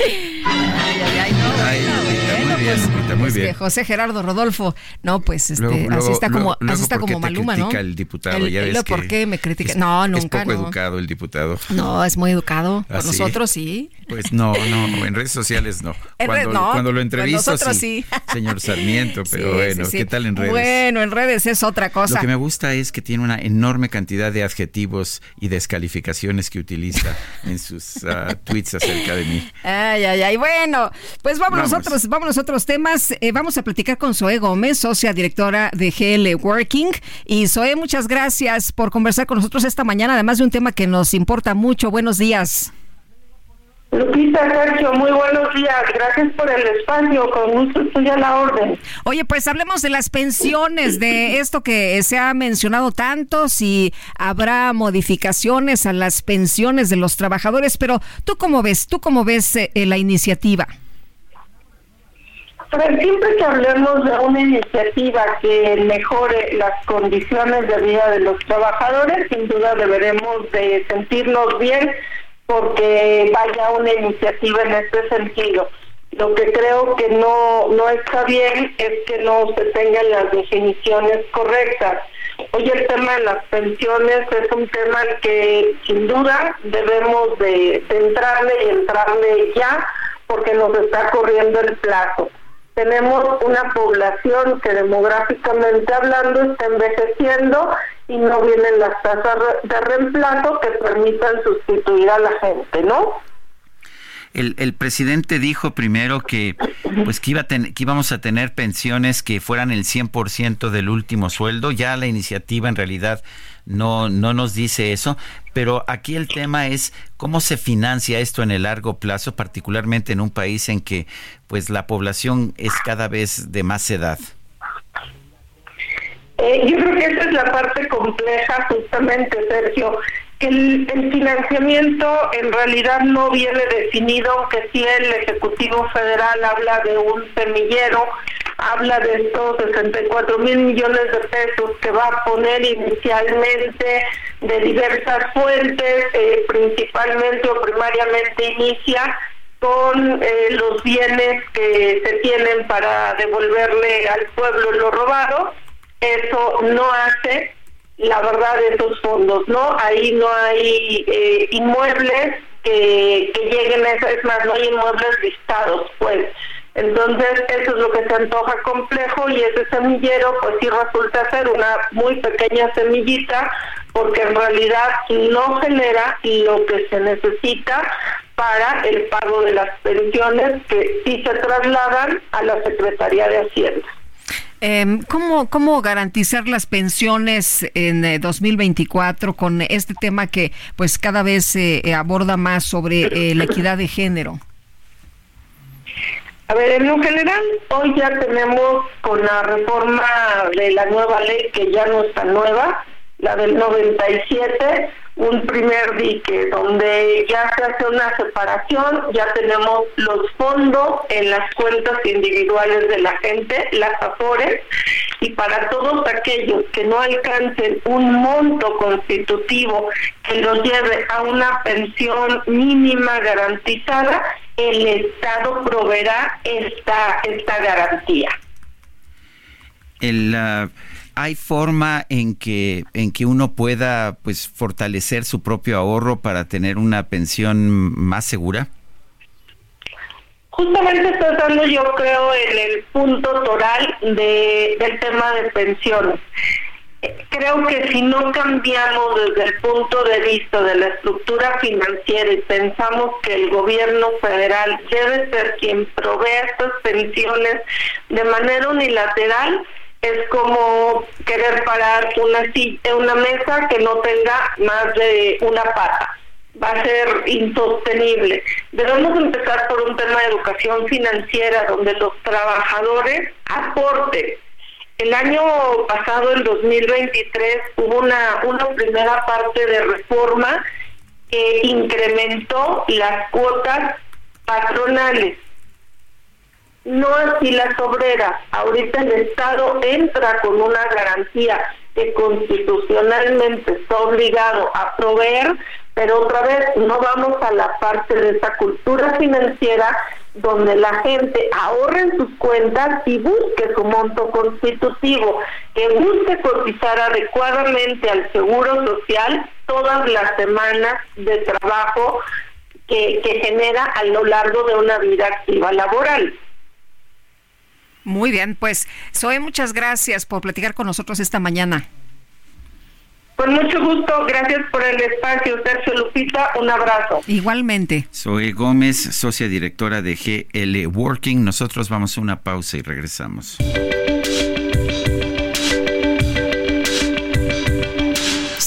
Ay, ay, ay, no, ay, bueno, muy bien, pues, muy bien. José Gerardo Rodolfo, no, pues este, así está como, así está como Maluma, ¿no? el diputado, ya ves ¿Por qué me critica? No, nunca. Es poco educado el diputado. No, es muy educado. Con ¿Ah, nosotros sí. Pues no, no, en redes sociales no. Cuando, no, cuando lo entrevisto sí, señor Sarmiento, pero bueno, ¿qué tal en redes? Bueno, en redes es otra cosa. Lo que me gusta es que tiene una enorme cantidad de adjetivos y descalificaciones que utiliza en sus uh, tweets acerca de mí. Ay, ay, ay. Bueno, pues vámonos, vamos. Otros, vámonos a otros temas. Eh, vamos a platicar con Zoe Gómez, socia directora de GL Working. Y Zoe, muchas gracias por conversar con nosotros esta mañana, además de un tema que nos importa mucho. Buenos días. Lupita, Sergio, muy buenos días. Gracias por el espacio. Con gusto estoy a la orden. Oye, pues hablemos de las pensiones, de esto que se ha mencionado tanto, si habrá modificaciones a las pensiones de los trabajadores, pero ¿tú cómo ves? ¿Tú cómo ves eh, la iniciativa? Pero siempre que hablemos de una iniciativa que mejore las condiciones de vida de los trabajadores, sin duda deberemos de sentirnos bien porque vaya una iniciativa en este sentido. Lo que creo que no, no está bien es que no se tengan las definiciones correctas. Hoy el tema de las pensiones es un tema que sin duda debemos de, de entrarle y entrarle ya porque nos está corriendo el plazo tenemos una población que demográficamente hablando está envejeciendo y no vienen las tasas de reemplazo que permitan sustituir a la gente, ¿no? El, el, presidente dijo primero que pues que iba que íbamos a tener pensiones que fueran el 100% del último sueldo. Ya la iniciativa en realidad no, no nos dice eso, pero aquí el tema es cómo se financia esto en el largo plazo, particularmente en un país en que pues la población es cada vez de más edad. Eh, yo creo que esa es la parte compleja justamente, Sergio. El, financiamiento en realidad no viene definido, aunque sí el Ejecutivo Federal habla de un semillero habla de estos 64 mil millones de pesos que va a poner inicialmente de diversas fuentes, eh, principalmente o primariamente inicia con eh, los bienes que se tienen para devolverle al pueblo lo robado. Eso no hace la verdad esos fondos, ¿no? Ahí no hay eh, inmuebles que, que lleguen a eso, es más, no hay inmuebles listados, pues. Entonces, eso es lo que se antoja complejo y ese semillero, pues sí resulta ser una muy pequeña semillita, porque en realidad no genera lo que se necesita para el pago de las pensiones que sí se trasladan a la Secretaría de Hacienda. Em, ¿cómo, ¿Cómo garantizar las pensiones en 2024 con este tema que pues cada vez se aborda más sobre la equidad de género? A ver, en lo general, hoy ya tenemos con la reforma de la nueva ley, que ya no está nueva, la del 97, un primer dique donde ya se hace una separación, ya tenemos los fondos en las cuentas individuales de la gente, las AFORES, y para todos aquellos que no alcancen un monto constitutivo que los lleve a una pensión mínima garantizada, el Estado proveerá esta, esta garantía. El, ¿Hay forma en que, en que uno pueda pues, fortalecer su propio ahorro para tener una pensión más segura? Justamente estoy dando yo creo en el punto toral de, del tema de pensiones creo que si no cambiamos desde el punto de vista de la estructura financiera y pensamos que el gobierno federal debe ser quien provee estas pensiones de manera unilateral, es como querer parar una, una mesa que no tenga más de una pata. Va a ser insostenible. Debemos empezar por un tema de educación financiera donde los trabajadores aporten el año pasado, en 2023, hubo una, una primera parte de reforma que incrementó las cuotas patronales. No así las obreras. Ahorita el Estado entra con una garantía que constitucionalmente está obligado a proveer, pero otra vez no vamos a la parte de esa cultura financiera donde la gente ahorre en sus cuentas y busque su monto constitutivo, que busque cotizar adecuadamente al seguro social todas las semanas de trabajo que, que genera a lo largo de una vida activa laboral. Muy bien, pues Zoe, muchas gracias por platicar con nosotros esta mañana. Con mucho gusto, gracias por el espacio, Sergio Lupita, un abrazo. Igualmente. Soy Gómez, socia directora de GL Working. Nosotros vamos a una pausa y regresamos.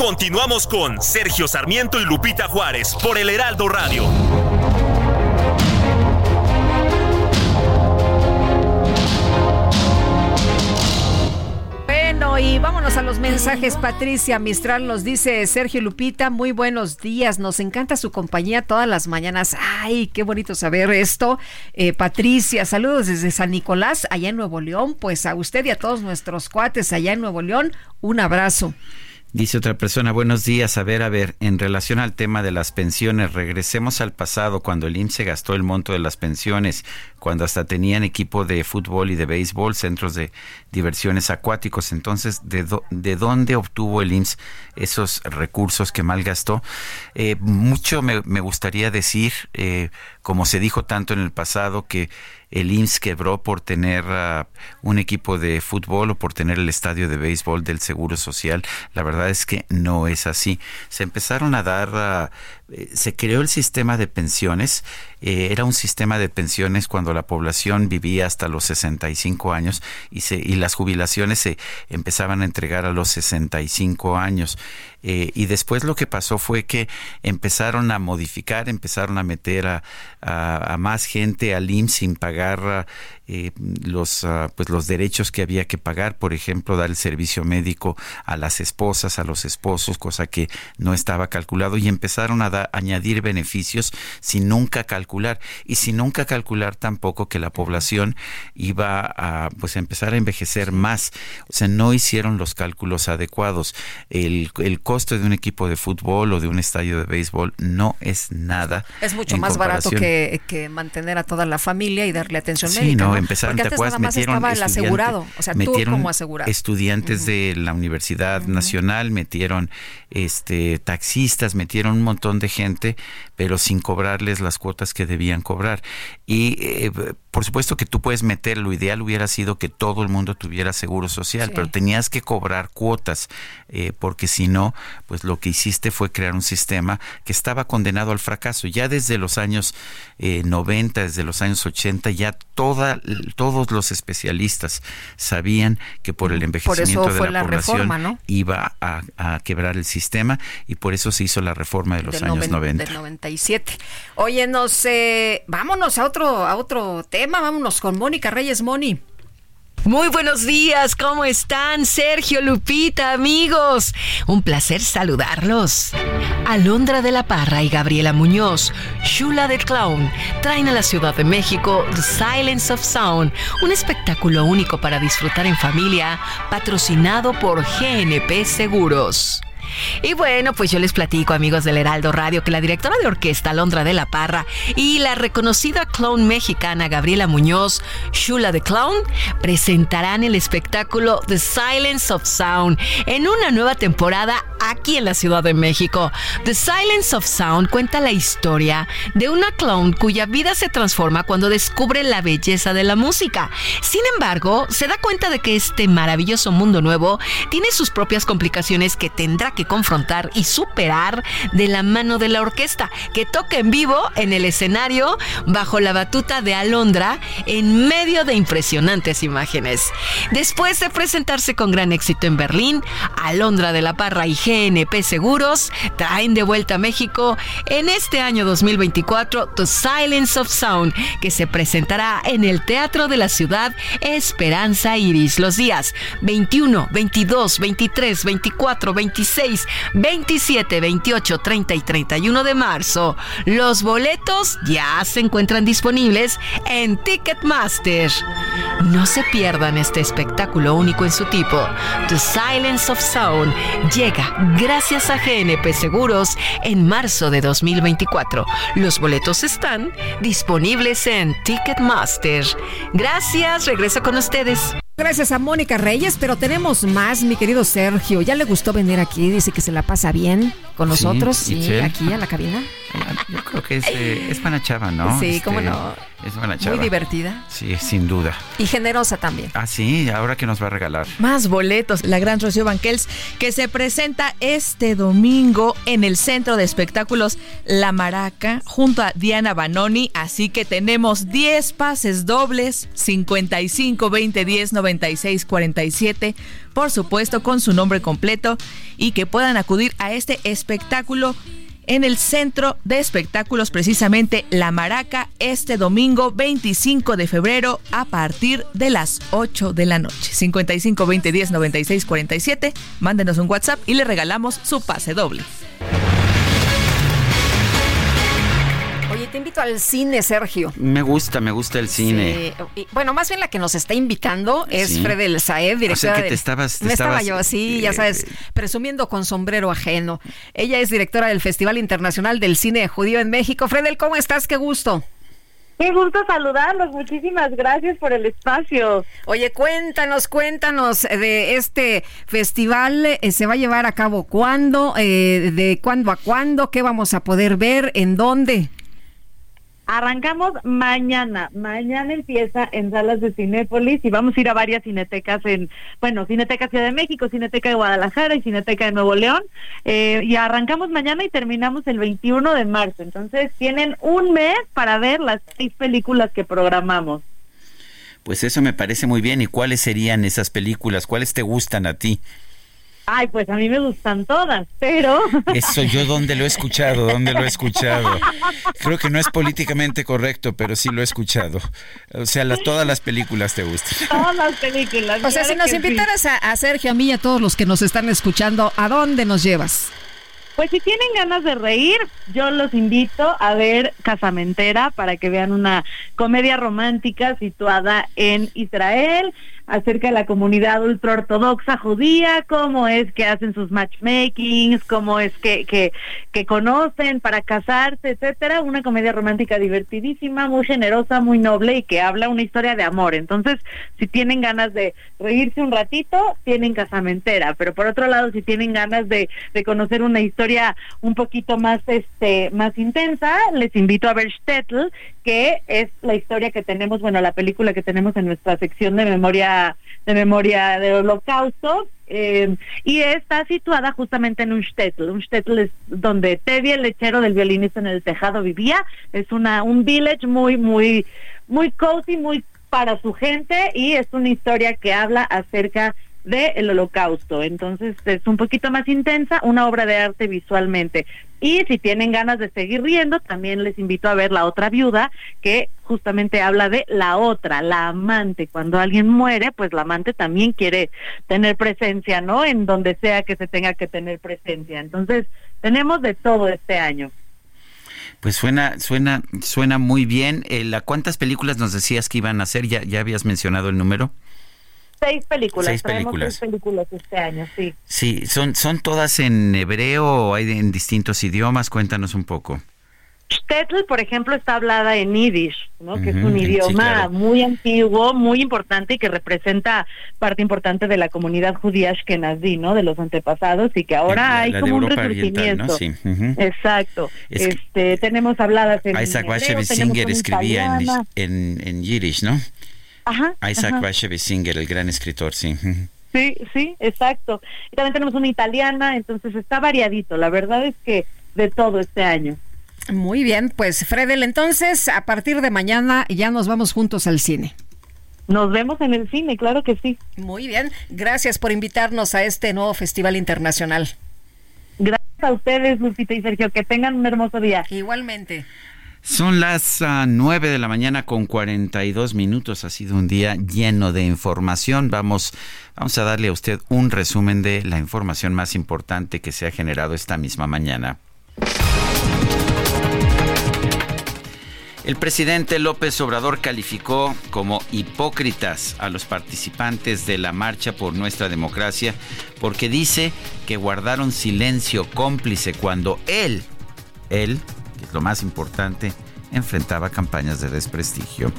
Continuamos con Sergio Sarmiento y Lupita Juárez por el Heraldo Radio. Bueno, y vámonos a los mensajes. Patricia Mistral nos dice, Sergio Lupita, muy buenos días. Nos encanta su compañía todas las mañanas. Ay, qué bonito saber esto. Eh, Patricia, saludos desde San Nicolás, allá en Nuevo León. Pues a usted y a todos nuestros cuates allá en Nuevo León, un abrazo. Dice otra persona, buenos días. A ver, a ver, en relación al tema de las pensiones, regresemos al pasado cuando el IMSS gastó el monto de las pensiones, cuando hasta tenían equipo de fútbol y de béisbol, centros de diversiones acuáticos. Entonces, ¿de, de dónde obtuvo el IMSS esos recursos que malgastó? Eh, mucho me, me, gustaría decir, eh, como se dijo tanto en el pasado, que el IMSS quebró por tener uh, un equipo de fútbol o por tener el estadio de béisbol del Seguro Social. La verdad es que no es así. Se empezaron a dar, uh, se creó el sistema de pensiones. Eh, era un sistema de pensiones cuando la población vivía hasta los 65 años y, se, y las jubilaciones se empezaban a entregar a los 65 años. Eh, y después lo que pasó fue que empezaron a modificar, empezaron a meter a, más gente al IMSS sin pagar eh, los, uh, pues los derechos que había que pagar, por ejemplo, dar el servicio médico a las esposas, a los esposos, cosa que no estaba calculado, y empezaron a añadir beneficios sin nunca calcular, y sin nunca calcular tampoco que la población iba a pues empezar a envejecer más. O sea, no hicieron los cálculos adecuados. El, el costo de un equipo de fútbol o de un estadio de béisbol no es nada. Es mucho más barato que, que mantener a toda la familia y dar darle atención sí, médica. no, empezaron, Porque antes nada más estaba el asegurado, o sea, tú como asegurado. Estudiantes de la Universidad Nacional, metieron este taxistas, metieron un montón de gente, pero sin cobrarles las cuotas que debían cobrar. Y eh, por supuesto que tú puedes meter, lo ideal hubiera sido que todo el mundo tuviera seguro social, pero tenías que cobrar cuotas, eh, porque si no, pues lo que hiciste fue crear un sistema que estaba condenado al fracaso. Ya desde los años eh, 90, desde los años 80, ya toda, todos los especialistas sabían que por el envejecimiento de la, población iba a, quebrar el sistema y por eso se hizo la reforma de los años 90. Del 97. Oye, no sé, vámonos a otro, a otro tema, vámonos con Mónica Reyes Moni. Muy buenos días, ¿cómo están? Sergio Lupita, amigos. Un placer saludarlos. Alondra de la Parra y Gabriela Muñoz, Shula the Clown, traen a la Ciudad de México The Silence of Sound, un espectáculo único para disfrutar en familia, patrocinado por GNP Seguros. Y bueno, pues yo les platico, amigos del Heraldo Radio, que la directora de orquesta, Londra de la Parra, y la reconocida clown mexicana, Gabriela Muñoz, Shula the Clown, presentarán el espectáculo The Silence of Sound en una nueva temporada aquí en la Ciudad de México. The Silence of Sound cuenta la historia de una clown cuya vida se transforma cuando descubre la belleza de la música. Sin embargo, se da cuenta de que este maravilloso mundo nuevo tiene sus propias complicaciones que tendrá que confrontar y superar de la mano de la orquesta, que toca en vivo en el escenario bajo la batuta de Alondra en medio de impresionantes imágenes. Después de presentarse con gran éxito en Berlín, Alondra de la Parra y GNP Seguros traen de vuelta a México en este año 2024 The Silence of Sound, que se presentará en el Teatro de la Ciudad Esperanza Iris los días 21, 22, 23, 24, 26 27, 28, 30 y 31 de marzo. Los boletos ya se encuentran disponibles en Ticketmaster. No se pierdan este espectáculo único en su tipo. The Silence of Sound llega gracias a GNP Seguros en marzo de 2024. Los boletos están disponibles en Ticketmaster. Gracias, regreso con ustedes. Gracias a Mónica Reyes, pero tenemos más, mi querido Sergio. ¿Ya le gustó venir aquí? Dice que se la pasa bien con nosotros, sí, aquí a la cabina. Yo creo que es, eh, es buena chava, ¿no? Sí, cómo este, no. Es buena chava. Muy divertida. Sí, sin duda. Y generosa también. Ah, sí, ahora que nos va a regalar. Más boletos. La gran Rocío Banquels, que se presenta este domingo en el Centro de Espectáculos La Maraca, junto a Diana Banoni. Así que tenemos 10 pases dobles, 55 20 10 96 47. Por supuesto, con su nombre completo y que puedan acudir a este espectáculo en el Centro de Espectáculos, precisamente La Maraca, este domingo 25 de febrero a partir de las 8 de la noche. 55 20 10 96 47. Mándenos un WhatsApp y le regalamos su pase doble. Te invito al cine, Sergio. Me gusta, me gusta el cine. bueno, más bien la que nos está invitando es Fredel Saed, directora. O sea que te estabas. me estaba yo, sí, ya sabes, presumiendo con sombrero ajeno. Ella es directora del Festival Internacional del Cine Judío en México. Fredel, ¿cómo estás? Qué gusto. Qué gusto saludarlos, muchísimas gracias por el espacio. Oye, cuéntanos, cuéntanos de este festival, eh, ¿se va a llevar a cabo cuándo? Eh, ¿De cuándo a cuándo? ¿Qué vamos a poder ver? ¿En dónde? Arrancamos mañana. Mañana empieza en salas de Cinépolis y vamos a ir a varias cinetecas en, bueno, Cineteca Ciudad de México, Cineteca de Guadalajara y Cineteca de Nuevo León. Eh, y arrancamos mañana y terminamos el 21 de marzo. Entonces tienen un mes para ver las seis películas que programamos. Pues eso me parece muy bien. ¿Y cuáles serían esas películas? ¿Cuáles te gustan a ti? Ay, pues a mí me gustan todas, pero... Eso yo dónde lo he escuchado, dónde lo he escuchado. Creo que no es políticamente correcto, pero sí lo he escuchado. O sea, las, todas las películas te gustan. Todas las películas. O sea, si nos invitaras a, a Sergio, a mí y a todos los que nos están escuchando, ¿a dónde nos llevas? Pues si tienen ganas de reír, yo los invito a ver Casamentera para que vean una comedia romántica situada en Israel acerca de la comunidad ultraortodoxa judía, cómo es que hacen sus matchmakings, cómo es que, que, conocen para casarse, etcétera. Una comedia romántica divertidísima, muy generosa, muy noble y que habla una historia de amor. Entonces, si tienen ganas de reírse un ratito, tienen casamentera. Pero por otro lado, si tienen ganas de, de conocer una historia un poquito más, este, más intensa, les invito a ver Stetl, que es la historia que tenemos, bueno, la película que tenemos en nuestra sección de memoria de memoria del holocausto eh, y está situada justamente en un shtetl. Un shtetl es donde Teddy, el lechero del violinista en el tejado, vivía. Es una un village muy, muy, muy cozy, muy para su gente y es una historia que habla acerca del holocausto. Entonces es un poquito más intensa, una obra de arte visualmente. Y si tienen ganas de seguir riendo, también les invito a ver La otra viuda, que justamente habla de la otra, la amante. Cuando alguien muere, pues la amante también quiere tener presencia, ¿no? En donde sea que se tenga que tener presencia. Entonces, tenemos de todo este año. Pues suena, suena, suena muy bien. Eh, ¿Cuántas películas nos decías que iban a hacer? ¿Ya, ya habías mencionado el número? Seis películas. Seis películas. Seis películas este año, sí. Sí, ¿son, son todas en hebreo o hay en distintos idiomas? Cuéntanos un poco. Shtetl, por ejemplo, está hablada en Yiddish, ¿no? que es un idioma muy antiguo, muy importante y que representa parte importante de la comunidad judía ashkenazí, ¿no? De los antepasados y que ahora hay como un resurgimiento. Sí. Exacto. este, tenemos habladas en Isaac Bashevis Singer escribía en, en, en Yiddish, ¿no? Ajá, Isaac Bashevis Singer, el gran escritor, sí. Sí, sí, exacto. Y también tenemos una italiana, entonces está variadito. La verdad es que de todo este año. Muy bien, pues Fredel, entonces a partir de mañana ya nos vamos juntos al cine. Nos vemos en el cine, claro que sí. Muy bien, gracias por invitarnos a este nuevo festival internacional. Gracias a ustedes, Lupita y Sergio, que tengan un hermoso día. Igualmente. Son las uh, 9 de la mañana con 42 minutos. Ha sido un día lleno de información. Vamos, vamos a darle a usted un resumen de la información más importante que se ha generado esta misma mañana. El presidente López Obrador calificó como hipócritas a los participantes de la Marcha por Nuestra Democracia porque dice que guardaron silencio cómplice cuando él, él, lo más importante, enfrentaba campañas de desprestigio.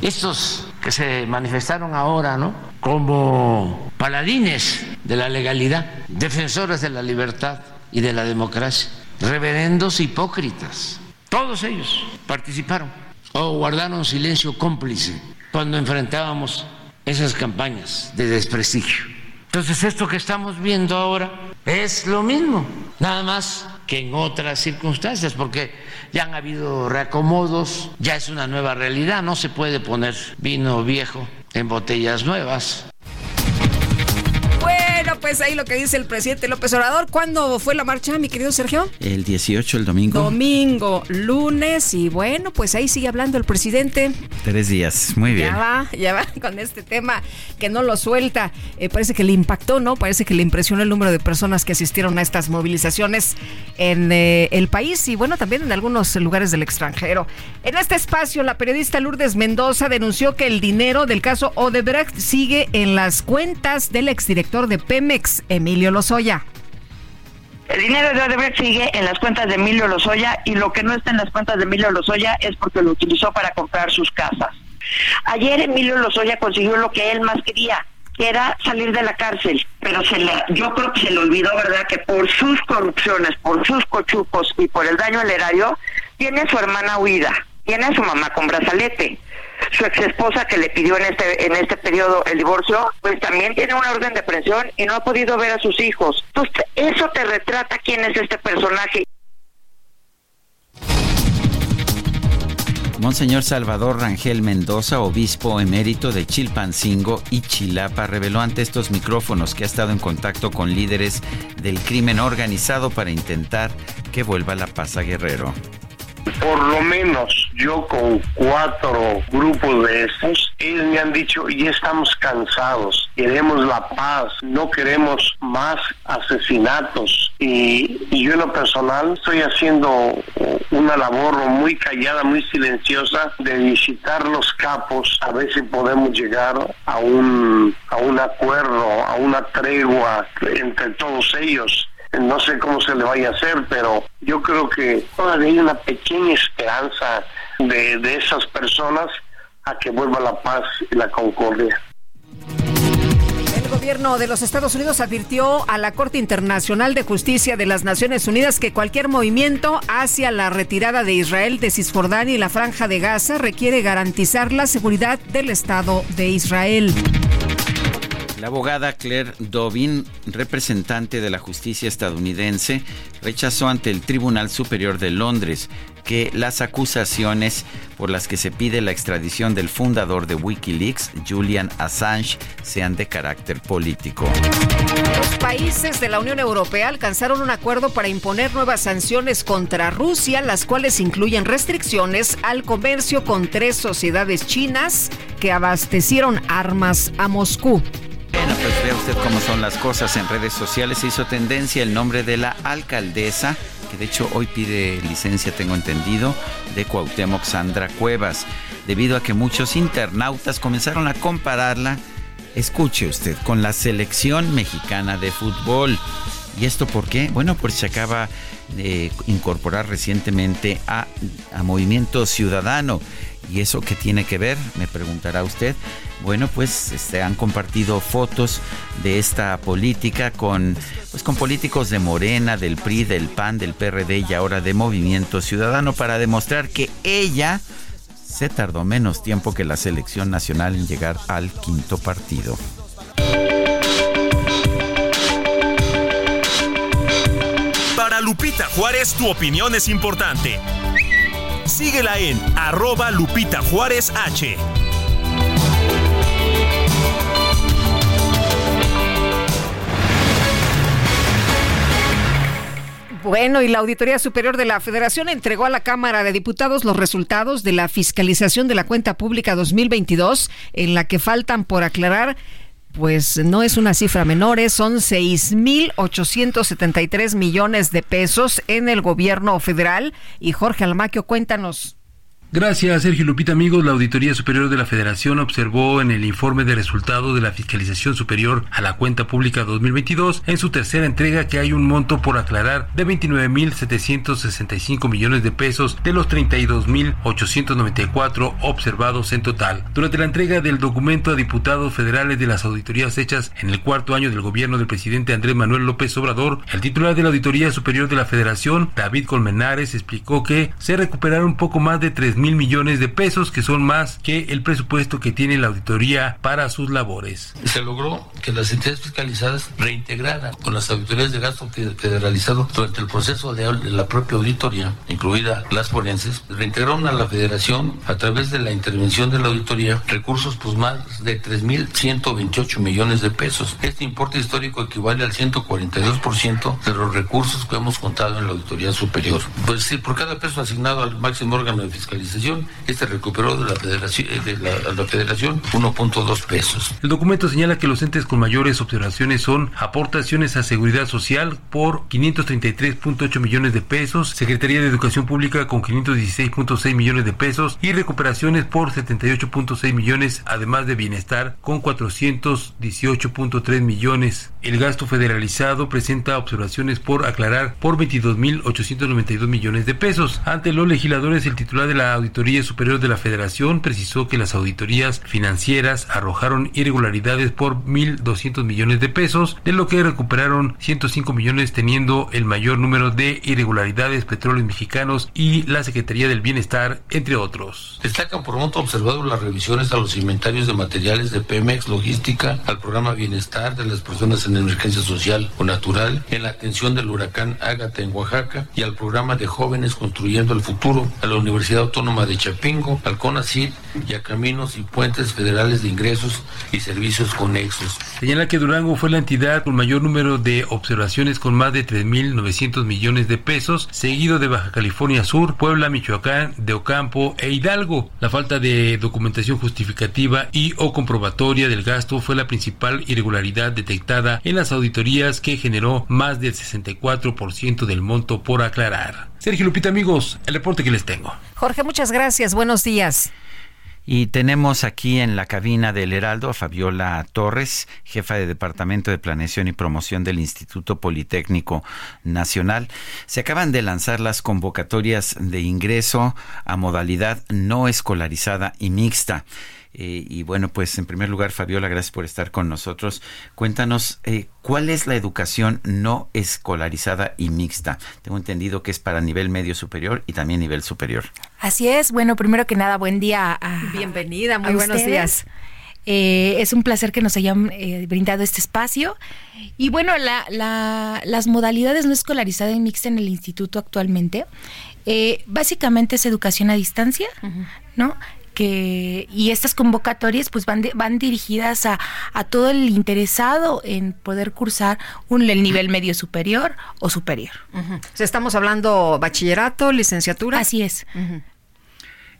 Estos que se manifestaron ahora, ¿no? Como paladines de la legalidad, defensores de la libertad y de la democracia, reverendos hipócritas todos ellos participaron o guardaron silencio cómplice cuando enfrentábamos esas campañas de desprestigio. Entonces esto que estamos viendo ahora es lo mismo, nada más que en otras circunstancias, porque ya han habido reacomodos, ya es una nueva realidad, no se puede poner vino viejo en botellas nuevas. Bueno, pues ahí lo que dice el presidente López Obrador. ¿Cuándo fue la marcha, mi querido Sergio? El 18, el domingo. Domingo, lunes. Y bueno, pues ahí sigue hablando el presidente. Tres días, muy bien. Ya va, ya va con este tema que no lo suelta. Eh, parece que le impactó, ¿no? Parece que le impresionó el número de personas que asistieron a estas movilizaciones en eh, el país y bueno, también en algunos lugares del extranjero. En este espacio, la periodista Lourdes Mendoza denunció que el dinero del caso Odebrecht sigue en las cuentas del exdirector de Pemex, Emilio Lozoya. El dinero de Odebrecht sigue en las cuentas de Emilio Lozoya y lo que no está en las cuentas de Emilio Lozoya es porque lo utilizó para comprar sus casas. Ayer Emilio Lozoya consiguió lo que él más quería, que era salir de la cárcel, pero se le, yo creo que se le olvidó, ¿verdad?, que por sus corrupciones, por sus cochucos y por el daño al erario, tiene a su hermana huida, tiene a su mamá con brazalete su ex esposa que le pidió en este en este periodo el divorcio, pues también tiene una orden de presión y no ha podido ver a sus hijos. Entonces, eso te retrata quién es este personaje. Monseñor Salvador Rangel Mendoza, obispo emérito de Chilpancingo y Chilapa, reveló ante estos micrófonos que ha estado en contacto con líderes del crimen organizado para intentar que vuelva la paz a Guerrero por lo menos yo con cuatro grupos de estos, ellos me han dicho, ya estamos cansados, queremos la paz, no queremos más asesinatos. Y, yo en lo personal estoy haciendo una labor muy callada, muy silenciosa de visitar los capos, a ver si podemos llegar a un, a un acuerdo, a una tregua entre todos ellos. No sé cómo se le vaya a hacer, pero yo creo que todavía hay una pequeña esperanza de, de esas personas a que vuelva la paz y la concordia. El gobierno de los Estados Unidos advirtió a la Corte Internacional de Justicia de las Naciones Unidas que cualquier movimiento hacia la retirada de Israel de Cisjordania y la Franja de Gaza requiere garantizar la seguridad del Estado de Israel. La abogada Claire Dobbin, representante de la justicia estadounidense, rechazó ante el Tribunal Superior de Londres que las acusaciones por las que se pide la extradición del fundador de Wikileaks, Julian Assange, sean de carácter político. Los países de la Unión Europea alcanzaron un acuerdo para imponer nuevas sanciones contra Rusia, las cuales incluyen restricciones al comercio con tres sociedades chinas que abastecieron armas a Moscú. Bueno, pues vea usted cómo son las cosas en redes sociales. Se hizo tendencia el nombre de la alcaldesa, que de hecho hoy pide licencia, tengo entendido, de Cuauhtémoc Sandra Cuevas, debido a que muchos internautas comenzaron a compararla, escuche usted, con la selección mexicana de fútbol. ¿Y esto por qué? Bueno, pues se acaba de incorporar recientemente a, a Movimiento Ciudadano. ¿Y eso qué tiene que ver? Me preguntará usted. Bueno, pues este, han compartido fotos de esta política con, pues, con políticos de Morena, del PRI, del PAN, del PRD y ahora de Movimiento Ciudadano para demostrar que ella se tardó menos tiempo que la selección nacional en llegar al quinto partido. Para Lupita Juárez, tu opinión es importante. Síguela en arroba Lupita Juárez H. Bueno, y la Auditoría Superior de la Federación entregó a la Cámara de Diputados los resultados de la fiscalización de la cuenta pública 2022, en la que faltan por aclarar pues no es una cifra menor, ¿eh? son 6.873 millones de pesos en el gobierno federal. Y Jorge Almaquio, cuéntanos. Gracias, Sergio Lupita. Amigos, la Auditoría Superior de la Federación observó en el informe de resultado de la Fiscalización Superior a la Cuenta Pública 2022, en su tercera entrega, que hay un monto por aclarar de 29.765 millones de pesos de los 32.894 observados en total. Durante la entrega del documento a diputados federales de las auditorías hechas en el cuarto año del gobierno del presidente Andrés Manuel López Obrador, el titular de la Auditoría Superior de la Federación, David Colmenares, explicó que se recuperaron poco más de 3 mil millones de pesos, que son más que el presupuesto que tiene la auditoría para sus labores. Se logró que las entidades fiscalizadas reintegraran con las auditorías de gasto federalizado durante el proceso de la propia auditoría, incluida las forenses, reintegraron a la federación a través de la intervención de la auditoría recursos pues más de 3.128 millones de pesos. Este importe histórico equivale al 142% de los recursos que hemos contado en la auditoría superior. Pues sí, por cada peso asignado al máximo órgano de fiscalización, este recuperó de la federación, de la, la federación 1.2 pesos. El documento señala que los entes con mayores observaciones son aportaciones a seguridad social por 533.8 millones de pesos, Secretaría de Educación Pública con 516.6 millones de pesos y recuperaciones por 78.6 millones, además de bienestar con 418.3 millones. El gasto federalizado presenta observaciones por aclarar por 22.892 millones de pesos. Ante los legisladores, el titular de la Auditoría Superior de la Federación precisó que las auditorías financieras arrojaron irregularidades por 1.200 millones de pesos, de lo que recuperaron 105 millones teniendo el mayor número de irregularidades petróleos mexicanos y la Secretaría del Bienestar, entre otros. Destacan por monto observado las revisiones a los inventarios de materiales de Pemex, logística, al programa Bienestar de las personas en emergencia social o natural, en la atención del huracán Ágata en Oaxaca y al programa de jóvenes construyendo el futuro, a la Universidad Autónoma de Chapingo, al CONACYT y a Caminos y Puentes Federales de Ingresos y Servicios Conexos. Señala que Durango fue la entidad con mayor número de observaciones con más de 3.900 millones de pesos, seguido de Baja California Sur, Puebla, Michoacán, de Ocampo e Hidalgo. La falta de documentación justificativa y o comprobatoria del gasto fue la principal irregularidad detectada en las auditorías que generó más del 64% del monto por aclarar. Sergio Lupita, amigos, el reporte que les tengo. Jorge, muchas gracias. Buenos días. Y tenemos aquí en la cabina del Heraldo a Fabiola Torres, jefa de Departamento de Planeación y Promoción del Instituto Politécnico Nacional. Se acaban de lanzar las convocatorias de ingreso a modalidad no escolarizada y mixta. Eh, y bueno, pues en primer lugar, Fabiola, gracias por estar con nosotros. Cuéntanos, eh, ¿cuál es la educación no escolarizada y mixta? Tengo entendido que es para nivel medio superior y también nivel superior. Así es. Bueno, primero que nada, buen día. Bienvenida, muy buenos días. Eh, es un placer que nos hayan brindado este espacio. Y bueno, las modalidades no escolarizadas y mixta en el instituto actualmente, básicamente es educación a distancia, ¿no? Y estas convocatorias pues van, van dirigidas a, todo el interesado en poder cursar un, el nivel medio superior o superior. estamos hablando bachillerato, licenciatura. Así es.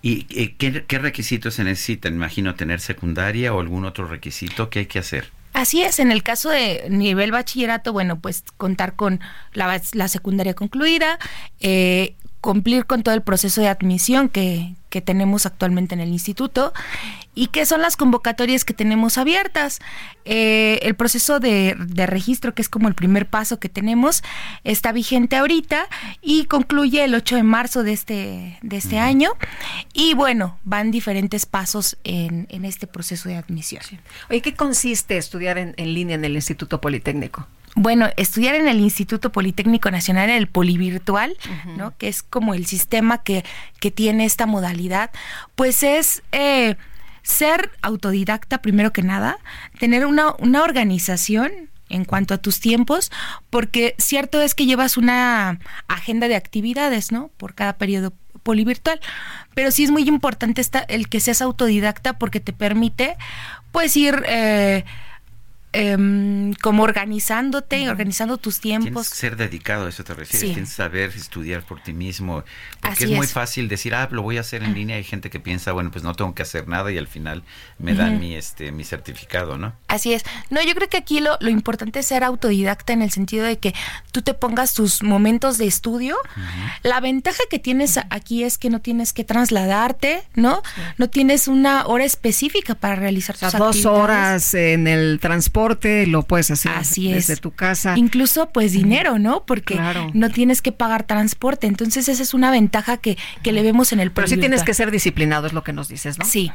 ¿Y qué, qué requisitos se necesitan? Imagino tener secundaria o algún otro requisito que hay que hacer. Así es, en el caso de nivel bachillerato, bueno, pues contar con la, la secundaria concluida, eh, cumplir con todo el proceso de admisión que, que tenemos actualmente en el instituto y que son las convocatorias que tenemos abiertas. Eh, el proceso de, de, registro, que es como el primer paso que tenemos, está vigente ahorita y concluye el 8 de marzo de este, de este año. Y bueno, van diferentes pasos en, en este proceso de admisión. Oye, ¿qué consiste estudiar en, en línea en el Instituto Politécnico? Bueno, estudiar en el Instituto Politécnico Nacional, en el polivirtual, ¿no? que es como el sistema que, que tiene esta modalidad, pues es eh, ser autodidacta primero que nada, tener una, una organización en cuanto a tus tiempos, porque cierto es que llevas una agenda de actividades, ¿no? Por cada periodo polivirtual, pero sí es muy importante esta, el que seas autodidacta porque te permite, pues, ir... Eh, eh, como organizándote, organizando tus tiempos. Tienes que ser dedicado, a eso te refieres. Tienes que saber estudiar por ti mismo. Porque es muy fácil decir, ah, lo voy a hacer en línea. Hay gente que piensa, bueno, pues no tengo que hacer nada y al final me dan mi, este, mi certificado, ¿no? Así es. No, yo creo que aquí lo, lo importante es ser autodidacta en el sentido de que tú te pongas tus momentos de estudio. La ventaja que tienes aquí es que no tienes que trasladarte, ¿no? No tienes una hora específica para realizar tus actividades. dos horas en el transporte lo puedes hacer Así desde tu casa. Incluso pues dinero, ¿no? Porque no tienes que pagar transporte. Entonces esa es una ventaja que, que le vemos en el Pero sí tienes que ser disciplinado, es lo que nos dices, ¿no? Sí.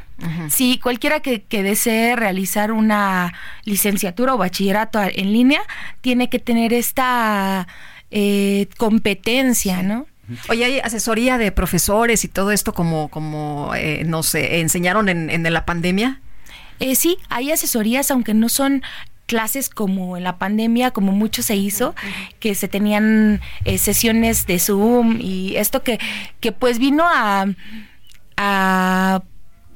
Sí, cualquiera que, que desee realizar una licenciatura o bachillerato en línea tiene que tener esta eh, competencia, ¿no? Oye, hay asesoría de profesores y todo esto como, como eh, nos enseñaron en, en la pandemia. Eh, sí, hay asesorías, aunque no son clases como en la pandemia, como mucho se hizo, que se tenían eh, sesiones de Zoom y esto que, que pues vino a, a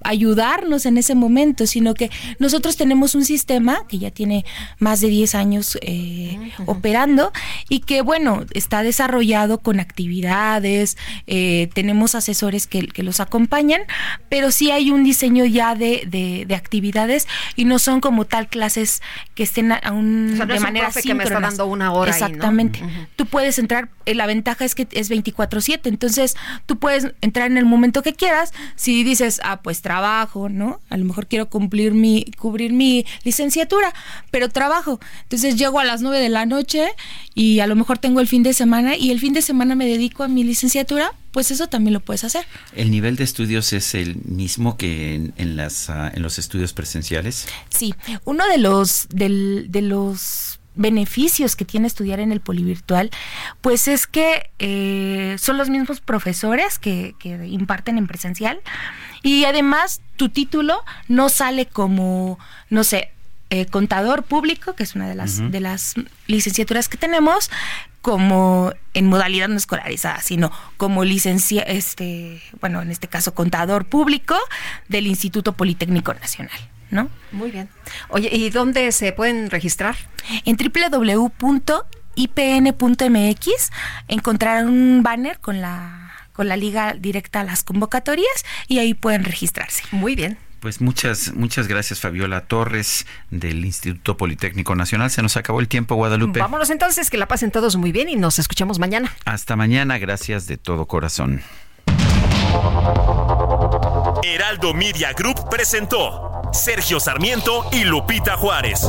ayudarnos en ese momento, sino que nosotros tenemos un sistema que ya tiene más de 10 años eh, operando y que, bueno, está desarrollado con actividades, eh, tenemos asesores que, que, los acompañan, pero sí hay un diseño ya de, de, actividades y no son como tal clases que estén a un, de manera que me está dando una hora Exactamente. Tú puedes entrar, eh, la ventaja es que es 24/7, entonces tú puedes entrar en el momento que quieras, si dices, ah, pues trabajo, ¿no? A lo mejor quiero cumplir mi, cubrir mi licenciatura, pero trabajo. Entonces llego a las 9 de la noche y a lo mejor tengo el fin de semana y el fin de semana me dedico a mi licenciatura, pues eso también lo puedes hacer. ¿El nivel de estudios es el mismo que en, las, ah, en los estudios presenciales? Sí, uno de los, del, de los beneficios que tiene estudiar en el polivirtual, pues es que eh, son los mismos profesores que, que imparten en presencial y además tu título no sale como, no sé, eh, contador público, que es una de las, de las licenciaturas que tenemos, como en modalidad no escolarizada, sino como licencia, este, bueno, en este caso contador público del Instituto Politécnico Nacional. ¿No? Muy bien. Oye, ¿y dónde se pueden registrar? En www.ipn.mx encontrarán un banner con la con la liga directa a las convocatorias y ahí pueden registrarse. Muy bien. Pues muchas, muchas gracias Fabiola Torres del Instituto Politécnico Nacional. Se nos acabó el tiempo, Guadalupe. Vámonos entonces, que la pasen todos muy bien y nos escuchamos mañana. Hasta mañana, gracias de todo corazón. Heraldo Media Group presentó Sergio Sarmiento y Lupita Juárez.